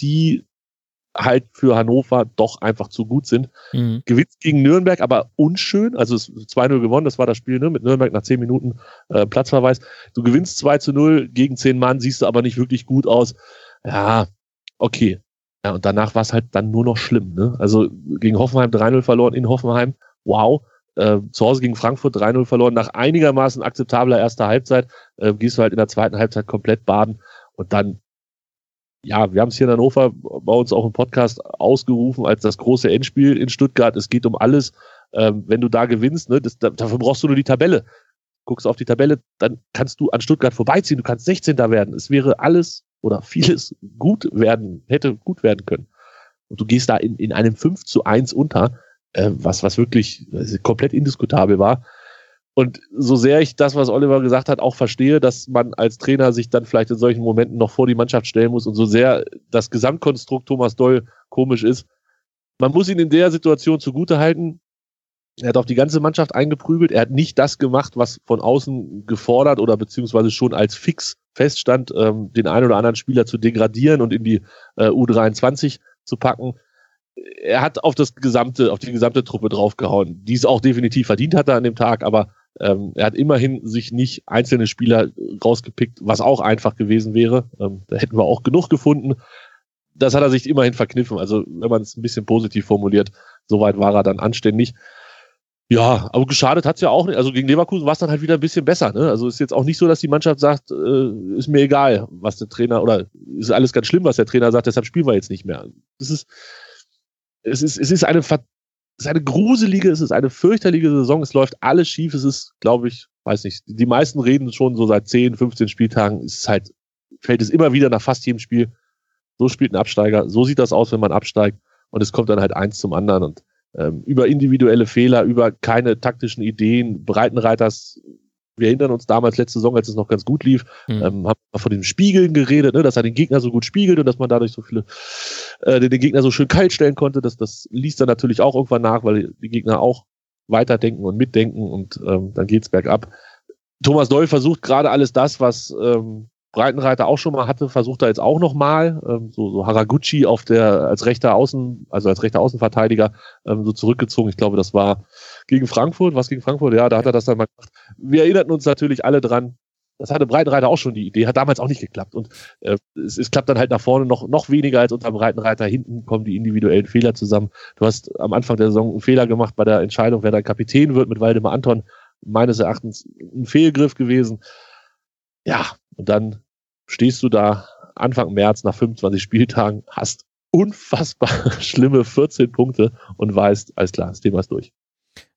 D: die halt für Hannover doch einfach zu gut sind. Mhm. Gewinnt gegen Nürnberg, aber unschön. Also es 2-0 gewonnen, das war das Spiel ne, mit Nürnberg nach 10 Minuten äh, Platzverweis. Du gewinnst 2 zu 0 gegen 10 Mann, siehst du aber nicht wirklich gut aus. Ja, okay. Ja, und danach war es halt dann nur noch schlimm. Ne? Also gegen Hoffenheim 3-0 verloren in Hoffenheim. Wow. Äh, zu Hause gegen Frankfurt 3-0 verloren. Nach einigermaßen akzeptabler erster Halbzeit äh, gehst du halt in der zweiten Halbzeit komplett baden. Und dann ja, wir haben es hier in Hannover bei uns auch im Podcast ausgerufen als das große Endspiel in Stuttgart. Es geht um alles. Ähm, wenn du da gewinnst, ne, das, dafür brauchst du nur die Tabelle. Guckst auf die Tabelle, dann kannst du an Stuttgart vorbeiziehen. Du kannst 16. werden. Es wäre alles oder vieles gut werden, hätte gut werden können. Und du gehst da in, in einem 5 zu 1 unter, äh, was, was wirklich komplett indiskutabel war. Und so sehr ich das, was Oliver gesagt hat, auch verstehe, dass man als Trainer sich dann vielleicht in solchen Momenten noch vor die Mannschaft stellen muss und so sehr das Gesamtkonstrukt Thomas Doll komisch ist, man muss ihn in der Situation zugute halten. Er hat auf die ganze Mannschaft eingeprügelt. Er hat nicht das gemacht, was von außen gefordert oder beziehungsweise schon als fix feststand, ähm, den einen oder anderen Spieler zu degradieren und in die äh, U23 zu packen. Er hat auf das gesamte, auf die gesamte Truppe draufgehauen, die es auch definitiv verdient hatte an dem Tag, aber ähm, er hat immerhin sich nicht einzelne Spieler rausgepickt, was auch einfach gewesen wäre. Ähm, da hätten wir auch genug gefunden. Das hat er sich immerhin verkniffen. Also, wenn man es ein bisschen positiv formuliert, soweit war er dann anständig. Ja, aber geschadet hat's ja auch nicht. Also gegen Leverkusen war es dann halt wieder ein bisschen besser. Ne? Also ist jetzt auch nicht so, dass die Mannschaft sagt, äh, ist mir egal, was der Trainer oder ist alles ganz schlimm, was der Trainer sagt, deshalb spielen wir jetzt nicht mehr. Das ist, es ist, es ist eine es ist eine gruselige, es ist eine fürchterliche Saison, es läuft alles schief, es ist, glaube ich, weiß nicht, die meisten reden schon so seit 10, 15 Spieltagen, es ist halt, fällt es immer wieder nach fast jedem Spiel, so spielt ein Absteiger, so sieht das aus, wenn man absteigt. Und es kommt dann halt eins zum anderen. Und ähm, über individuelle Fehler, über keine taktischen Ideen, Breitenreiters. Wir erinnern uns damals letzte Saison, als es noch ganz gut lief, mhm. ähm, haben wir von den Spiegeln geredet, ne, dass er den Gegner so gut spiegelt und dass man dadurch so viele, äh, den Gegner so schön kalt stellen konnte. Das, das liest dann natürlich auch irgendwann nach, weil die Gegner auch weiterdenken und mitdenken und ähm, dann geht's bergab. Thomas Doll versucht gerade alles das, was ähm, Breitenreiter auch schon mal hatte, versucht er jetzt auch nochmal, ähm, so, so Haraguchi auf der als rechter Außen, also als rechter Außenverteidiger ähm, so zurückgezogen. Ich glaube, das war gegen Frankfurt, was gegen Frankfurt, ja, da hat er das dann mal gemacht. Wir erinnerten uns natürlich alle dran, das hatte Breitenreiter auch schon die Idee, hat damals auch nicht geklappt. Und äh, es, es klappt dann halt nach vorne noch, noch weniger als unter Breitenreiter. Hinten kommen die individuellen Fehler zusammen. Du hast am Anfang der Saison einen Fehler gemacht bei der Entscheidung, wer dein Kapitän wird mit Waldemar Anton. Meines Erachtens ein Fehlgriff gewesen. Ja, und dann stehst du da Anfang März nach 25 Spieltagen, hast unfassbar <laughs> schlimme 14 Punkte und weißt, alles klar, das Thema ist durch.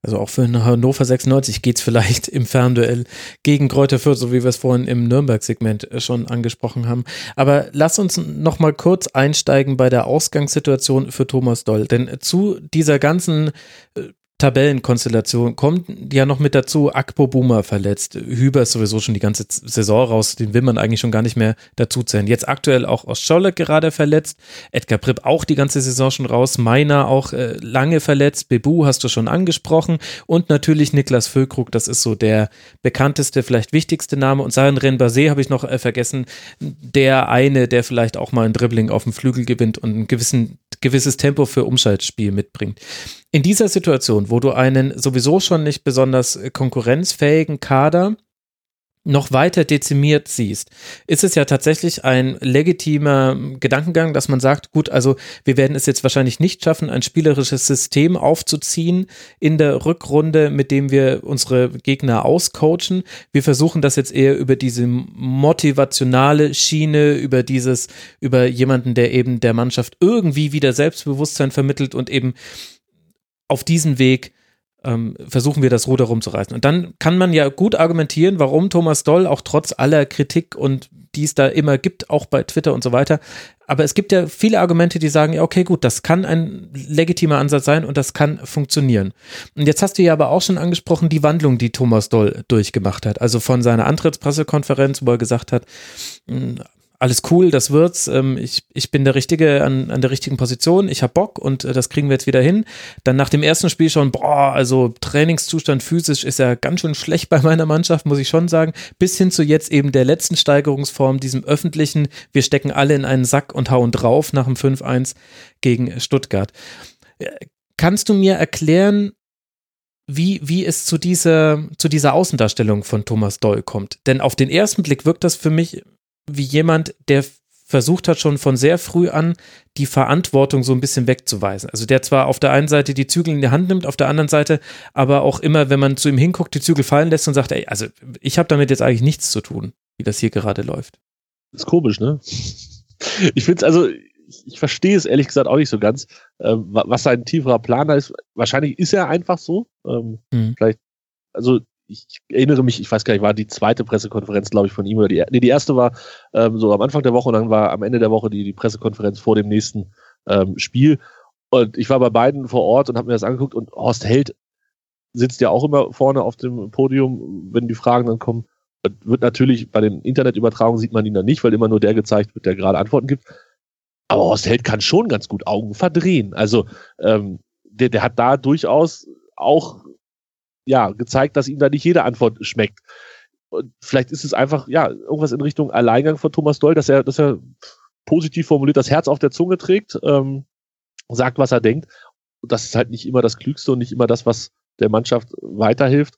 C: Also auch für Hannover 96 geht es vielleicht im Fernduell gegen Kräuter Fürth, so wie wir es vorhin im Nürnberg-Segment äh, schon angesprochen haben. Aber lass uns noch mal kurz einsteigen bei der Ausgangssituation für Thomas Doll. Denn zu dieser ganzen äh, Tabellenkonstellation kommt ja noch mit dazu, Akpo Boomer verletzt. Hüber ist sowieso schon die ganze Saison raus, den will man eigentlich schon gar nicht mehr dazu zählen. Jetzt aktuell auch Ostscholleck gerade verletzt, Edgar Pripp auch die ganze Saison schon raus, Meiner auch äh, lange verletzt, Bebu hast du schon angesprochen. Und natürlich Niklas Füllkrug, das ist so der bekannteste, vielleicht wichtigste Name. Und Sarin Renbase habe ich noch äh, vergessen, der eine, der vielleicht auch mal ein Dribbling auf dem Flügel gewinnt und ein gewissen, gewisses Tempo für Umschaltspiel mitbringt. In dieser Situation, wo du einen sowieso schon nicht besonders konkurrenzfähigen Kader noch weiter dezimiert siehst, ist es ja tatsächlich ein legitimer Gedankengang, dass man sagt, gut, also wir werden es jetzt wahrscheinlich nicht schaffen, ein spielerisches System aufzuziehen in der Rückrunde, mit dem wir unsere Gegner auscoachen. Wir versuchen das jetzt eher über diese motivationale Schiene, über dieses, über jemanden, der eben der Mannschaft irgendwie wieder Selbstbewusstsein vermittelt und eben auf diesen Weg ähm, versuchen wir das Ruder rumzureißen. Und dann kann man ja gut argumentieren, warum Thomas Doll auch trotz aller Kritik und die es da immer gibt, auch bei Twitter und so weiter. Aber es gibt ja viele Argumente, die sagen, ja, okay, gut, das kann ein legitimer Ansatz sein und das kann funktionieren. Und jetzt hast du ja aber auch schon angesprochen, die Wandlung, die Thomas Doll durchgemacht hat. Also von seiner Antrittspressekonferenz, wo er gesagt hat, alles cool, das wird's. Ähm, ich, ich bin der Richtige an, an der richtigen Position, ich hab Bock und äh, das kriegen wir jetzt wieder hin. Dann nach dem ersten Spiel schon, boah, also Trainingszustand physisch ist ja ganz schön schlecht bei meiner Mannschaft, muss ich schon sagen. Bis hin zu jetzt eben der letzten Steigerungsform, diesem öffentlichen, wir stecken alle in einen Sack und hauen drauf nach dem 5-1 gegen Stuttgart. Äh, kannst du mir erklären, wie, wie es zu dieser, zu dieser Außendarstellung von Thomas Doll kommt? Denn auf den ersten Blick wirkt das für mich wie jemand, der versucht hat, schon von sehr früh an die Verantwortung so ein bisschen wegzuweisen. Also der zwar auf der einen Seite die Zügel in die Hand nimmt, auf der anderen Seite aber auch immer, wenn man zu ihm hinguckt, die Zügel fallen lässt und sagt, ey, also ich habe damit jetzt eigentlich nichts zu tun, wie das hier gerade läuft.
D: Das ist komisch, ne? Ich finde es also, ich, verstehe es ehrlich gesagt auch nicht so ganz, ähm, was sein tieferer Planer ist. Wahrscheinlich ist er einfach so. Ähm, mhm. Vielleicht, also ich erinnere mich, ich weiß gar nicht, war die zweite Pressekonferenz, glaube ich, von ihm oder die, nee, die erste war ähm, so am Anfang der Woche und dann war am Ende der Woche die, die Pressekonferenz vor dem nächsten ähm, Spiel. Und ich war bei beiden vor Ort und habe mir das angeguckt und Horst Held sitzt ja auch immer vorne auf dem Podium, wenn die Fragen dann kommen. Wird natürlich bei den Internetübertragungen sieht man ihn dann nicht, weil immer nur der gezeigt wird, der gerade Antworten gibt. Aber Horst Held kann schon ganz gut Augen verdrehen. Also ähm, der, der hat da durchaus auch ja, gezeigt, dass ihm da nicht jede Antwort schmeckt. Und vielleicht ist es einfach, ja, irgendwas in Richtung Alleingang von Thomas Doll, dass er, dass er positiv formuliert das Herz auf der Zunge trägt, ähm, sagt, was er denkt. Und das ist halt nicht immer das Klügste und nicht immer das, was der Mannschaft weiterhilft.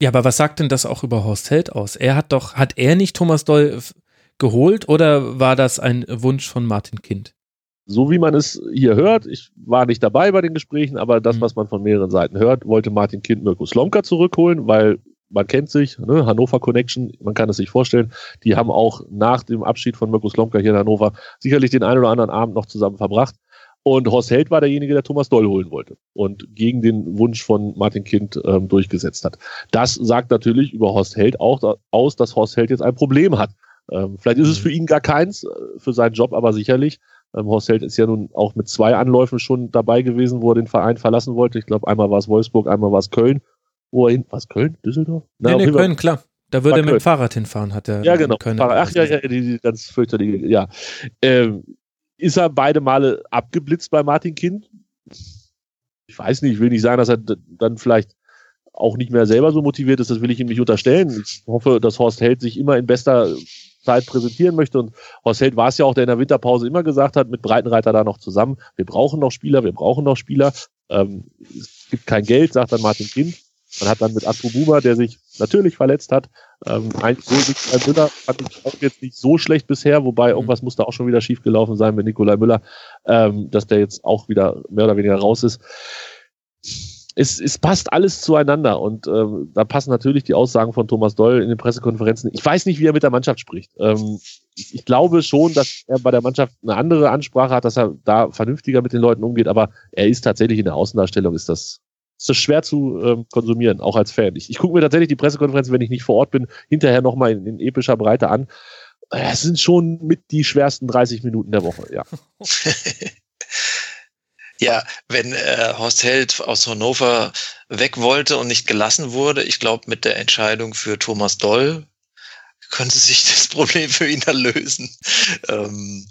C: Ja, aber was sagt denn das auch über Horst Held aus? Er hat doch, hat er nicht Thomas Doll geholt oder war das ein Wunsch von Martin Kind?
D: So wie man es hier hört, ich war nicht dabei bei den Gesprächen, aber das, mhm. was man von mehreren Seiten hört, wollte Martin Kind Mirko Slomka zurückholen, weil man kennt sich, ne, Hannover Connection, man kann es sich vorstellen, die haben auch nach dem Abschied von Mirko Slomka hier in Hannover sicherlich den einen oder anderen Abend noch zusammen verbracht. Und Horst Held war derjenige, der Thomas Doll holen wollte und gegen den Wunsch von Martin Kind ähm, durchgesetzt hat. Das sagt natürlich über Horst Held auch da, aus, dass Horst Held jetzt ein Problem hat. Ähm, vielleicht ist es mhm. für ihn gar keins, äh, für seinen Job, aber sicherlich ähm, Horst Held ist ja nun auch mit zwei Anläufen schon dabei gewesen, wo er den Verein verlassen wollte. Ich glaube, einmal war es Wolfsburg, einmal war es Köln. Wo er hin, was Köln? Düsseldorf?
C: Na, nee, nee Köln, klar. Da würde er mit dem Fahrrad hinfahren, hat er.
D: Ja, genau. Ach ja, ja, die, die ganz fürchterliche, ja. Ähm, ist er beide Male abgeblitzt bei Martin Kind? Ich weiß nicht, ich will nicht sagen, dass er dann vielleicht auch nicht mehr selber so motiviert ist, das will ich ihm nicht unterstellen. Ich hoffe, dass Horst Held sich immer in bester Zeit präsentieren möchte. Und Horst Held war es ja auch, der in der Winterpause immer gesagt hat, mit Breitenreiter da noch zusammen, wir brauchen noch Spieler, wir brauchen noch Spieler. Ähm, es gibt kein Geld, sagt dann Martin Kind. Man hat dann mit Atro Buma, der sich natürlich verletzt hat, ähm, ein Nikolai Müller fand ich auch jetzt nicht so schlecht bisher, wobei mhm. irgendwas musste auch schon wieder schiefgelaufen sein mit Nikolai Müller, ähm, dass der jetzt auch wieder mehr oder weniger raus ist es, es passt alles zueinander und ähm, da passen natürlich die Aussagen von Thomas Doll in den Pressekonferenzen. Ich weiß nicht, wie er mit der Mannschaft spricht. Ähm, ich, ich glaube schon, dass er bei der Mannschaft eine andere Ansprache hat, dass er da vernünftiger mit den Leuten umgeht, aber er ist tatsächlich in der Außendarstellung, ist das ist das schwer zu ähm, konsumieren, auch als Fan. Ich, ich gucke mir tatsächlich die Pressekonferenz, wenn ich nicht vor Ort bin, hinterher nochmal in, in epischer Breite an. Es sind schon mit die schwersten 30 Minuten der Woche, ja. <laughs>
E: Ja, wenn äh, Horst Held aus Hannover weg wollte und nicht gelassen wurde, ich glaube, mit der Entscheidung für Thomas Doll könnte sich das <laughs> Problem für ihn erlösen. Ähm,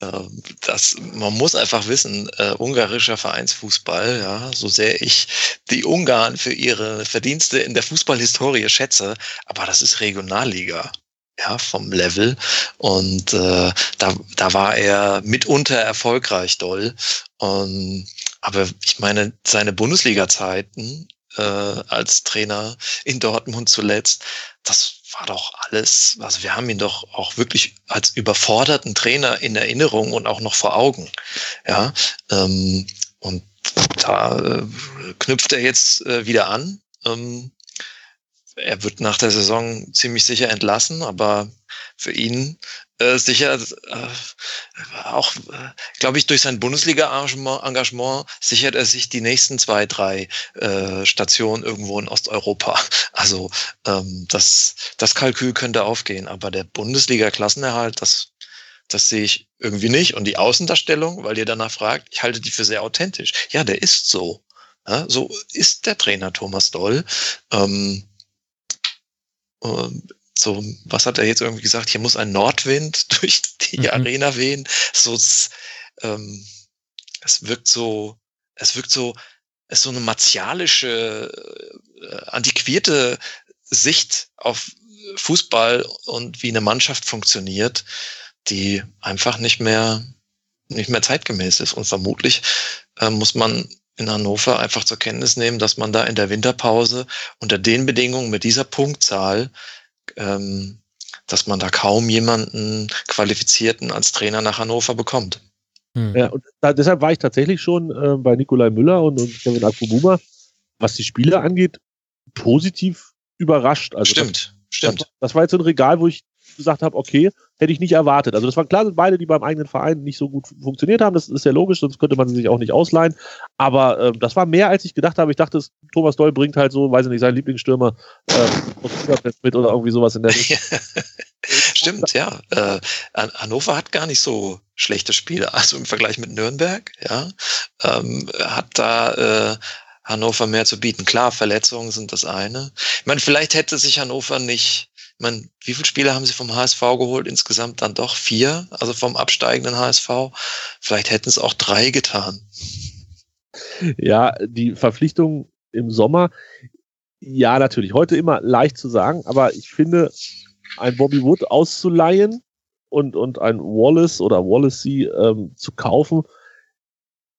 E: ähm, das, man muss einfach wissen, äh, ungarischer Vereinsfußball, ja, so sehr ich die Ungarn für ihre Verdienste in der Fußballhistorie schätze, aber das ist Regionalliga ja, vom Level. Und äh, da, da war er mitunter erfolgreich doll. Und, aber ich meine, seine Bundesliga-Zeiten äh, als Trainer in Dortmund zuletzt, das war doch alles, also wir haben ihn doch auch wirklich als überforderten Trainer in Erinnerung und auch noch vor Augen. Ja, ähm, und da äh, knüpft er jetzt äh, wieder an. Ähm, er wird nach der Saison ziemlich sicher entlassen, aber für ihn äh, sicher äh, auch, äh, glaube ich, durch sein Bundesliga-Engagement sichert er sich die nächsten zwei, drei äh, Stationen irgendwo in Osteuropa. <laughs> Also ähm, das, das Kalkül könnte aufgehen, aber der Bundesliga-Klassenerhalt, das, das sehe ich irgendwie nicht. Und die Außendarstellung, weil ihr danach fragt, ich halte die für sehr authentisch. Ja, der ist so. Ja, so ist der Trainer Thomas Doll. Ähm, so, was hat er jetzt irgendwie gesagt? Hier muss ein Nordwind <laughs> durch die mhm. Arena wehen. So, ähm, es wirkt so, es wirkt so, es ist so eine martialische, äh, antiquierte Sicht auf Fußball und wie eine Mannschaft funktioniert, die einfach nicht mehr, nicht mehr zeitgemäß ist. Und vermutlich äh, muss man in Hannover einfach zur Kenntnis nehmen, dass man da in der Winterpause unter den Bedingungen mit dieser Punktzahl, ähm, dass man da kaum jemanden Qualifizierten als Trainer nach Hannover bekommt.
D: Hm. Ja, und da, deshalb war ich tatsächlich schon äh, bei Nikolai Müller und, und Kevin Akubuma, was die Spiele angeht, positiv überrascht. Also
E: stimmt,
D: das,
E: stimmt.
D: Das, das war jetzt so ein Regal, wo ich gesagt habe, okay, hätte ich nicht erwartet. Also das waren klar beide, die beim eigenen Verein nicht so gut funktioniert haben. Das ist ja logisch, sonst könnte man sie sich auch nicht ausleihen. Aber äh, das war mehr, als ich gedacht habe. Ich dachte, Thomas Doll bringt halt so, weiß ich nicht, seinen Lieblingsstürmer äh, mit oder irgendwie sowas in der Richtung. <laughs>
E: Stimmt, ja. Äh, Hannover hat gar nicht so schlechte Spiele. Also im Vergleich mit Nürnberg, ja, ähm, hat da äh, Hannover mehr zu bieten. Klar, Verletzungen sind das eine. Ich meine, vielleicht hätte sich Hannover nicht meine, wie viele Spiele haben sie vom HSV geholt? Insgesamt dann doch vier, also vom absteigenden HSV. Vielleicht hätten es auch drei getan.
D: Ja, die Verpflichtung im Sommer, ja, natürlich. Heute immer leicht zu sagen, aber ich finde, ein Bobby Wood auszuleihen und, und ein Wallace oder Wallacey ähm, zu kaufen,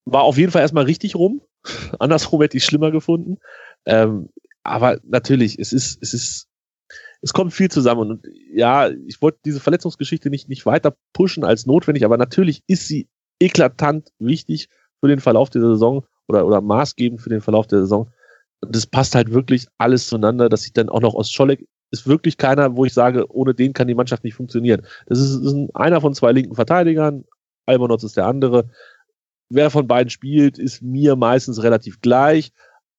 D: war auf jeden Fall erstmal richtig rum. <laughs> Andersrum hätte ich schlimmer gefunden. Ähm, aber natürlich, es ist, es ist es kommt viel zusammen. Und ja, ich wollte diese Verletzungsgeschichte nicht, nicht weiter pushen als notwendig, aber natürlich ist sie eklatant wichtig für den Verlauf der Saison oder, oder maßgebend für den Verlauf der Saison. Und das passt halt wirklich alles zueinander, dass ich dann auch noch aus Scholleck ist wirklich keiner, wo ich sage, ohne den kann die Mannschaft nicht funktionieren. Das ist, ist einer von zwei linken Verteidigern, Albonotz ist der andere. Wer von beiden spielt, ist mir meistens relativ gleich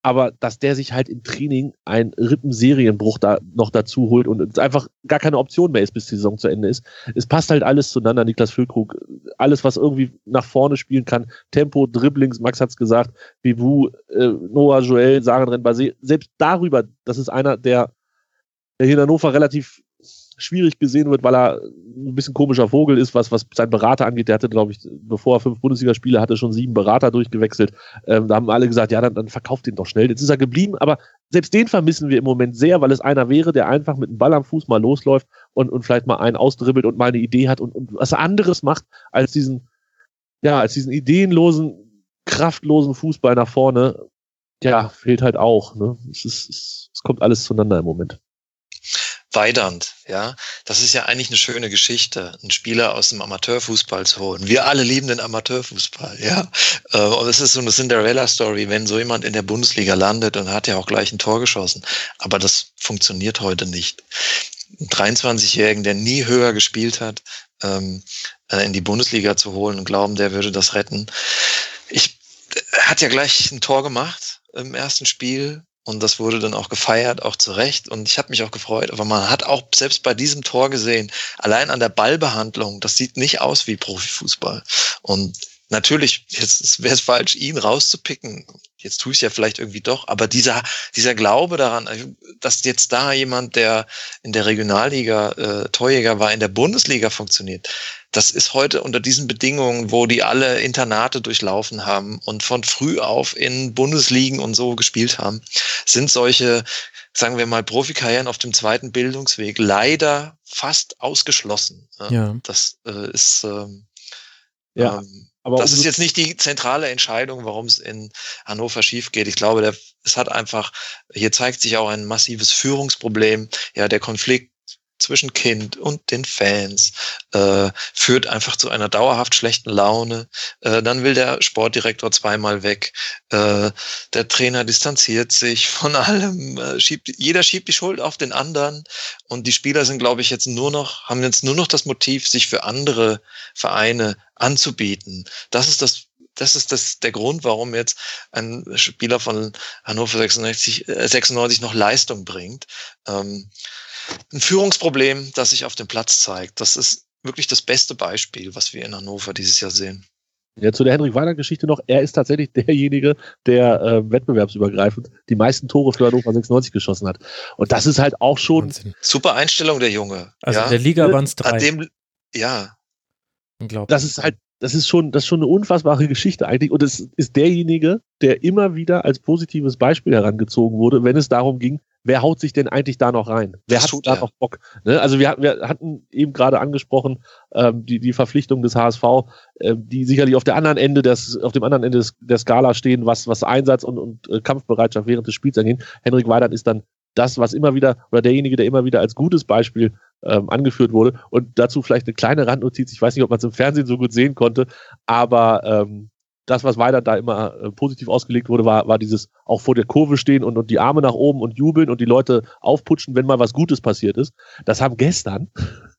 D: aber dass der sich halt im Training einen Rippenserienbruch da noch dazu holt und es einfach gar keine Option mehr ist, bis die Saison zu Ende ist. Es passt halt alles zueinander, Niklas Füllkrug, alles, was irgendwie nach vorne spielen kann, Tempo, Dribblings, Max hat's gesagt, Bivu, äh, Noah, Joel, Saren Basé, selbst darüber, das ist einer, der, der hier in Hannover relativ schwierig gesehen wird, weil er ein bisschen komischer Vogel ist, was, was sein Berater angeht. Der hatte, glaube ich, bevor er fünf Bundesligaspiele hatte, schon sieben Berater durchgewechselt. Ähm, da haben alle gesagt, ja, dann, dann verkauft ihn doch schnell. Jetzt ist er geblieben, aber selbst den vermissen wir im Moment sehr, weil es einer wäre, der einfach mit dem Ball am Fuß mal losläuft und, und vielleicht mal einen ausdribbelt und mal eine Idee hat und, und was anderes macht als diesen, ja, als diesen ideenlosen, kraftlosen Fußball nach vorne. Ja, fehlt halt auch. Ne? Es, ist, es kommt alles zueinander im Moment.
E: Weidernd, ja. Das ist ja eigentlich eine schöne Geschichte, einen Spieler aus dem Amateurfußball zu holen. Wir alle lieben den Amateurfußball, ja. Äh, und es ist so eine Cinderella-Story, wenn so jemand in der Bundesliga landet und hat ja auch gleich ein Tor geschossen. Aber das funktioniert heute nicht. Einen 23-Jährigen, der nie höher gespielt hat, ähm, äh, in die Bundesliga zu holen und glauben, der würde das retten. Ich, hat ja gleich ein Tor gemacht im ersten Spiel und das wurde dann auch gefeiert, auch zu Recht. Und ich habe mich auch gefreut. Aber man hat auch selbst bei diesem Tor gesehen, allein an der Ballbehandlung, das sieht nicht aus wie Profifußball. Und natürlich, jetzt wäre es falsch, ihn rauszupicken. Jetzt tue ich es ja vielleicht irgendwie doch, aber dieser, dieser Glaube daran, dass jetzt da jemand, der in der Regionalliga äh, Torjäger war, in der Bundesliga funktioniert, das ist heute unter diesen Bedingungen, wo die alle Internate durchlaufen haben und von früh auf in Bundesligen und so gespielt haben, sind solche, sagen wir mal, Profikarrieren auf dem zweiten Bildungsweg leider fast ausgeschlossen. Ja. Das äh, ist ähm, ja. Ähm, aber das ist jetzt nicht die zentrale Entscheidung, warum es in Hannover schief geht. Ich glaube, der, es hat einfach, hier zeigt sich auch ein massives Führungsproblem. Ja, der Konflikt zwischen Kind und den Fans äh, führt einfach zu einer dauerhaft schlechten Laune. Äh, dann will der Sportdirektor zweimal weg. Äh, der Trainer distanziert sich von allem. Äh, schiebt, jeder schiebt die Schuld auf den anderen. Und die Spieler sind, glaube ich, jetzt nur noch, haben jetzt nur noch das Motiv, sich für andere Vereine anzubieten. Das ist das das ist das, der Grund, warum jetzt ein Spieler von Hannover 96, äh, 96 noch Leistung bringt. Ähm, ein Führungsproblem, das sich auf dem Platz zeigt. Das ist wirklich das beste Beispiel, was wir in Hannover dieses Jahr sehen.
D: Ja, zu der Henrik Weiner Geschichte noch. Er ist tatsächlich <laughs> derjenige, der äh, wettbewerbsübergreifend die meisten Tore für Hannover 96 geschossen hat. Und das ist halt auch schon.
E: Wahnsinn. Super Einstellung der Junge.
C: Also ja? der Liga waren es drei.
E: Dem, ja.
D: Unglaublich. Das ist halt, das ist schon, das ist schon eine unfassbare Geschichte eigentlich. Und es ist derjenige, der immer wieder als positives Beispiel herangezogen wurde, wenn es darum ging, wer haut sich denn eigentlich da noch rein? Wer das hat da noch Bock? Ne? Also wir hatten, wir hatten eben gerade angesprochen, ähm, die, die Verpflichtung des HSV, äh, die sicherlich auf der anderen Ende des, auf dem anderen Ende des, der Skala stehen, was, was Einsatz und, und äh, Kampfbereitschaft während des Spiels angeht. Henrik Weidert ist dann das, was immer wieder, oder derjenige, der immer wieder als gutes Beispiel ähm, angeführt wurde. Und dazu vielleicht eine kleine Randnotiz, ich weiß nicht, ob man es im Fernsehen so gut sehen konnte, aber ähm, das, was weiter da immer äh, positiv ausgelegt wurde, war, war dieses auch vor der Kurve stehen und, und die Arme nach oben und jubeln und die Leute aufputschen, wenn mal was Gutes passiert ist. Das haben gestern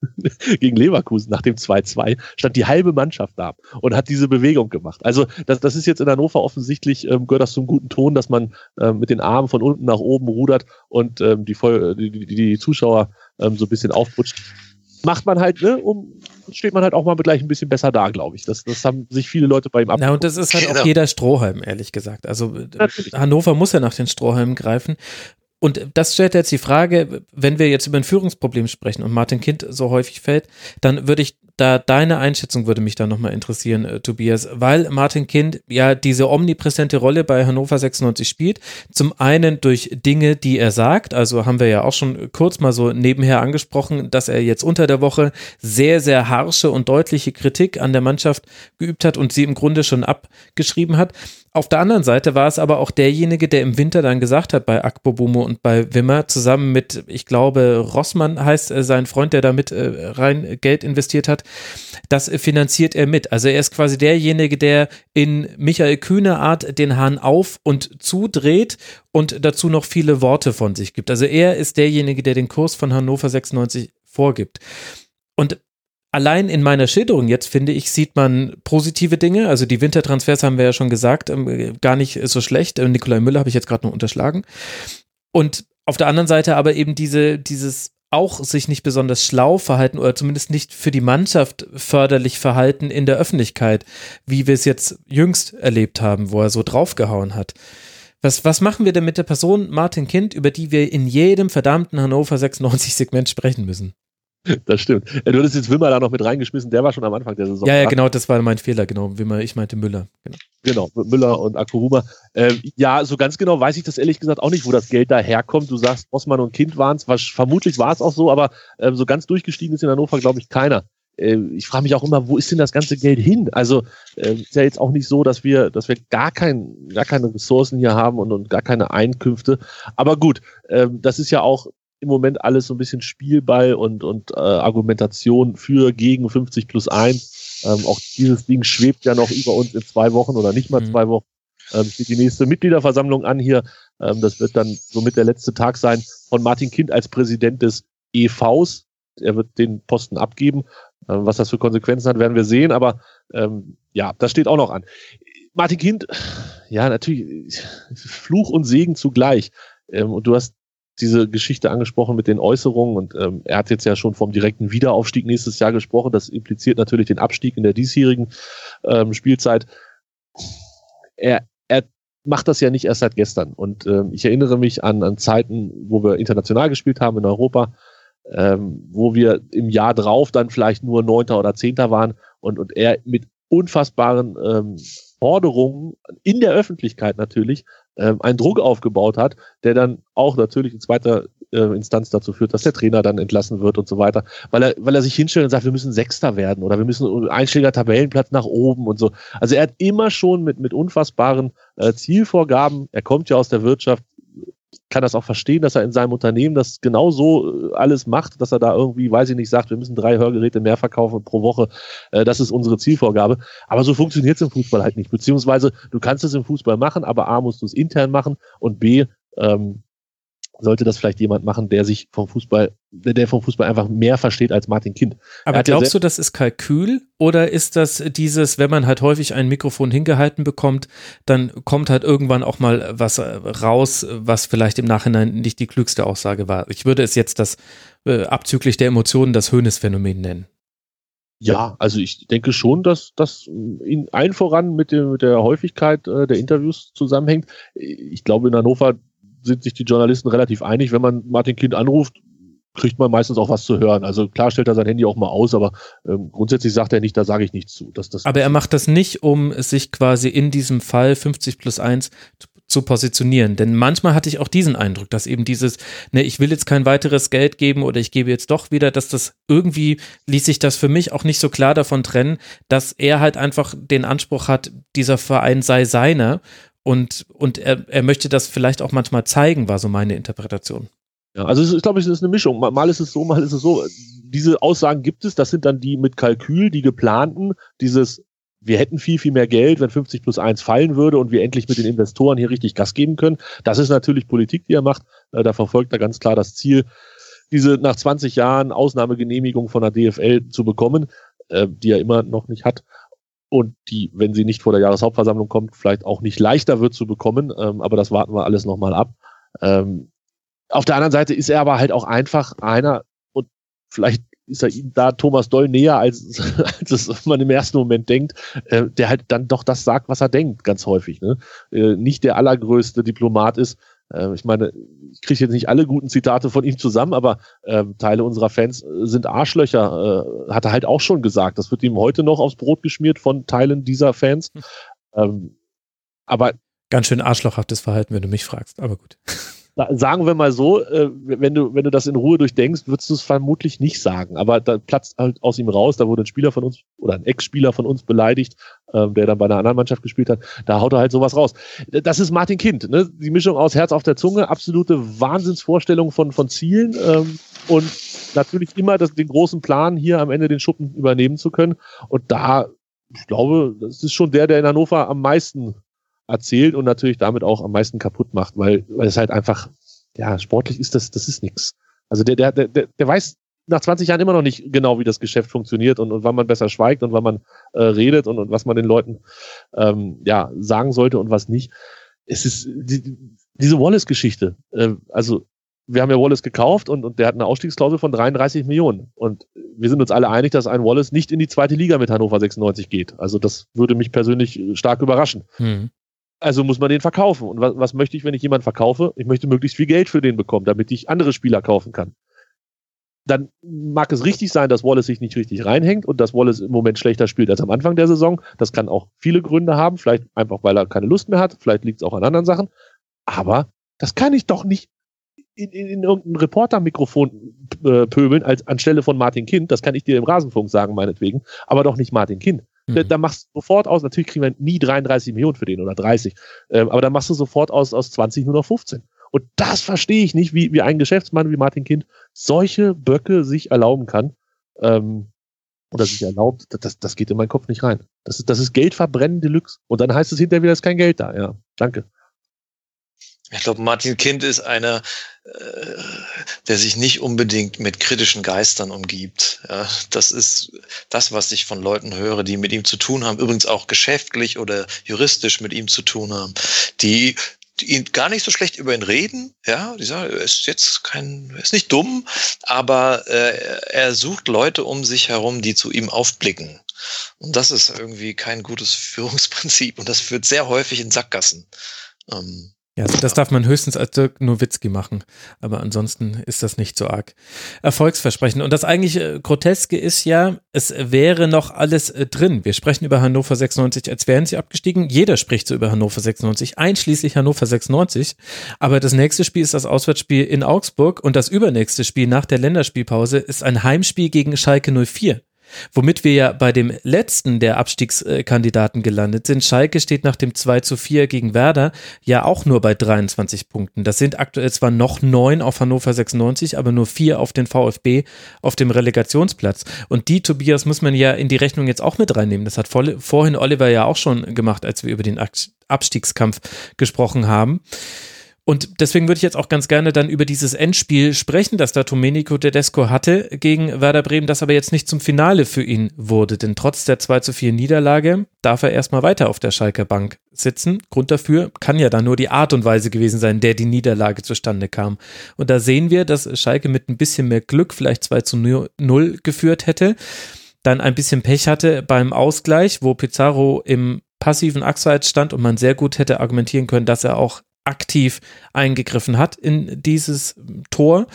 D: <laughs> gegen Leverkusen nach dem 2-2 stand die halbe Mannschaft da und hat diese Bewegung gemacht. Also das, das ist jetzt in Hannover offensichtlich, ähm, gehört das zum guten Ton, dass man ähm, mit den Armen von unten nach oben rudert und ähm, die, die, die, die Zuschauer ähm, so ein bisschen aufputscht macht man halt, ne, um steht man halt auch mal gleich ein bisschen besser da, glaube ich. Das, das haben sich viele Leute bei ihm ab.
C: Na, und das ist halt genau. auch jeder Strohhalm, ehrlich gesagt. Also Natürlich. Hannover muss ja nach den Strohhalmen greifen. Und das stellt jetzt die Frage, wenn wir jetzt über ein Führungsproblem sprechen und Martin Kind so häufig fällt, dann würde ich da deine Einschätzung würde mich da nochmal interessieren, äh, Tobias, weil Martin Kind ja diese omnipräsente Rolle bei Hannover 96 spielt. Zum einen durch Dinge, die er sagt, also haben wir ja auch schon kurz mal so nebenher angesprochen, dass er jetzt unter der Woche sehr, sehr harsche und deutliche Kritik an der Mannschaft geübt hat und sie im Grunde schon abgeschrieben hat. Auf der anderen Seite war es aber auch derjenige, der im Winter dann gesagt hat bei Akpobumo und bei Wimmer, zusammen mit, ich glaube, Rossmann heißt äh, sein Freund, der damit äh, rein Geld investiert hat, das finanziert er mit. Also er ist quasi derjenige, der in Michael Kühne Art den Hahn auf und zudreht und dazu noch viele Worte von sich gibt. Also er ist derjenige, der den Kurs von Hannover 96 vorgibt. Und allein in meiner Schilderung jetzt, finde ich, sieht man positive Dinge. Also die Wintertransfers haben wir ja schon gesagt, ähm, gar nicht so schlecht. Äh, Nikolai Müller habe ich jetzt gerade noch unterschlagen. Und auf der anderen Seite aber eben diese, dieses auch sich nicht besonders schlau verhalten oder zumindest nicht für die Mannschaft förderlich verhalten in der Öffentlichkeit, wie wir es jetzt jüngst erlebt haben, wo er so draufgehauen hat. Was, was machen wir denn mit der Person Martin Kind, über die wir in jedem verdammten Hannover 96 Segment sprechen müssen? <laughs>
D: Das stimmt. Du hattest jetzt Wimmer da noch mit reingeschmissen, der war schon am Anfang der Saison.
C: Ja, ja, genau, das war mein Fehler, genau. Wimmer, ich meinte Müller.
D: Genau, genau Müller und Akuruma. Ähm, ja, so ganz genau weiß ich das ehrlich gesagt auch nicht, wo das Geld da herkommt. Du sagst, Osman und Kind waren es, vermutlich war es auch so, aber ähm, so ganz durchgestiegen ist in Hannover, glaube ich, keiner. Ähm, ich frage mich auch immer, wo ist denn das ganze Geld hin? Also äh, ist ja jetzt auch nicht so, dass wir, dass wir gar, kein, gar keine Ressourcen hier haben und, und gar keine Einkünfte. Aber gut, ähm, das ist ja auch im Moment alles so ein bisschen Spielball und, und äh, Argumentation für gegen 50 plus 1. Ähm, auch dieses Ding schwebt ja noch über uns in zwei Wochen oder nicht mal mhm. zwei Wochen. Ähm, steht die nächste Mitgliederversammlung an hier. Ähm, das wird dann somit der letzte Tag sein von Martin Kind als Präsident des EVs. Er wird den Posten abgeben. Ähm, was das für Konsequenzen hat, werden wir sehen. Aber ähm, ja, das steht auch noch an Martin Kind, ja, natürlich Fluch und Segen zugleich. Ähm, und du hast diese Geschichte angesprochen mit den Äußerungen und ähm, er hat jetzt ja schon vom direkten Wiederaufstieg nächstes Jahr gesprochen. Das impliziert natürlich den Abstieg in der diesjährigen ähm, Spielzeit. Er, er macht das ja nicht erst seit gestern. Und ähm, ich erinnere mich an, an Zeiten, wo wir international gespielt haben in Europa, ähm, wo wir im Jahr drauf dann vielleicht nur Neunter oder Zehnter waren und, und er mit unfassbaren ähm, Forderungen in der Öffentlichkeit natürlich ähm, einen Druck aufgebaut hat, der dann auch natürlich in zweiter äh, Instanz dazu führt, dass der Trainer dann entlassen wird und so weiter, weil er, weil er sich hinstellt und sagt, wir müssen Sechster werden oder wir müssen einstelliger Tabellenplatz nach oben und so. Also er hat immer schon mit, mit unfassbaren äh, Zielvorgaben, er kommt ja aus der Wirtschaft, kann das auch verstehen, dass er in seinem Unternehmen das genau so äh, alles macht, dass er da irgendwie, weiß ich nicht, sagt, wir müssen drei Hörgeräte mehr verkaufen pro Woche. Äh, das ist unsere Zielvorgabe. Aber so funktioniert es im Fußball halt nicht. Beziehungsweise du kannst es im Fußball machen, aber A musst du es intern machen und B ähm, sollte das vielleicht jemand machen, der sich vom Fußball, der vom Fußball einfach mehr versteht als Martin Kind.
C: Aber glaubst ja du, das ist Kalkül oder ist das dieses, wenn man halt häufig ein Mikrofon hingehalten bekommt, dann kommt halt irgendwann auch mal was raus, was vielleicht im Nachhinein nicht die klügste Aussage war. Ich würde es jetzt das äh, abzüglich der Emotionen das Höhnesphänomen nennen.
D: Ja, also ich denke schon, dass das in allen voran mit, dem, mit der Häufigkeit äh, der Interviews zusammenhängt. Ich glaube, in Hannover sind sich die Journalisten relativ einig. Wenn man Martin Kind anruft, kriegt man meistens auch was zu hören. Also klar stellt er sein Handy auch mal aus, aber ähm, grundsätzlich sagt er nicht, da sage ich nichts zu. Dass das
C: aber er macht das nicht, um sich quasi in diesem Fall 50 plus 1 zu positionieren. Denn manchmal hatte ich auch diesen Eindruck, dass eben dieses, ne, ich will jetzt kein weiteres Geld geben oder ich gebe jetzt doch wieder, dass das irgendwie ließ sich das für mich auch nicht so klar davon trennen, dass er halt einfach den Anspruch hat, dieser Verein sei seiner und, und er, er möchte das vielleicht auch manchmal zeigen, war so meine Interpretation.
D: Ja, also ich glaube, es ist eine Mischung. Mal ist es so, mal ist es so. Diese Aussagen gibt es, das sind dann die mit Kalkül, die geplanten, dieses, wir hätten viel, viel mehr Geld, wenn 50 plus 1 fallen würde und wir endlich mit den Investoren hier richtig Gas geben können. Das ist natürlich Politik, die er macht. Äh, da verfolgt er ganz klar das Ziel, diese nach 20 Jahren Ausnahmegenehmigung von der DFL zu bekommen, äh, die er immer noch nicht hat und die, wenn sie nicht vor der Jahreshauptversammlung kommt, vielleicht auch nicht leichter wird zu bekommen. Ähm, aber das warten wir alles nochmal ab. Ähm, auf der anderen Seite ist er aber halt auch einfach einer und vielleicht ist er ihm da Thomas Doll näher, als, <laughs> als es man im ersten Moment denkt, äh, der halt dann doch das sagt, was er denkt, ganz häufig. Ne? Äh, nicht der allergrößte Diplomat ist, ich meine, ich kriege jetzt nicht alle guten Zitate von ihm zusammen, aber äh, Teile unserer Fans äh, sind Arschlöcher, äh, hat er halt auch schon gesagt. Das wird ihm heute noch aufs Brot geschmiert von Teilen dieser Fans. Hm. Ähm, aber
C: ganz schön arschlochhaftes Verhalten, wenn du mich fragst, aber gut
D: sagen wir mal so, äh, wenn du, wenn du das in Ruhe durchdenkst, würdest du es vermutlich nicht sagen. Aber da platzt halt aus ihm raus, da wurde ein Spieler von uns oder ein Ex-Spieler von uns beleidigt, ähm, der dann bei einer anderen Mannschaft gespielt hat. Da haut er halt sowas raus. Das ist Martin Kind, ne? Die Mischung aus Herz auf der Zunge, absolute Wahnsinnsvorstellung von, von Zielen ähm, und natürlich immer das, den großen Plan, hier am Ende den Schuppen übernehmen zu können. Und da, ich glaube, das ist schon der, der in Hannover am meisten erzählt und natürlich damit auch am meisten kaputt macht, weil, weil es halt einfach, ja, sportlich ist das, das ist nix. Also der, der, der, der weiß nach 20 Jahren immer noch nicht genau, wie das Geschäft funktioniert und, und wann man besser schweigt und wann man äh, redet und, und was man den Leuten ähm, ja sagen sollte und was nicht. Es ist die, diese Wallace-Geschichte. Äh, also wir haben ja Wallace gekauft und, und der hat eine Ausstiegsklausel von 33 Millionen. Und wir sind uns alle einig, dass ein Wallace nicht in die zweite Liga mit Hannover 96 geht. Also das würde mich persönlich stark überraschen. Hm. Also muss man den verkaufen. Und was, was möchte ich, wenn ich jemanden verkaufe? Ich möchte möglichst viel Geld für den bekommen, damit ich andere Spieler kaufen kann. Dann mag es richtig sein, dass Wallace sich nicht richtig reinhängt und dass Wallace im Moment schlechter spielt als am Anfang der Saison. Das kann auch viele Gründe haben. Vielleicht einfach, weil er keine Lust mehr hat. Vielleicht liegt es auch an anderen Sachen. Aber das kann ich doch nicht in, in, in irgendein Reportermikrofon äh, pöbeln als anstelle von Martin Kind. Das kann ich dir im Rasenfunk sagen, meinetwegen. Aber doch nicht Martin Kind. Mhm. Da machst du sofort aus, natürlich kriegen wir nie 33 Millionen für den oder 30, ähm, aber da machst du sofort aus, aus 20 nur noch 15. Und das verstehe ich nicht, wie, wie ein Geschäftsmann wie Martin Kind solche Böcke sich erlauben kann. Ähm, oder sich erlaubt, das, das geht in meinen Kopf nicht rein. Das ist, das ist Geldverbrennen Deluxe. Und dann heißt es hinterher wieder, ist kein Geld da. Ja, danke.
E: Ich glaube, Martin Kind ist einer, äh, der sich nicht unbedingt mit kritischen Geistern umgibt. Ja, das ist das, was ich von Leuten höre, die mit ihm zu tun haben, übrigens auch geschäftlich oder juristisch mit ihm zu tun haben, die ihn gar nicht so schlecht über ihn reden. Ja, die sagen, er ist jetzt kein, er ist nicht dumm, aber äh, er sucht Leute um sich herum, die zu ihm aufblicken. Und das ist irgendwie kein gutes <laughs> Führungsprinzip und das führt sehr häufig in Sackgassen.
C: Ähm, ja, also das darf man höchstens als Dirk Nowitzki machen, aber ansonsten ist das nicht so arg erfolgsversprechend. Und das eigentlich äh, Groteske ist ja, es wäre noch alles äh, drin. Wir sprechen über Hannover 96, als wären sie abgestiegen. Jeder spricht so über Hannover 96, einschließlich Hannover 96. Aber das nächste Spiel ist das Auswärtsspiel in Augsburg und das übernächste Spiel nach der Länderspielpause ist ein Heimspiel gegen Schalke 04. Womit wir ja bei dem letzten der Abstiegskandidaten gelandet sind. Schalke steht nach dem 2 zu 4 gegen Werder ja auch nur bei 23 Punkten. Das sind aktuell zwar noch neun auf Hannover 96, aber nur vier auf den VfB auf dem Relegationsplatz. Und die, Tobias, muss man ja in die Rechnung jetzt auch mit reinnehmen. Das hat vorhin Oliver ja auch schon gemacht, als wir über den Abstiegskampf gesprochen haben. Und deswegen würde ich jetzt auch ganz gerne dann über dieses Endspiel sprechen, das da Domenico Tedesco hatte gegen Werder Bremen, das aber jetzt nicht zum Finale für ihn wurde. Denn trotz der 2 zu 4 Niederlage darf er erstmal weiter auf der Schalker Bank sitzen. Grund dafür kann ja dann nur die Art und Weise gewesen sein, der die Niederlage zustande kam. Und da sehen wir, dass Schalke mit ein bisschen mehr Glück vielleicht 2 zu 0 geführt hätte. Dann ein bisschen Pech hatte beim Ausgleich, wo Pizarro im passiven Achseits stand und man sehr gut hätte argumentieren können, dass er auch aktiv eingegriffen hat in dieses Tor.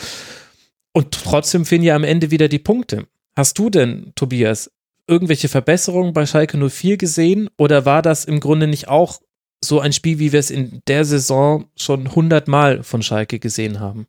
C: Und trotzdem fehlen ja am Ende wieder die Punkte. Hast du denn, Tobias, irgendwelche Verbesserungen bei Schalke 04 gesehen oder war das im Grunde nicht auch so ein Spiel, wie wir es in der Saison schon hundertmal von Schalke gesehen haben?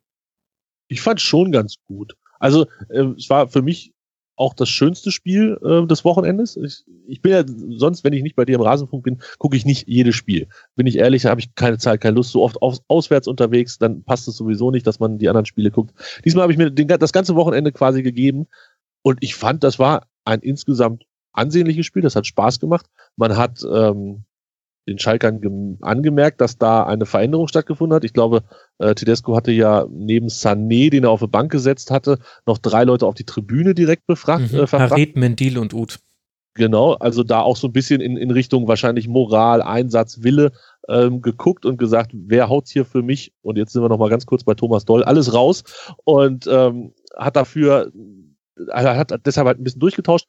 D: Ich fand schon ganz gut. Also äh, es war für mich auch das schönste Spiel äh, des Wochenendes. Ich, ich bin ja sonst, wenn ich nicht bei dir im Rasenfunk bin, gucke ich nicht jedes Spiel. Bin ich ehrlich, habe ich keine Zeit, keine Lust. So oft aus, auswärts unterwegs, dann passt es sowieso nicht, dass man die anderen Spiele guckt. Diesmal habe ich mir den, das ganze Wochenende quasi gegeben und ich fand, das war ein insgesamt ansehnliches Spiel. Das hat Spaß gemacht. Man hat ähm, den Schalkern angemerkt, dass da eine Veränderung stattgefunden hat. Ich glaube, äh, Tedesco hatte ja neben Sané, den er auf die Bank gesetzt hatte, noch drei Leute auf die Tribüne direkt befragt.
C: Mhm. Äh, Harit, Mendil und Uth.
D: Genau, also da auch so ein bisschen in, in Richtung wahrscheinlich Moral, Einsatz, Wille ähm, geguckt und gesagt, wer haut's hier für mich? Und jetzt sind wir noch mal ganz kurz bei Thomas Doll, alles raus und ähm, hat dafür, äh, hat deshalb halt ein bisschen durchgetauscht.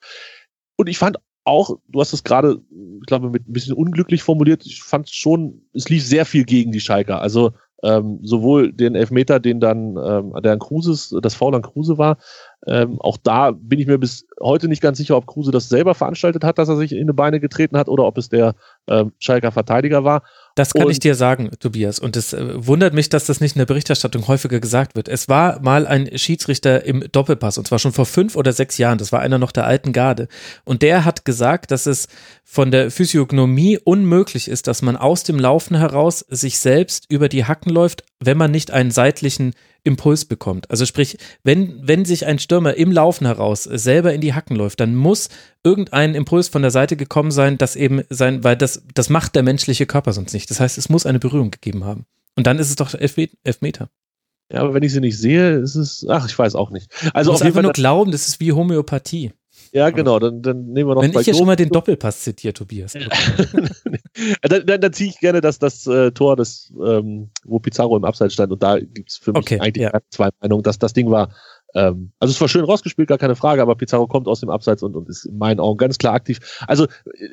D: Und ich fand auch, du hast es gerade, ich glaube, mit ein bisschen unglücklich formuliert. Ich fand schon, es lief sehr viel gegen die Schalker. Also ähm, sowohl den Elfmeter, den dann ähm, der an Kruse, das Foul an Kruse war, ähm, auch da bin ich mir bis heute nicht ganz sicher, ob Kruse das selber veranstaltet hat, dass er sich in die Beine getreten hat oder ob es der ähm, Schalker Verteidiger war.
C: Das kann und ich dir sagen, Tobias. Und es äh, wundert mich, dass das nicht in der Berichterstattung häufiger gesagt wird. Es war mal ein Schiedsrichter im Doppelpass und zwar schon vor fünf oder sechs Jahren. Das war einer noch der alten Garde. Und der hat gesagt, dass es von der Physiognomie unmöglich ist, dass man aus dem Laufen heraus sich selbst über die Hacken läuft, wenn man nicht einen seitlichen Impuls bekommt. Also sprich, wenn, wenn sich ein Stürmer im Laufen heraus selber in die Hacken läuft, dann muss irgendein Impuls von der Seite gekommen sein, das eben sein, weil das, das macht der menschliche Körper sonst nicht. Das heißt, es muss eine Berührung gegeben haben. Und dann ist es doch Elfmeter.
D: Ja, aber wenn ich sie nicht sehe, ist es, ach, ich weiß auch nicht. Also
C: du musst einfach nur glauben, das ist wie Homöopathie.
D: Ja, genau, dann, dann nehmen wir noch
C: Wenn ich hier schon mal den Doppelpass zitiere, Tobias. <laughs>
D: dann, dann, dann ziehe ich gerne das, das äh, Tor, das, ähm, wo Pizarro im Abseits stand und da gibt's für mich okay, eigentlich ja. zwei Meinungen, dass das Ding war, ähm, also es war schön rausgespielt, gar keine Frage, aber Pizarro kommt aus dem Abseits und, und ist in meinen Augen ganz klar aktiv. Also äh,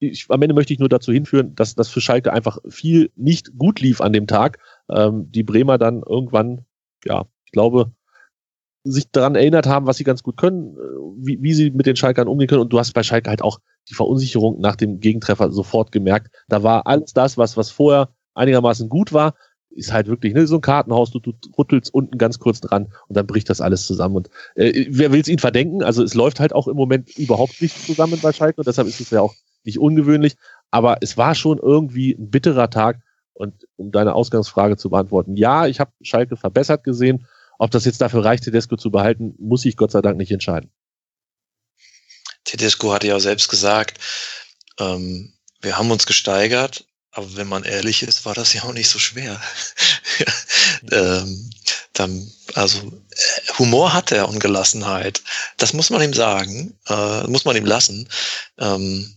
D: ich, am Ende möchte ich nur dazu hinführen, dass das für Schalke einfach viel nicht gut lief an dem Tag. Ähm, die Bremer dann irgendwann, ja, ich glaube, sich daran erinnert haben, was sie ganz gut können, äh, wie, wie sie mit den Schalkern umgehen können. Und du hast bei Schalke halt auch die Verunsicherung nach dem Gegentreffer sofort gemerkt. Da war alles das, was, was vorher einigermaßen gut war, ist halt wirklich ne, so ein Kartenhaus, du, du rüttelst unten ganz kurz dran und dann bricht das alles zusammen. Und äh, wer will es ihnen verdenken? Also es läuft halt auch im Moment überhaupt nicht zusammen bei Schalke und deshalb ist es ja auch nicht ungewöhnlich. Aber es war schon irgendwie ein bitterer Tag. Und um deine Ausgangsfrage zu beantworten, ja, ich habe Schalke verbessert gesehen ob das jetzt dafür reicht, Tedesco zu behalten, muss ich Gott sei Dank nicht entscheiden.
E: Tedesco hatte ja selbst gesagt, ähm, wir haben uns gesteigert, aber wenn man ehrlich ist, war das ja auch nicht so schwer. <laughs> ähm, dann, Also äh, Humor hat er und Gelassenheit. Das muss man ihm sagen, äh, muss man ihm lassen. Ähm,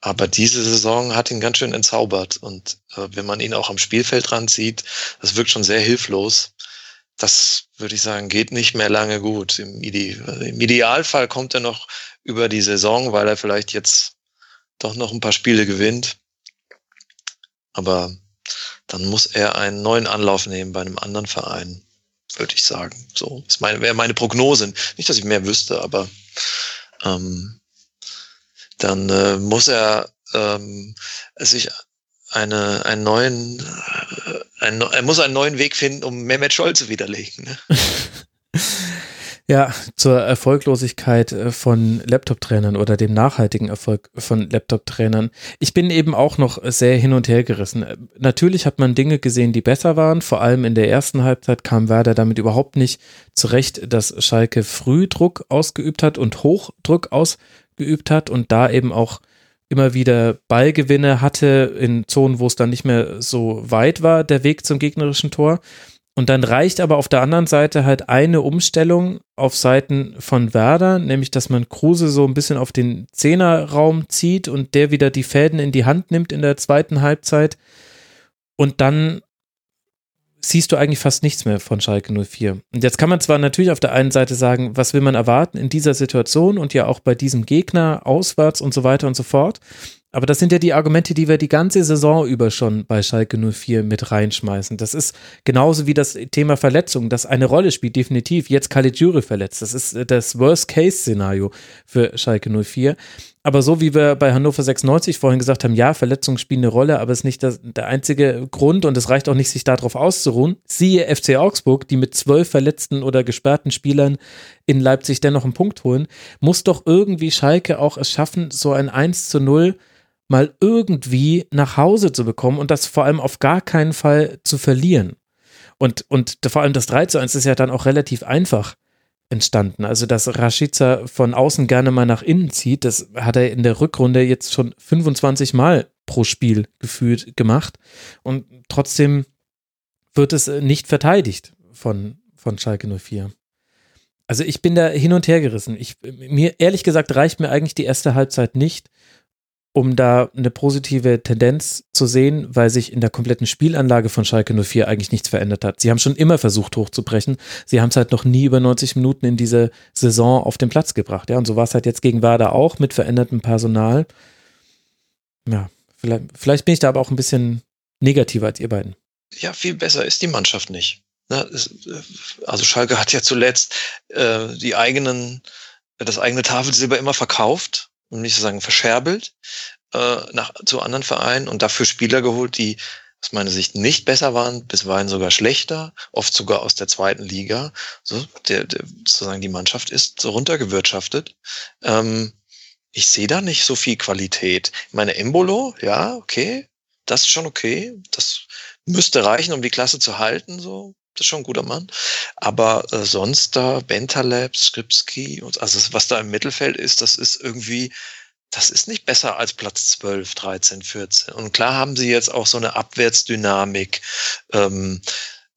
E: aber diese Saison hat ihn ganz schön entzaubert. Und äh, wenn man ihn auch am Spielfeld dran sieht, das wirkt schon sehr hilflos. Das würde ich sagen, geht nicht mehr lange gut. Im, Ide Im Idealfall kommt er noch über die Saison, weil er vielleicht jetzt doch noch ein paar Spiele gewinnt. Aber dann muss er einen neuen Anlauf nehmen bei einem anderen Verein, würde ich sagen. So meine, wäre meine Prognose. Nicht, dass ich mehr wüsste, aber ähm, dann äh, muss er ähm, sich eine, einen neuen, äh, einen, er muss einen neuen Weg finden, um Mehmet Scholl zu widerlegen. Ne? <laughs>
C: Ja, zur Erfolglosigkeit äh, von Laptop-Trainern oder dem nachhaltigen Erfolg von Laptop-Trainern. Ich bin eben auch noch sehr hin und her gerissen. Äh, natürlich hat man Dinge gesehen, die besser waren. Vor allem in der ersten Halbzeit kam Werder damit überhaupt nicht zurecht, dass Schalke früh Druck ausgeübt hat und Hochdruck ausgeübt hat und da eben auch immer wieder Ballgewinne hatte in Zonen, wo es dann nicht mehr so weit war, der Weg zum gegnerischen Tor. Und dann reicht aber auf der anderen Seite halt eine Umstellung auf Seiten von Werder, nämlich dass man Kruse so ein bisschen auf den Zehnerraum zieht und der wieder die Fäden in die Hand nimmt in der zweiten Halbzeit. Und dann siehst du eigentlich fast nichts mehr von Schalke 04. Und jetzt kann man zwar natürlich auf der einen Seite sagen, was will man erwarten in dieser Situation und ja auch bei diesem Gegner auswärts und so weiter und so fort. Aber das sind ja die Argumente, die wir die ganze Saison über schon bei Schalke 04 mit reinschmeißen. Das ist genauso wie das Thema Verletzung, das eine Rolle spielt, definitiv. Jetzt Caligiuri verletzt. Das ist das Worst-Case-Szenario für Schalke 04. Aber so wie wir bei Hannover 96 vorhin gesagt haben, ja, Verletzungen spielen eine Rolle, aber es ist nicht das, der einzige Grund und es reicht auch nicht, sich darauf auszuruhen. Siehe FC Augsburg, die mit zwölf verletzten oder gesperrten Spielern in Leipzig dennoch einen Punkt holen, muss doch irgendwie Schalke auch es schaffen, so ein 1 zu 0 mal irgendwie nach Hause zu bekommen und das vor allem auf gar keinen Fall zu verlieren. Und, und vor allem das 3 zu 1 ist ja dann auch relativ einfach entstanden. Also, dass Rashica von außen gerne mal nach innen zieht, das hat er in der Rückrunde jetzt schon 25 Mal pro Spiel gefühlt gemacht. Und trotzdem wird es nicht verteidigt von, von Schalke 04. Also ich bin da hin und her gerissen. Ich, mir, ehrlich gesagt, reicht mir eigentlich die erste Halbzeit nicht, um da eine positive Tendenz zu sehen, weil sich in der kompletten Spielanlage von Schalke 04 eigentlich nichts verändert hat. Sie haben schon immer versucht hochzubrechen. Sie haben es halt noch nie über 90 Minuten in diese Saison auf den Platz gebracht. Ja, und so war es halt jetzt gegen Werder auch mit verändertem Personal. Ja, vielleicht, vielleicht bin ich da aber auch ein bisschen negativer als ihr beiden.
E: Ja, viel besser ist die Mannschaft nicht. Ne, also Schalke hat ja zuletzt äh, die eigenen, das eigene Tafelsilber immer verkauft um nicht zu sagen verscherbelt, äh, nach, zu anderen Vereinen und dafür Spieler geholt, die aus meiner Sicht nicht besser waren, bisweilen sogar schlechter, oft sogar aus der zweiten Liga. So, der, der sozusagen die Mannschaft ist so runtergewirtschaftet. Ähm, ich sehe da nicht so viel Qualität. Meine Embolo, ja, okay, das ist schon okay. Das müsste reichen, um die Klasse zu halten, so. Das ist schon ein guter Mann. Aber äh, sonst da Bentaleb, Skripski und also was da im Mittelfeld ist, das ist irgendwie, das ist nicht besser als Platz 12, 13, 14. Und klar haben sie jetzt auch so eine Abwärtsdynamik ähm,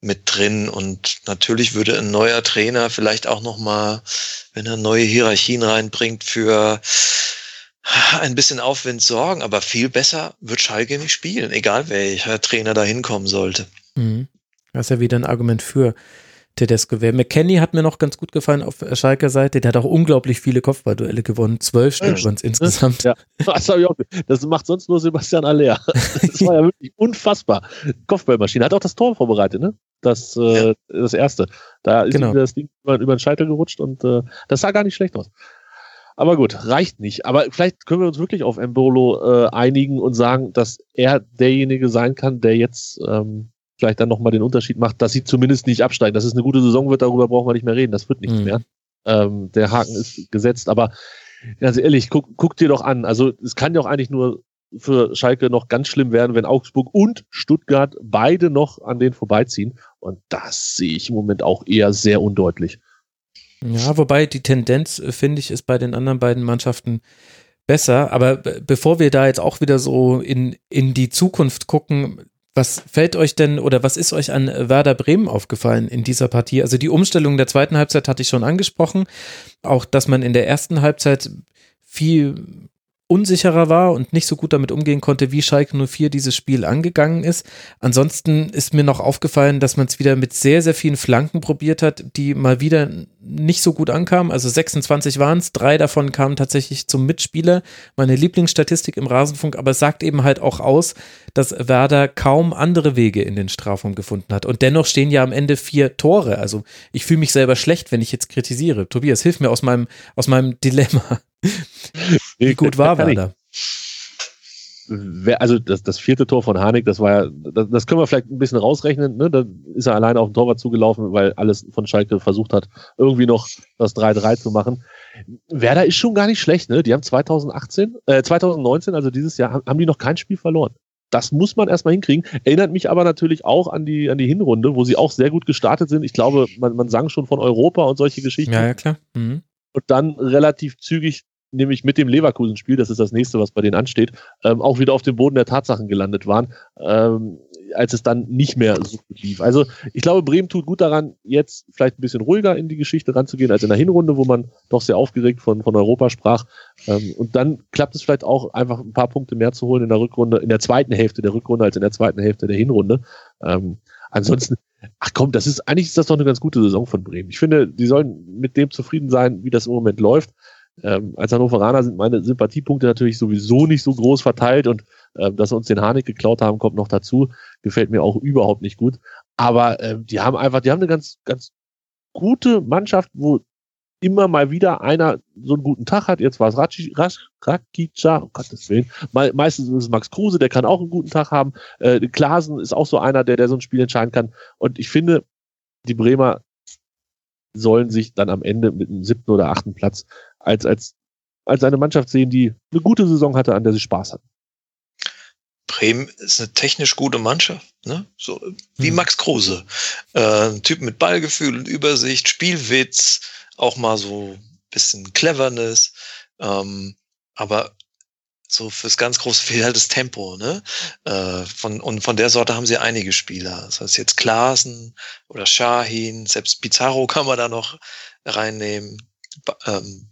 E: mit drin. Und natürlich würde ein neuer Trainer vielleicht auch nochmal, wenn er neue Hierarchien reinbringt, für ein bisschen Aufwind sorgen. Aber viel besser wird Schalke nicht spielen, egal welcher Trainer da hinkommen sollte.
C: Mhm. Das ist ja wieder ein Argument für Tedesco. Wer McKenny hat mir noch ganz gut gefallen auf Schalker Seite. Der hat auch unglaublich viele Kopfballduelle gewonnen. Zwölf Stück waren es insgesamt.
D: Ja, <laughs> das, ich auch, das macht sonst nur Sebastian Aller. <laughs> Das war ja wirklich unfassbar. Kopfballmaschine. Hat auch das Tor vorbereitet, ne? Das, äh, das erste. Da ist genau. das Ding über, über den Scheitel gerutscht und äh, das sah gar nicht schlecht aus. Aber gut, reicht nicht. Aber vielleicht können wir uns wirklich auf Embolo äh, einigen und sagen, dass er derjenige sein kann, der jetzt ähm, vielleicht dann nochmal den Unterschied macht, dass sie zumindest nicht absteigen. Dass es eine gute Saison wird, darüber brauchen wir nicht mehr reden. Das wird nichts mhm. mehr. Ähm, der Haken ist gesetzt. Aber ganz ehrlich, guck, guck dir doch an. Also es kann ja auch eigentlich nur für Schalke noch ganz schlimm werden, wenn Augsburg und Stuttgart beide noch an den vorbeiziehen. Und das sehe ich im Moment auch eher sehr undeutlich.
C: Ja, wobei die Tendenz, äh, finde ich, ist bei den anderen beiden Mannschaften besser. Aber bevor wir da jetzt auch wieder so in, in die Zukunft gucken, Was fällt euch denn oder was ist euch an Werder Bremen aufgefallen in dieser Partie? Also die Umstellung der zweiten Halbzeit hatte ich schon angesprochen. Auch, dass man in der ersten Halbzeit viel unsicherer war und nicht so gut damit umgehen konnte, wie Schalke 04 dieses Spiel angegangen ist. Ansonsten ist mir noch aufgefallen, dass man es wieder mit sehr, sehr vielen Flanken probiert hat, die mal wieder nicht so gut ankamen. Also 26 waren es, drei davon kamen tatsächlich zum Mitspieler. Meine Lieblingsstatistik im Rasenfunk, aber es sagt eben halt auch aus, dass Werder kaum andere Wege in den Strafraum gefunden hat. Und dennoch stehen ja am Ende vier Tore. Also ich fühle mich selber schlecht, wenn ich jetzt kritisiere. Tobias, hilf mir aus meinem, aus meinem Dilemma. Wie gut war <laughs> Werder?
D: Also das, das vierte Tor von Harnik, das war ja, das, das können wir vielleicht ein bisschen rausrechnen, ne? Da ist er alleine auf den Torwart zugelaufen, weil alles von Schalke versucht hat, irgendwie noch das 3-3 zu machen. Werder ist schon gar nicht schlecht, ne? Die haben 2018, äh, 2019, also dieses Jahr, haben die noch kein Spiel verloren. Das muss man erstmal hinkriegen. Erinnert mich aber natürlich auch an die, an die Hinrunde, wo sie auch sehr gut gestartet sind. Ich glaube, man, man sang schon von Europa und solche Geschichten.
C: Ja, ja, klar. Mhm.
D: Und dann relativ zügig nämlich mit dem Leverkusen-Spiel, das ist das nächste, was bei denen ansteht, ähm, auch wieder auf dem Boden der Tatsachen gelandet waren, ähm, als es dann nicht mehr so lief. Also ich glaube, Bremen tut gut daran, jetzt vielleicht ein bisschen ruhiger in die Geschichte ranzugehen als in der Hinrunde, wo man doch sehr aufgeregt von, von Europa sprach. Ähm, und dann klappt es vielleicht auch einfach ein paar Punkte mehr zu holen in der Rückrunde, in der zweiten Hälfte der Rückrunde als in der zweiten Hälfte der Hinrunde. Ähm, ansonsten Ach komm, das ist eigentlich ist das doch eine ganz gute Saison von Bremen. Ich finde, die sollen mit dem zufrieden sein, wie das im Moment läuft. Ähm, als Hannoveraner sind meine Sympathiepunkte natürlich sowieso nicht so groß verteilt und äh, dass sie uns den Harnik geklaut haben, kommt noch dazu. Gefällt mir auch überhaupt nicht gut. Aber äh, die haben einfach, die haben eine ganz, ganz gute Mannschaft, wo immer mal wieder einer so einen guten Tag hat. Jetzt war es Rakica, um Gottes Willen. Me meistens ist es Max Kruse, der kann auch einen guten Tag haben. Äh, Klaasen ist auch so einer, der, der so ein Spiel entscheiden kann. Und ich finde, die Bremer sollen sich dann am Ende mit einem siebten oder achten Platz als, als, als eine Mannschaft sehen, die eine gute Saison hatte, an der sie Spaß hat.
E: Bremen ist eine technisch gute Mannschaft, ne? So wie mhm. Max Kruse. Äh, ein Typ mit Ballgefühl und Übersicht, Spielwitz, auch mal so bisschen Cleverness. Ähm, aber so fürs ganz große fehlt halt das Tempo, ne? Äh, von, und von der Sorte haben sie einige Spieler. Das heißt jetzt Klaasen oder Shahin, selbst Pizarro kann man da noch reinnehmen. Ähm,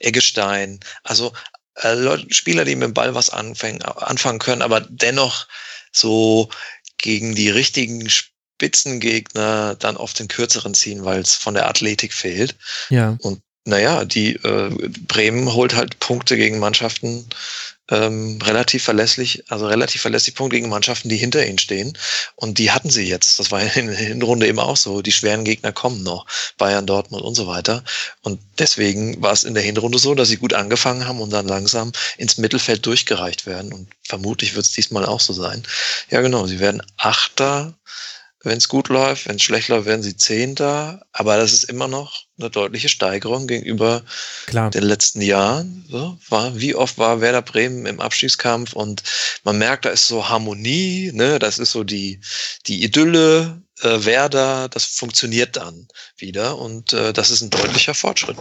E: Eggestein, also äh, Leute, Spieler, die mit dem Ball was anfangen, anfangen können, aber dennoch so gegen die richtigen Spitzengegner dann auf den kürzeren ziehen, weil es von der Athletik fehlt.
C: Ja.
E: Und naja, die äh, Bremen holt halt Punkte gegen Mannschaften ähm, relativ verlässlich, also relativ verlässlich Punkte gegen Mannschaften, die hinter ihnen stehen. Und die hatten sie jetzt. Das war in der Hinrunde eben auch so. Die schweren Gegner kommen noch. Bayern, Dortmund und so weiter. Und deswegen war es in der Hinrunde so, dass sie gut angefangen haben und dann langsam ins Mittelfeld durchgereicht werden. Und vermutlich wird es diesmal auch so sein. Ja, genau. Sie werden Achter wenn es gut läuft. Wenn es schlecht läuft, werden sie Zehnter. Aber das ist immer noch eine deutliche Steigerung gegenüber Klar. den letzten Jahren. So, war, wie oft war Werder Bremen im Abstiegskampf und man merkt, da ist so Harmonie, ne? das ist so die, die Idylle äh, Werder, das funktioniert dann wieder und äh, das ist ein deutlicher Fortschritt.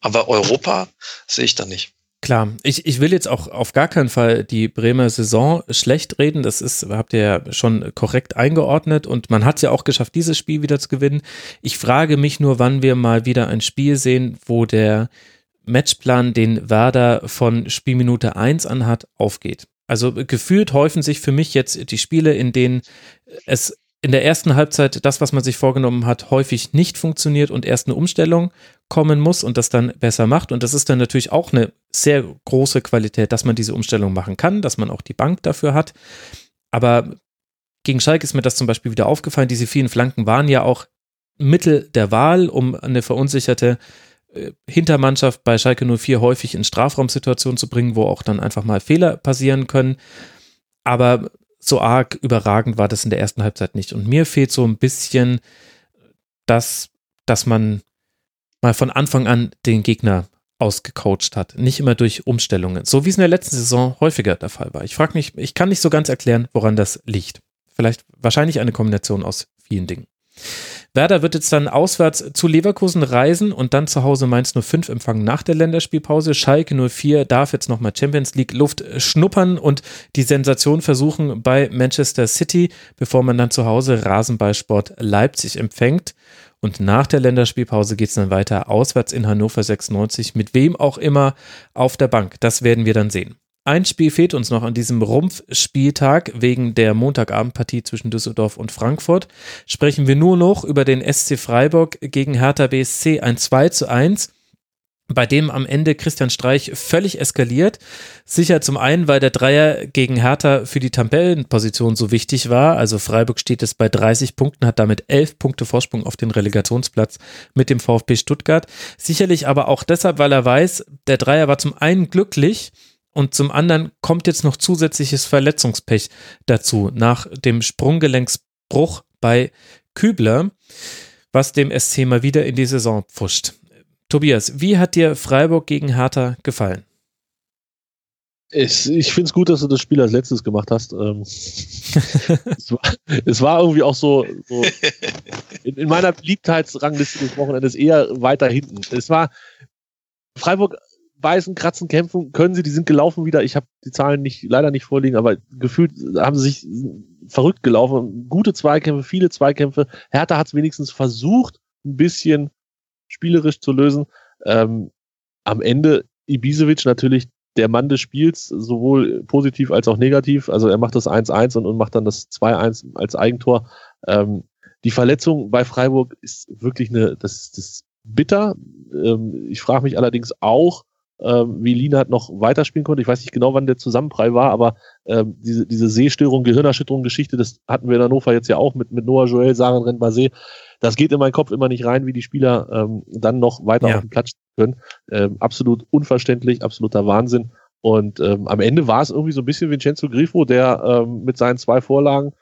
E: Aber Europa sehe ich da nicht.
C: Klar, ich, ich will jetzt auch auf gar keinen Fall die Bremer Saison schlecht reden. Das ist, habt ihr ja schon korrekt eingeordnet und man hat es ja auch geschafft, dieses Spiel wieder zu gewinnen. Ich frage mich nur, wann wir mal wieder ein Spiel sehen, wo der Matchplan, den Werder von Spielminute 1 an hat, aufgeht. Also gefühlt häufen sich für mich jetzt die Spiele, in denen es in der ersten Halbzeit das, was man sich vorgenommen hat, häufig nicht funktioniert und erst eine Umstellung kommen muss und das dann besser macht. Und das ist dann natürlich auch eine sehr große Qualität, dass man diese Umstellung machen kann, dass man auch die Bank dafür hat. Aber gegen Schalke ist mir das zum Beispiel wieder aufgefallen. Diese vielen Flanken waren ja auch Mittel der Wahl, um eine verunsicherte äh, Hintermannschaft bei Schalke 04 häufig in Strafraumsituationen zu bringen, wo auch dann einfach mal Fehler passieren können. Aber so arg überragend war das in der ersten Halbzeit nicht. Und mir fehlt so ein bisschen das, dass man mal von Anfang an den Gegner ausgecoacht hat. Nicht immer durch Umstellungen. So wie es in der letzten Saison häufiger der Fall war. Ich frage mich, ich kann nicht so ganz erklären, woran das liegt. Vielleicht, wahrscheinlich eine Kombination aus vielen Dingen. Werder wird jetzt dann auswärts zu Leverkusen reisen und dann zu Hause Mainz 05 empfangen nach der Länderspielpause. Schalke 04 darf jetzt nochmal Champions League Luft schnuppern und die Sensation versuchen bei Manchester City, bevor man dann zu Hause Rasenballsport Leipzig empfängt. Und nach der Länderspielpause geht es dann weiter auswärts in Hannover 96, mit wem auch immer auf der Bank. Das werden wir dann sehen. Ein Spiel fehlt uns noch an diesem Rumpfspieltag wegen der Montagabendpartie zwischen Düsseldorf und Frankfurt. Sprechen wir nur noch über den SC Freiburg gegen Hertha BSC ein 2 zu 1 bei dem am Ende Christian Streich völlig eskaliert. Sicher zum einen, weil der Dreier gegen Hertha für die Tabellenposition so wichtig war. Also Freiburg steht es bei 30 Punkten, hat damit 11 Punkte Vorsprung auf den Relegationsplatz mit dem VfB Stuttgart. Sicherlich aber auch deshalb, weil er weiß, der Dreier war zum einen glücklich, und zum anderen kommt jetzt noch zusätzliches Verletzungspech dazu nach dem Sprunggelenksbruch bei Kübler, was dem SC mal wieder in die Saison pfuscht. Tobias, wie hat dir Freiburg gegen Hertha gefallen?
D: Ich, ich finde es gut, dass du das Spiel als letztes gemacht hast. Ähm, <laughs> es, war, es, war, irgendwie auch so, so <laughs> in, in, meiner Beliebtheitsrangliste des Wochenendes eher weiter hinten. Es war Freiburg beißen, kratzen, kämpfen können sie. Die sind gelaufen wieder. Ich habe die Zahlen nicht leider nicht vorliegen, aber gefühlt haben sie sich verrückt gelaufen. Gute Zweikämpfe, viele Zweikämpfe. Hertha hat es wenigstens versucht, ein bisschen spielerisch zu lösen. Ähm, am Ende Ibisevic natürlich der Mann des Spiels, sowohl positiv als auch negativ. Also er macht das 1-1 und, und macht dann das 2-1 als Eigentor. Ähm, die Verletzung bei Freiburg ist wirklich eine, das, das ist bitter. Ähm, ich frage mich allerdings auch, ähm, wie Lienhardt noch weiterspielen konnte. Ich weiß nicht genau, wann der Zusammenprall war, aber ähm, diese, diese Sehstörung, Gehirnerschütterung, Geschichte, das hatten wir in Hannover jetzt ja auch mit, mit Noah Joel, Saren Renbase. Das geht in meinen Kopf immer nicht rein, wie die Spieler ähm, dann noch weiter ja. auf den Platz können. Ähm, absolut unverständlich, absoluter Wahnsinn. Und ähm, am Ende war es irgendwie so ein bisschen Vincenzo Grifo, der ähm, mit seinen zwei Vorlagen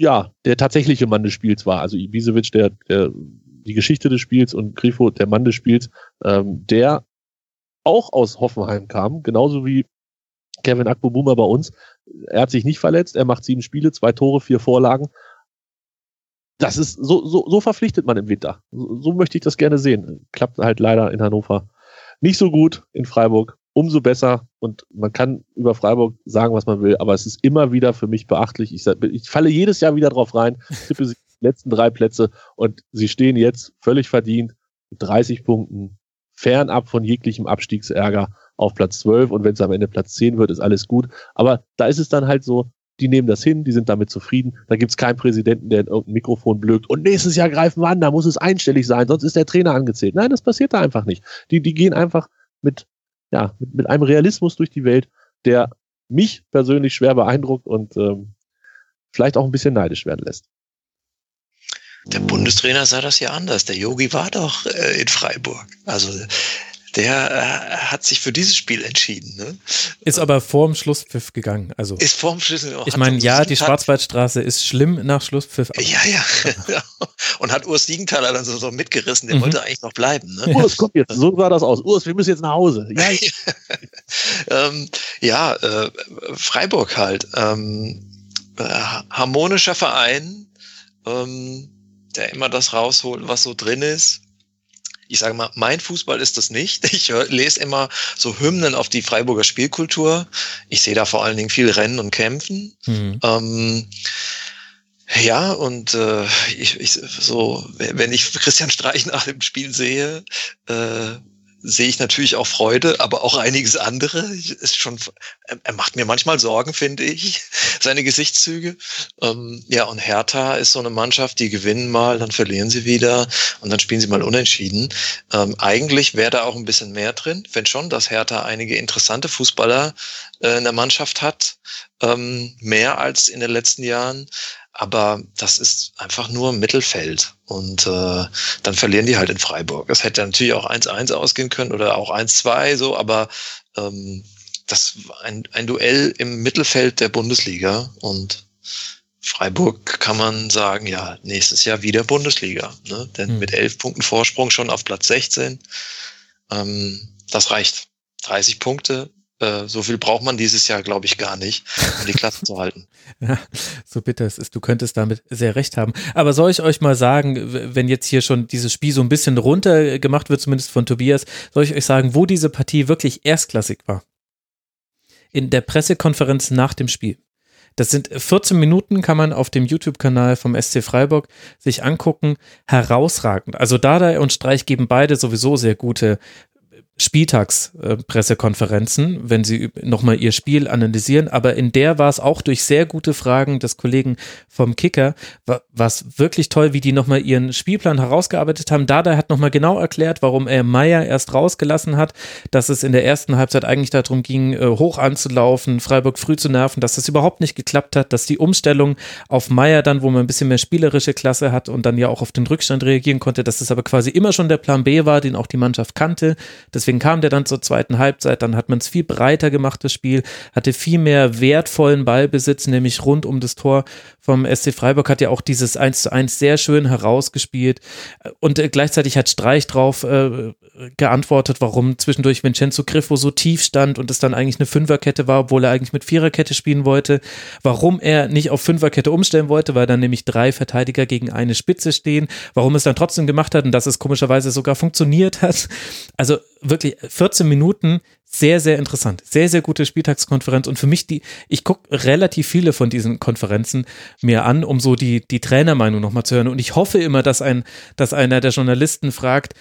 D: ja, der tatsächliche Mann des Spiels war. Also Ibisevic, der, der die Geschichte des Spiels und Grifo, der Mann des Spiels, ähm, der auch aus Hoffenheim kam, genauso wie Kevin Akbobuma bei uns. Er hat sich nicht verletzt, er macht sieben Spiele, zwei Tore, vier Vorlagen. Das ist, so, so, so verpflichtet man im Winter. So, so möchte ich das gerne sehen. Klappt halt leider in Hannover nicht so gut, in Freiburg umso besser. Und man kann über Freiburg sagen, was man will, aber es ist immer wieder für mich beachtlich. Ich, ich falle jedes Jahr wieder drauf rein, tippe sie die letzten drei Plätze und sie stehen jetzt völlig verdient mit 30 Punkten fernab von jeglichem Abstiegsärger auf Platz 12 und wenn es am Ende Platz 10 wird, ist alles gut. Aber da ist es dann halt so, die nehmen das hin, die sind damit zufrieden. Da gibt es keinen Präsidenten, der in irgendein Mikrofon blökt und nächstes Jahr greifen wir an, da muss es einstellig sein, sonst ist der Trainer angezählt. Nein, das passiert da einfach nicht. Die, die gehen einfach mit, ja, mit, mit einem Realismus durch die Welt, der mich persönlich schwer beeindruckt und ähm, vielleicht auch ein bisschen neidisch werden lässt.
E: Der Bundestrainer sah das ja anders. Der Yogi war doch äh, in Freiburg. Also der äh, hat sich für dieses Spiel entschieden. Ne?
C: Ist aber vorm Schlusspfiff gegangen. Also
E: ist vorm Schlusspfiff.
C: Ich meine, ja, die Schwarzwaldstraße ist schlimm nach Schlusspfiff.
E: Ja, ja. <laughs> Und hat Urs Siegenthaler dann so, so mitgerissen. Der mhm. wollte eigentlich noch bleiben. Ne?
D: Urs, komm jetzt. So sah das aus. Urs, wir müssen jetzt nach Hause. Ja, <laughs>
E: ähm, ja äh, Freiburg halt. Ähm, äh, harmonischer Verein. Ähm, der immer das rausholt, was so drin ist. Ich sage mal, mein Fußball ist das nicht. Ich hör, lese immer so Hymnen auf die Freiburger Spielkultur. Ich sehe da vor allen Dingen viel Rennen und Kämpfen. Mhm. Ähm, ja, und äh, ich, ich so, wenn ich Christian Streich nach dem Spiel sehe, äh, sehe ich natürlich auch Freude, aber auch einiges andere. Ist schon, er macht mir manchmal Sorgen, finde ich, <laughs> seine Gesichtszüge. Ähm, ja, und Hertha ist so eine Mannschaft, die gewinnen mal, dann verlieren sie wieder und dann spielen sie mal unentschieden. Ähm, eigentlich wäre da auch ein bisschen mehr drin. wenn schon, dass Hertha einige interessante Fußballer äh, in der Mannschaft hat, ähm, mehr als in den letzten Jahren aber das ist einfach nur Mittelfeld. Und äh, dann verlieren die halt in Freiburg. Es hätte natürlich auch 1-1 ausgehen können oder auch 1-2, so, aber ähm, das war ein, ein Duell im Mittelfeld der Bundesliga und Freiburg kann man sagen, ja, nächstes Jahr wieder Bundesliga. Ne? Denn mhm. mit elf Punkten Vorsprung schon auf Platz 16, ähm, das reicht. 30 Punkte äh, so viel braucht man dieses Jahr, glaube ich, gar nicht, um die Klasse zu halten. <laughs>
C: Ja, so bitter es ist. Du könntest damit sehr recht haben. Aber soll ich euch mal sagen, wenn jetzt hier schon dieses Spiel so ein bisschen runter gemacht wird, zumindest von Tobias, soll ich euch sagen, wo diese Partie wirklich erstklassig war? In der Pressekonferenz nach dem Spiel. Das sind 14 Minuten, kann man auf dem YouTube-Kanal vom SC Freiburg sich angucken. Herausragend. Also Dada und Streich geben beide sowieso sehr gute Spieltagspressekonferenzen, wenn sie nochmal ihr Spiel analysieren. Aber in der war es auch durch sehr gute Fragen des Kollegen vom Kicker, war es wirklich toll, wie die nochmal ihren Spielplan herausgearbeitet haben. Dada hat nochmal genau erklärt, warum er Meier erst rausgelassen hat, dass es in der ersten Halbzeit eigentlich darum ging, äh, hoch anzulaufen, Freiburg früh zu nerven, dass das überhaupt nicht geklappt hat, dass die Umstellung auf Meier dann, wo man ein bisschen mehr spielerische Klasse hat und dann ja auch auf den Rückstand reagieren konnte, dass das aber quasi immer schon der Plan B war, den auch die Mannschaft kannte. Deswegen Deswegen kam der dann zur zweiten Halbzeit, dann hat man es viel breiter gemacht, das Spiel, hatte viel mehr wertvollen Ballbesitz, nämlich rund um das Tor vom SC Freiburg, hat ja auch dieses 1 zu 1 sehr schön herausgespielt. Und äh, gleichzeitig hat Streich drauf äh, geantwortet, warum zwischendurch Vincenzo Griffo so tief stand und es dann eigentlich eine Fünferkette war, obwohl er eigentlich mit Viererkette spielen wollte, warum er nicht auf Fünferkette umstellen wollte, weil dann nämlich drei Verteidiger gegen eine Spitze stehen, warum es dann trotzdem gemacht hat und dass es komischerweise sogar funktioniert hat. Also wirklich 14 Minuten sehr, sehr interessant. Sehr, sehr gute Spieltagskonferenz. Und für mich, die, ich gucke relativ viele von diesen Konferenzen mir an, um so die, die Trainermeinung nochmal zu hören. Und ich hoffe immer, dass ein, dass einer der Journalisten fragt,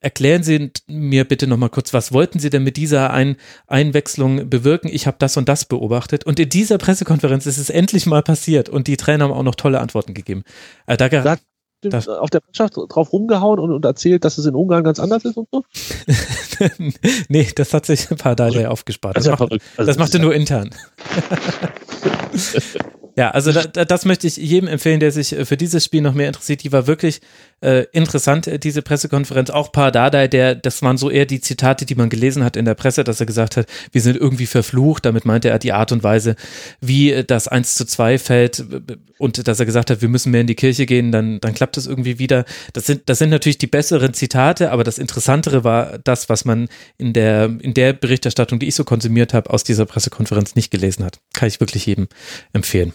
C: erklären Sie mir bitte nochmal kurz, was wollten Sie denn mit dieser ein Einwechslung bewirken? Ich habe das und das beobachtet. Und in dieser Pressekonferenz ist es endlich mal passiert und die Trainer haben auch noch tolle Antworten gegeben.
D: Also da, das auf der Mannschaft drauf rumgehauen und, und, erzählt, dass es in Ungarn ganz anders ist und so? <laughs>
C: nee, das hat sich ein paar Dada aufgespart. Das, das, macht, also das macht er nur intern. <laughs> Ja, also da, das möchte ich jedem empfehlen, der sich äh, für dieses Spiel noch mehr interessiert. Die war wirklich äh, interessant, äh, diese Pressekonferenz. Auch Pardadei, der, das waren so eher die Zitate, die man gelesen hat in der Presse, dass er gesagt hat, wir sind irgendwie verflucht. Damit meinte er die Art und Weise, wie äh, das 1 zu 2 fällt und dass er gesagt hat, wir müssen mehr in die Kirche gehen, dann, dann klappt das irgendwie wieder. Das sind, das sind natürlich die besseren Zitate, aber das Interessantere war das, was man in der, in der Berichterstattung, die ich so konsumiert habe, aus dieser Pressekonferenz nicht gelesen hat. Kann ich wirklich jedem empfehlen.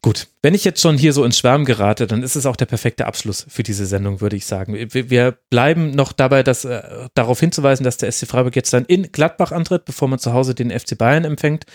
C: Gut, wenn ich jetzt schon hier so ins Schwärmen gerate, dann ist es auch der perfekte Abschluss für diese Sendung, würde ich sagen. Wir, bleiben noch dabei, dass, äh, darauf hinzuweisen, dass der SC Freiburg jetzt dann in Gladbach antritt, bevor man zu Hause den FC Bayern empfängt.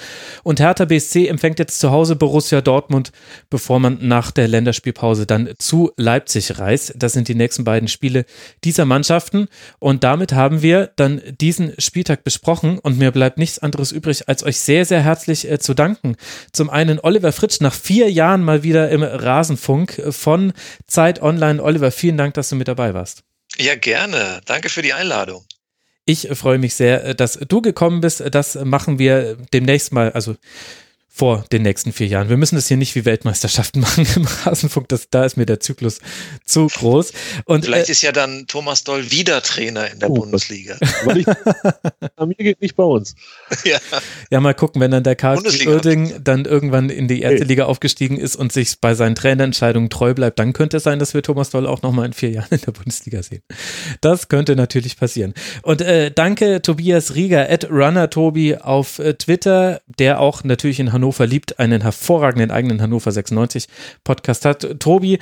C: Und Hertha BSC empfängt jetzt zu Hause Borussia Dortmund, bevor man nach der Länderspielpause dann zu Leipzig reist. Das sind die nächsten beiden Spiele dieser Mannschaften. Und damit haben wir dann diesen Spieltag besprochen und mir bleibt nichts anderes übrig, als euch sehr, sehr herzlich äh, zu danken. Zum einen Oliver Fritsch nach vier Jahren mal wieder im Rasenfunk von Zeit Online. Oliver, vielen Dank, dass du mit dabei warst.
E: Ja, gerne. Danke für die Einladung.
C: Ich freue mich sehr, dass du gekommen bist. Das machen wir demnächst mal. Also vor den nächsten vier Jahren. Wir müssen das hier nicht wie Weltmeisterschaften <laughs> machen im Rasenfunk. Das, da ist mir der Zyklus zu groß. Und,
E: Vielleicht äh, ist ja dann Thomas Doll wieder Trainer in der oh, Bundesliga.
D: Ich, <laughs> mir geht nicht bei uns.
C: Ja. ja, mal gucken, wenn dann der KfC Uerding dann irgendwann in die erste hey. Liga aufgestiegen ist und sich bei seinen Trainerentscheidungen treu bleibt, dann könnte es sein, dass wir Thomas Doll auch nochmal in vier Jahren in der Bundesliga sehen. Das könnte natürlich passieren. Und äh, danke Tobias Rieger, at RunnerTobi auf äh, Twitter, der auch natürlich in Hannover Hannover liebt, einen hervorragenden eigenen Hannover 96 Podcast hat. Tobi,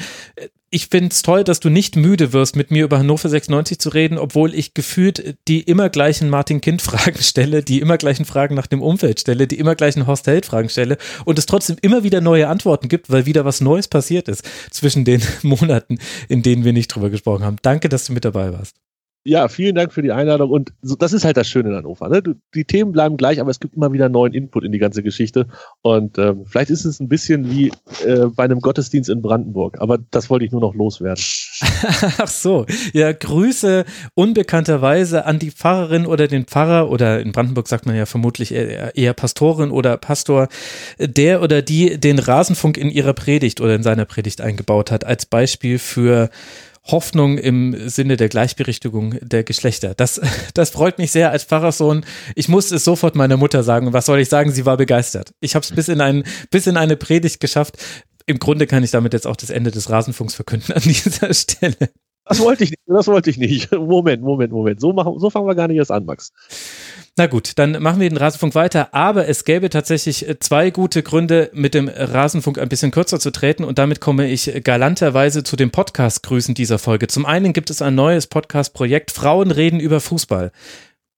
C: ich finde es toll, dass du nicht müde wirst, mit mir über Hannover 96 zu reden, obwohl ich gefühlt die immer gleichen Martin Kind Fragen <laughs> stelle, die immer gleichen Fragen nach dem Umfeld stelle, die immer gleichen Horst Held Fragen stelle und es trotzdem immer wieder neue Antworten gibt, weil wieder was Neues passiert ist zwischen den <laughs> Monaten, in denen wir nicht drüber gesprochen haben. Danke, dass du mit dabei warst.
D: Ja, vielen Dank für die Einladung. Und so, das ist halt das Schöne in Hannover. Ne? Du, die Themen bleiben gleich, aber es gibt immer wieder neuen Input in die ganze Geschichte. Und ähm, vielleicht ist es ein bisschen wie äh, bei einem Gottesdienst in Brandenburg. Aber das wollte ich nur noch loswerden. <laughs>
C: Ach so. Ja, Grüße unbekannterweise an die Pfarrerin oder den Pfarrer oder in Brandenburg sagt man ja vermutlich eher, eher Pastorin oder Pastor, der oder die den Rasenfunk in ihrer Predigt oder in seiner Predigt eingebaut hat als Beispiel für Hoffnung im Sinne der Gleichberechtigung der Geschlechter. Das, das freut mich sehr als Pfarrersohn. Ich musste es sofort meiner Mutter sagen. was soll ich sagen? Sie war begeistert. Ich habe es bis in ein, bis in eine Predigt geschafft. Im Grunde kann ich damit jetzt auch das Ende des Rasenfunks verkünden an dieser <laughs> Stelle.
D: Das wollte ich nicht, das wollte ich nicht. <laughs> Moment, Moment, Moment. So, machen, so fangen wir gar nicht erst an, Max.
C: Na gut, dann machen wir den Rasenfunk weiter. Aber es gäbe tatsächlich äh, zwei gute Gründe, mit dem Rasenfunk ein bisschen kürzer zu treten. Und damit komme ich galanterweise zu den Podcast-Grüßen dieser Folge. Zum einen gibt es ein neues Podcast-Projekt Frauen reden über Fußball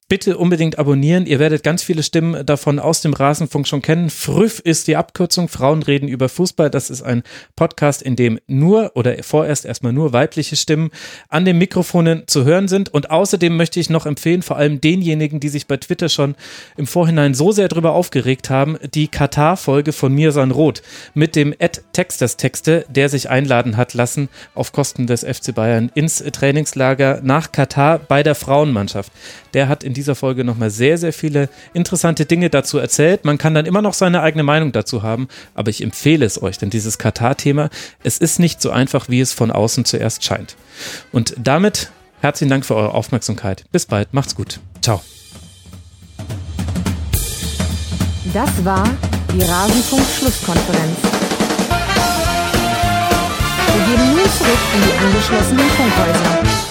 C: bitte unbedingt abonnieren. Ihr werdet ganz viele Stimmen davon aus dem Rasenfunk schon kennen. Früff ist die Abkürzung. Frauen reden über Fußball. Das ist ein Podcast, in dem nur oder vorerst erstmal nur weibliche Stimmen an den Mikrofonen zu hören sind. Und außerdem möchte ich noch empfehlen, vor allem denjenigen, die sich bei Twitter schon im Vorhinein so sehr darüber aufgeregt haben, die Katar-Folge von Mirsan Roth mit dem Ed Texters Texte, der sich einladen hat lassen auf Kosten des FC Bayern ins Trainingslager nach Katar bei der Frauenmannschaft. Der hat in dieser Folge nochmal sehr, sehr viele interessante Dinge dazu erzählt. Man kann dann immer noch seine eigene Meinung dazu haben, aber ich empfehle es euch, denn dieses Katar-Thema, es ist nicht so einfach, wie es von außen zuerst scheint. Und damit herzlichen Dank für eure Aufmerksamkeit. Bis bald, macht's gut. Ciao.
A: Das war die Rasenfunk-Schlusskonferenz. Wir gehen nun zurück in die angeschlossenen Funkhäuser.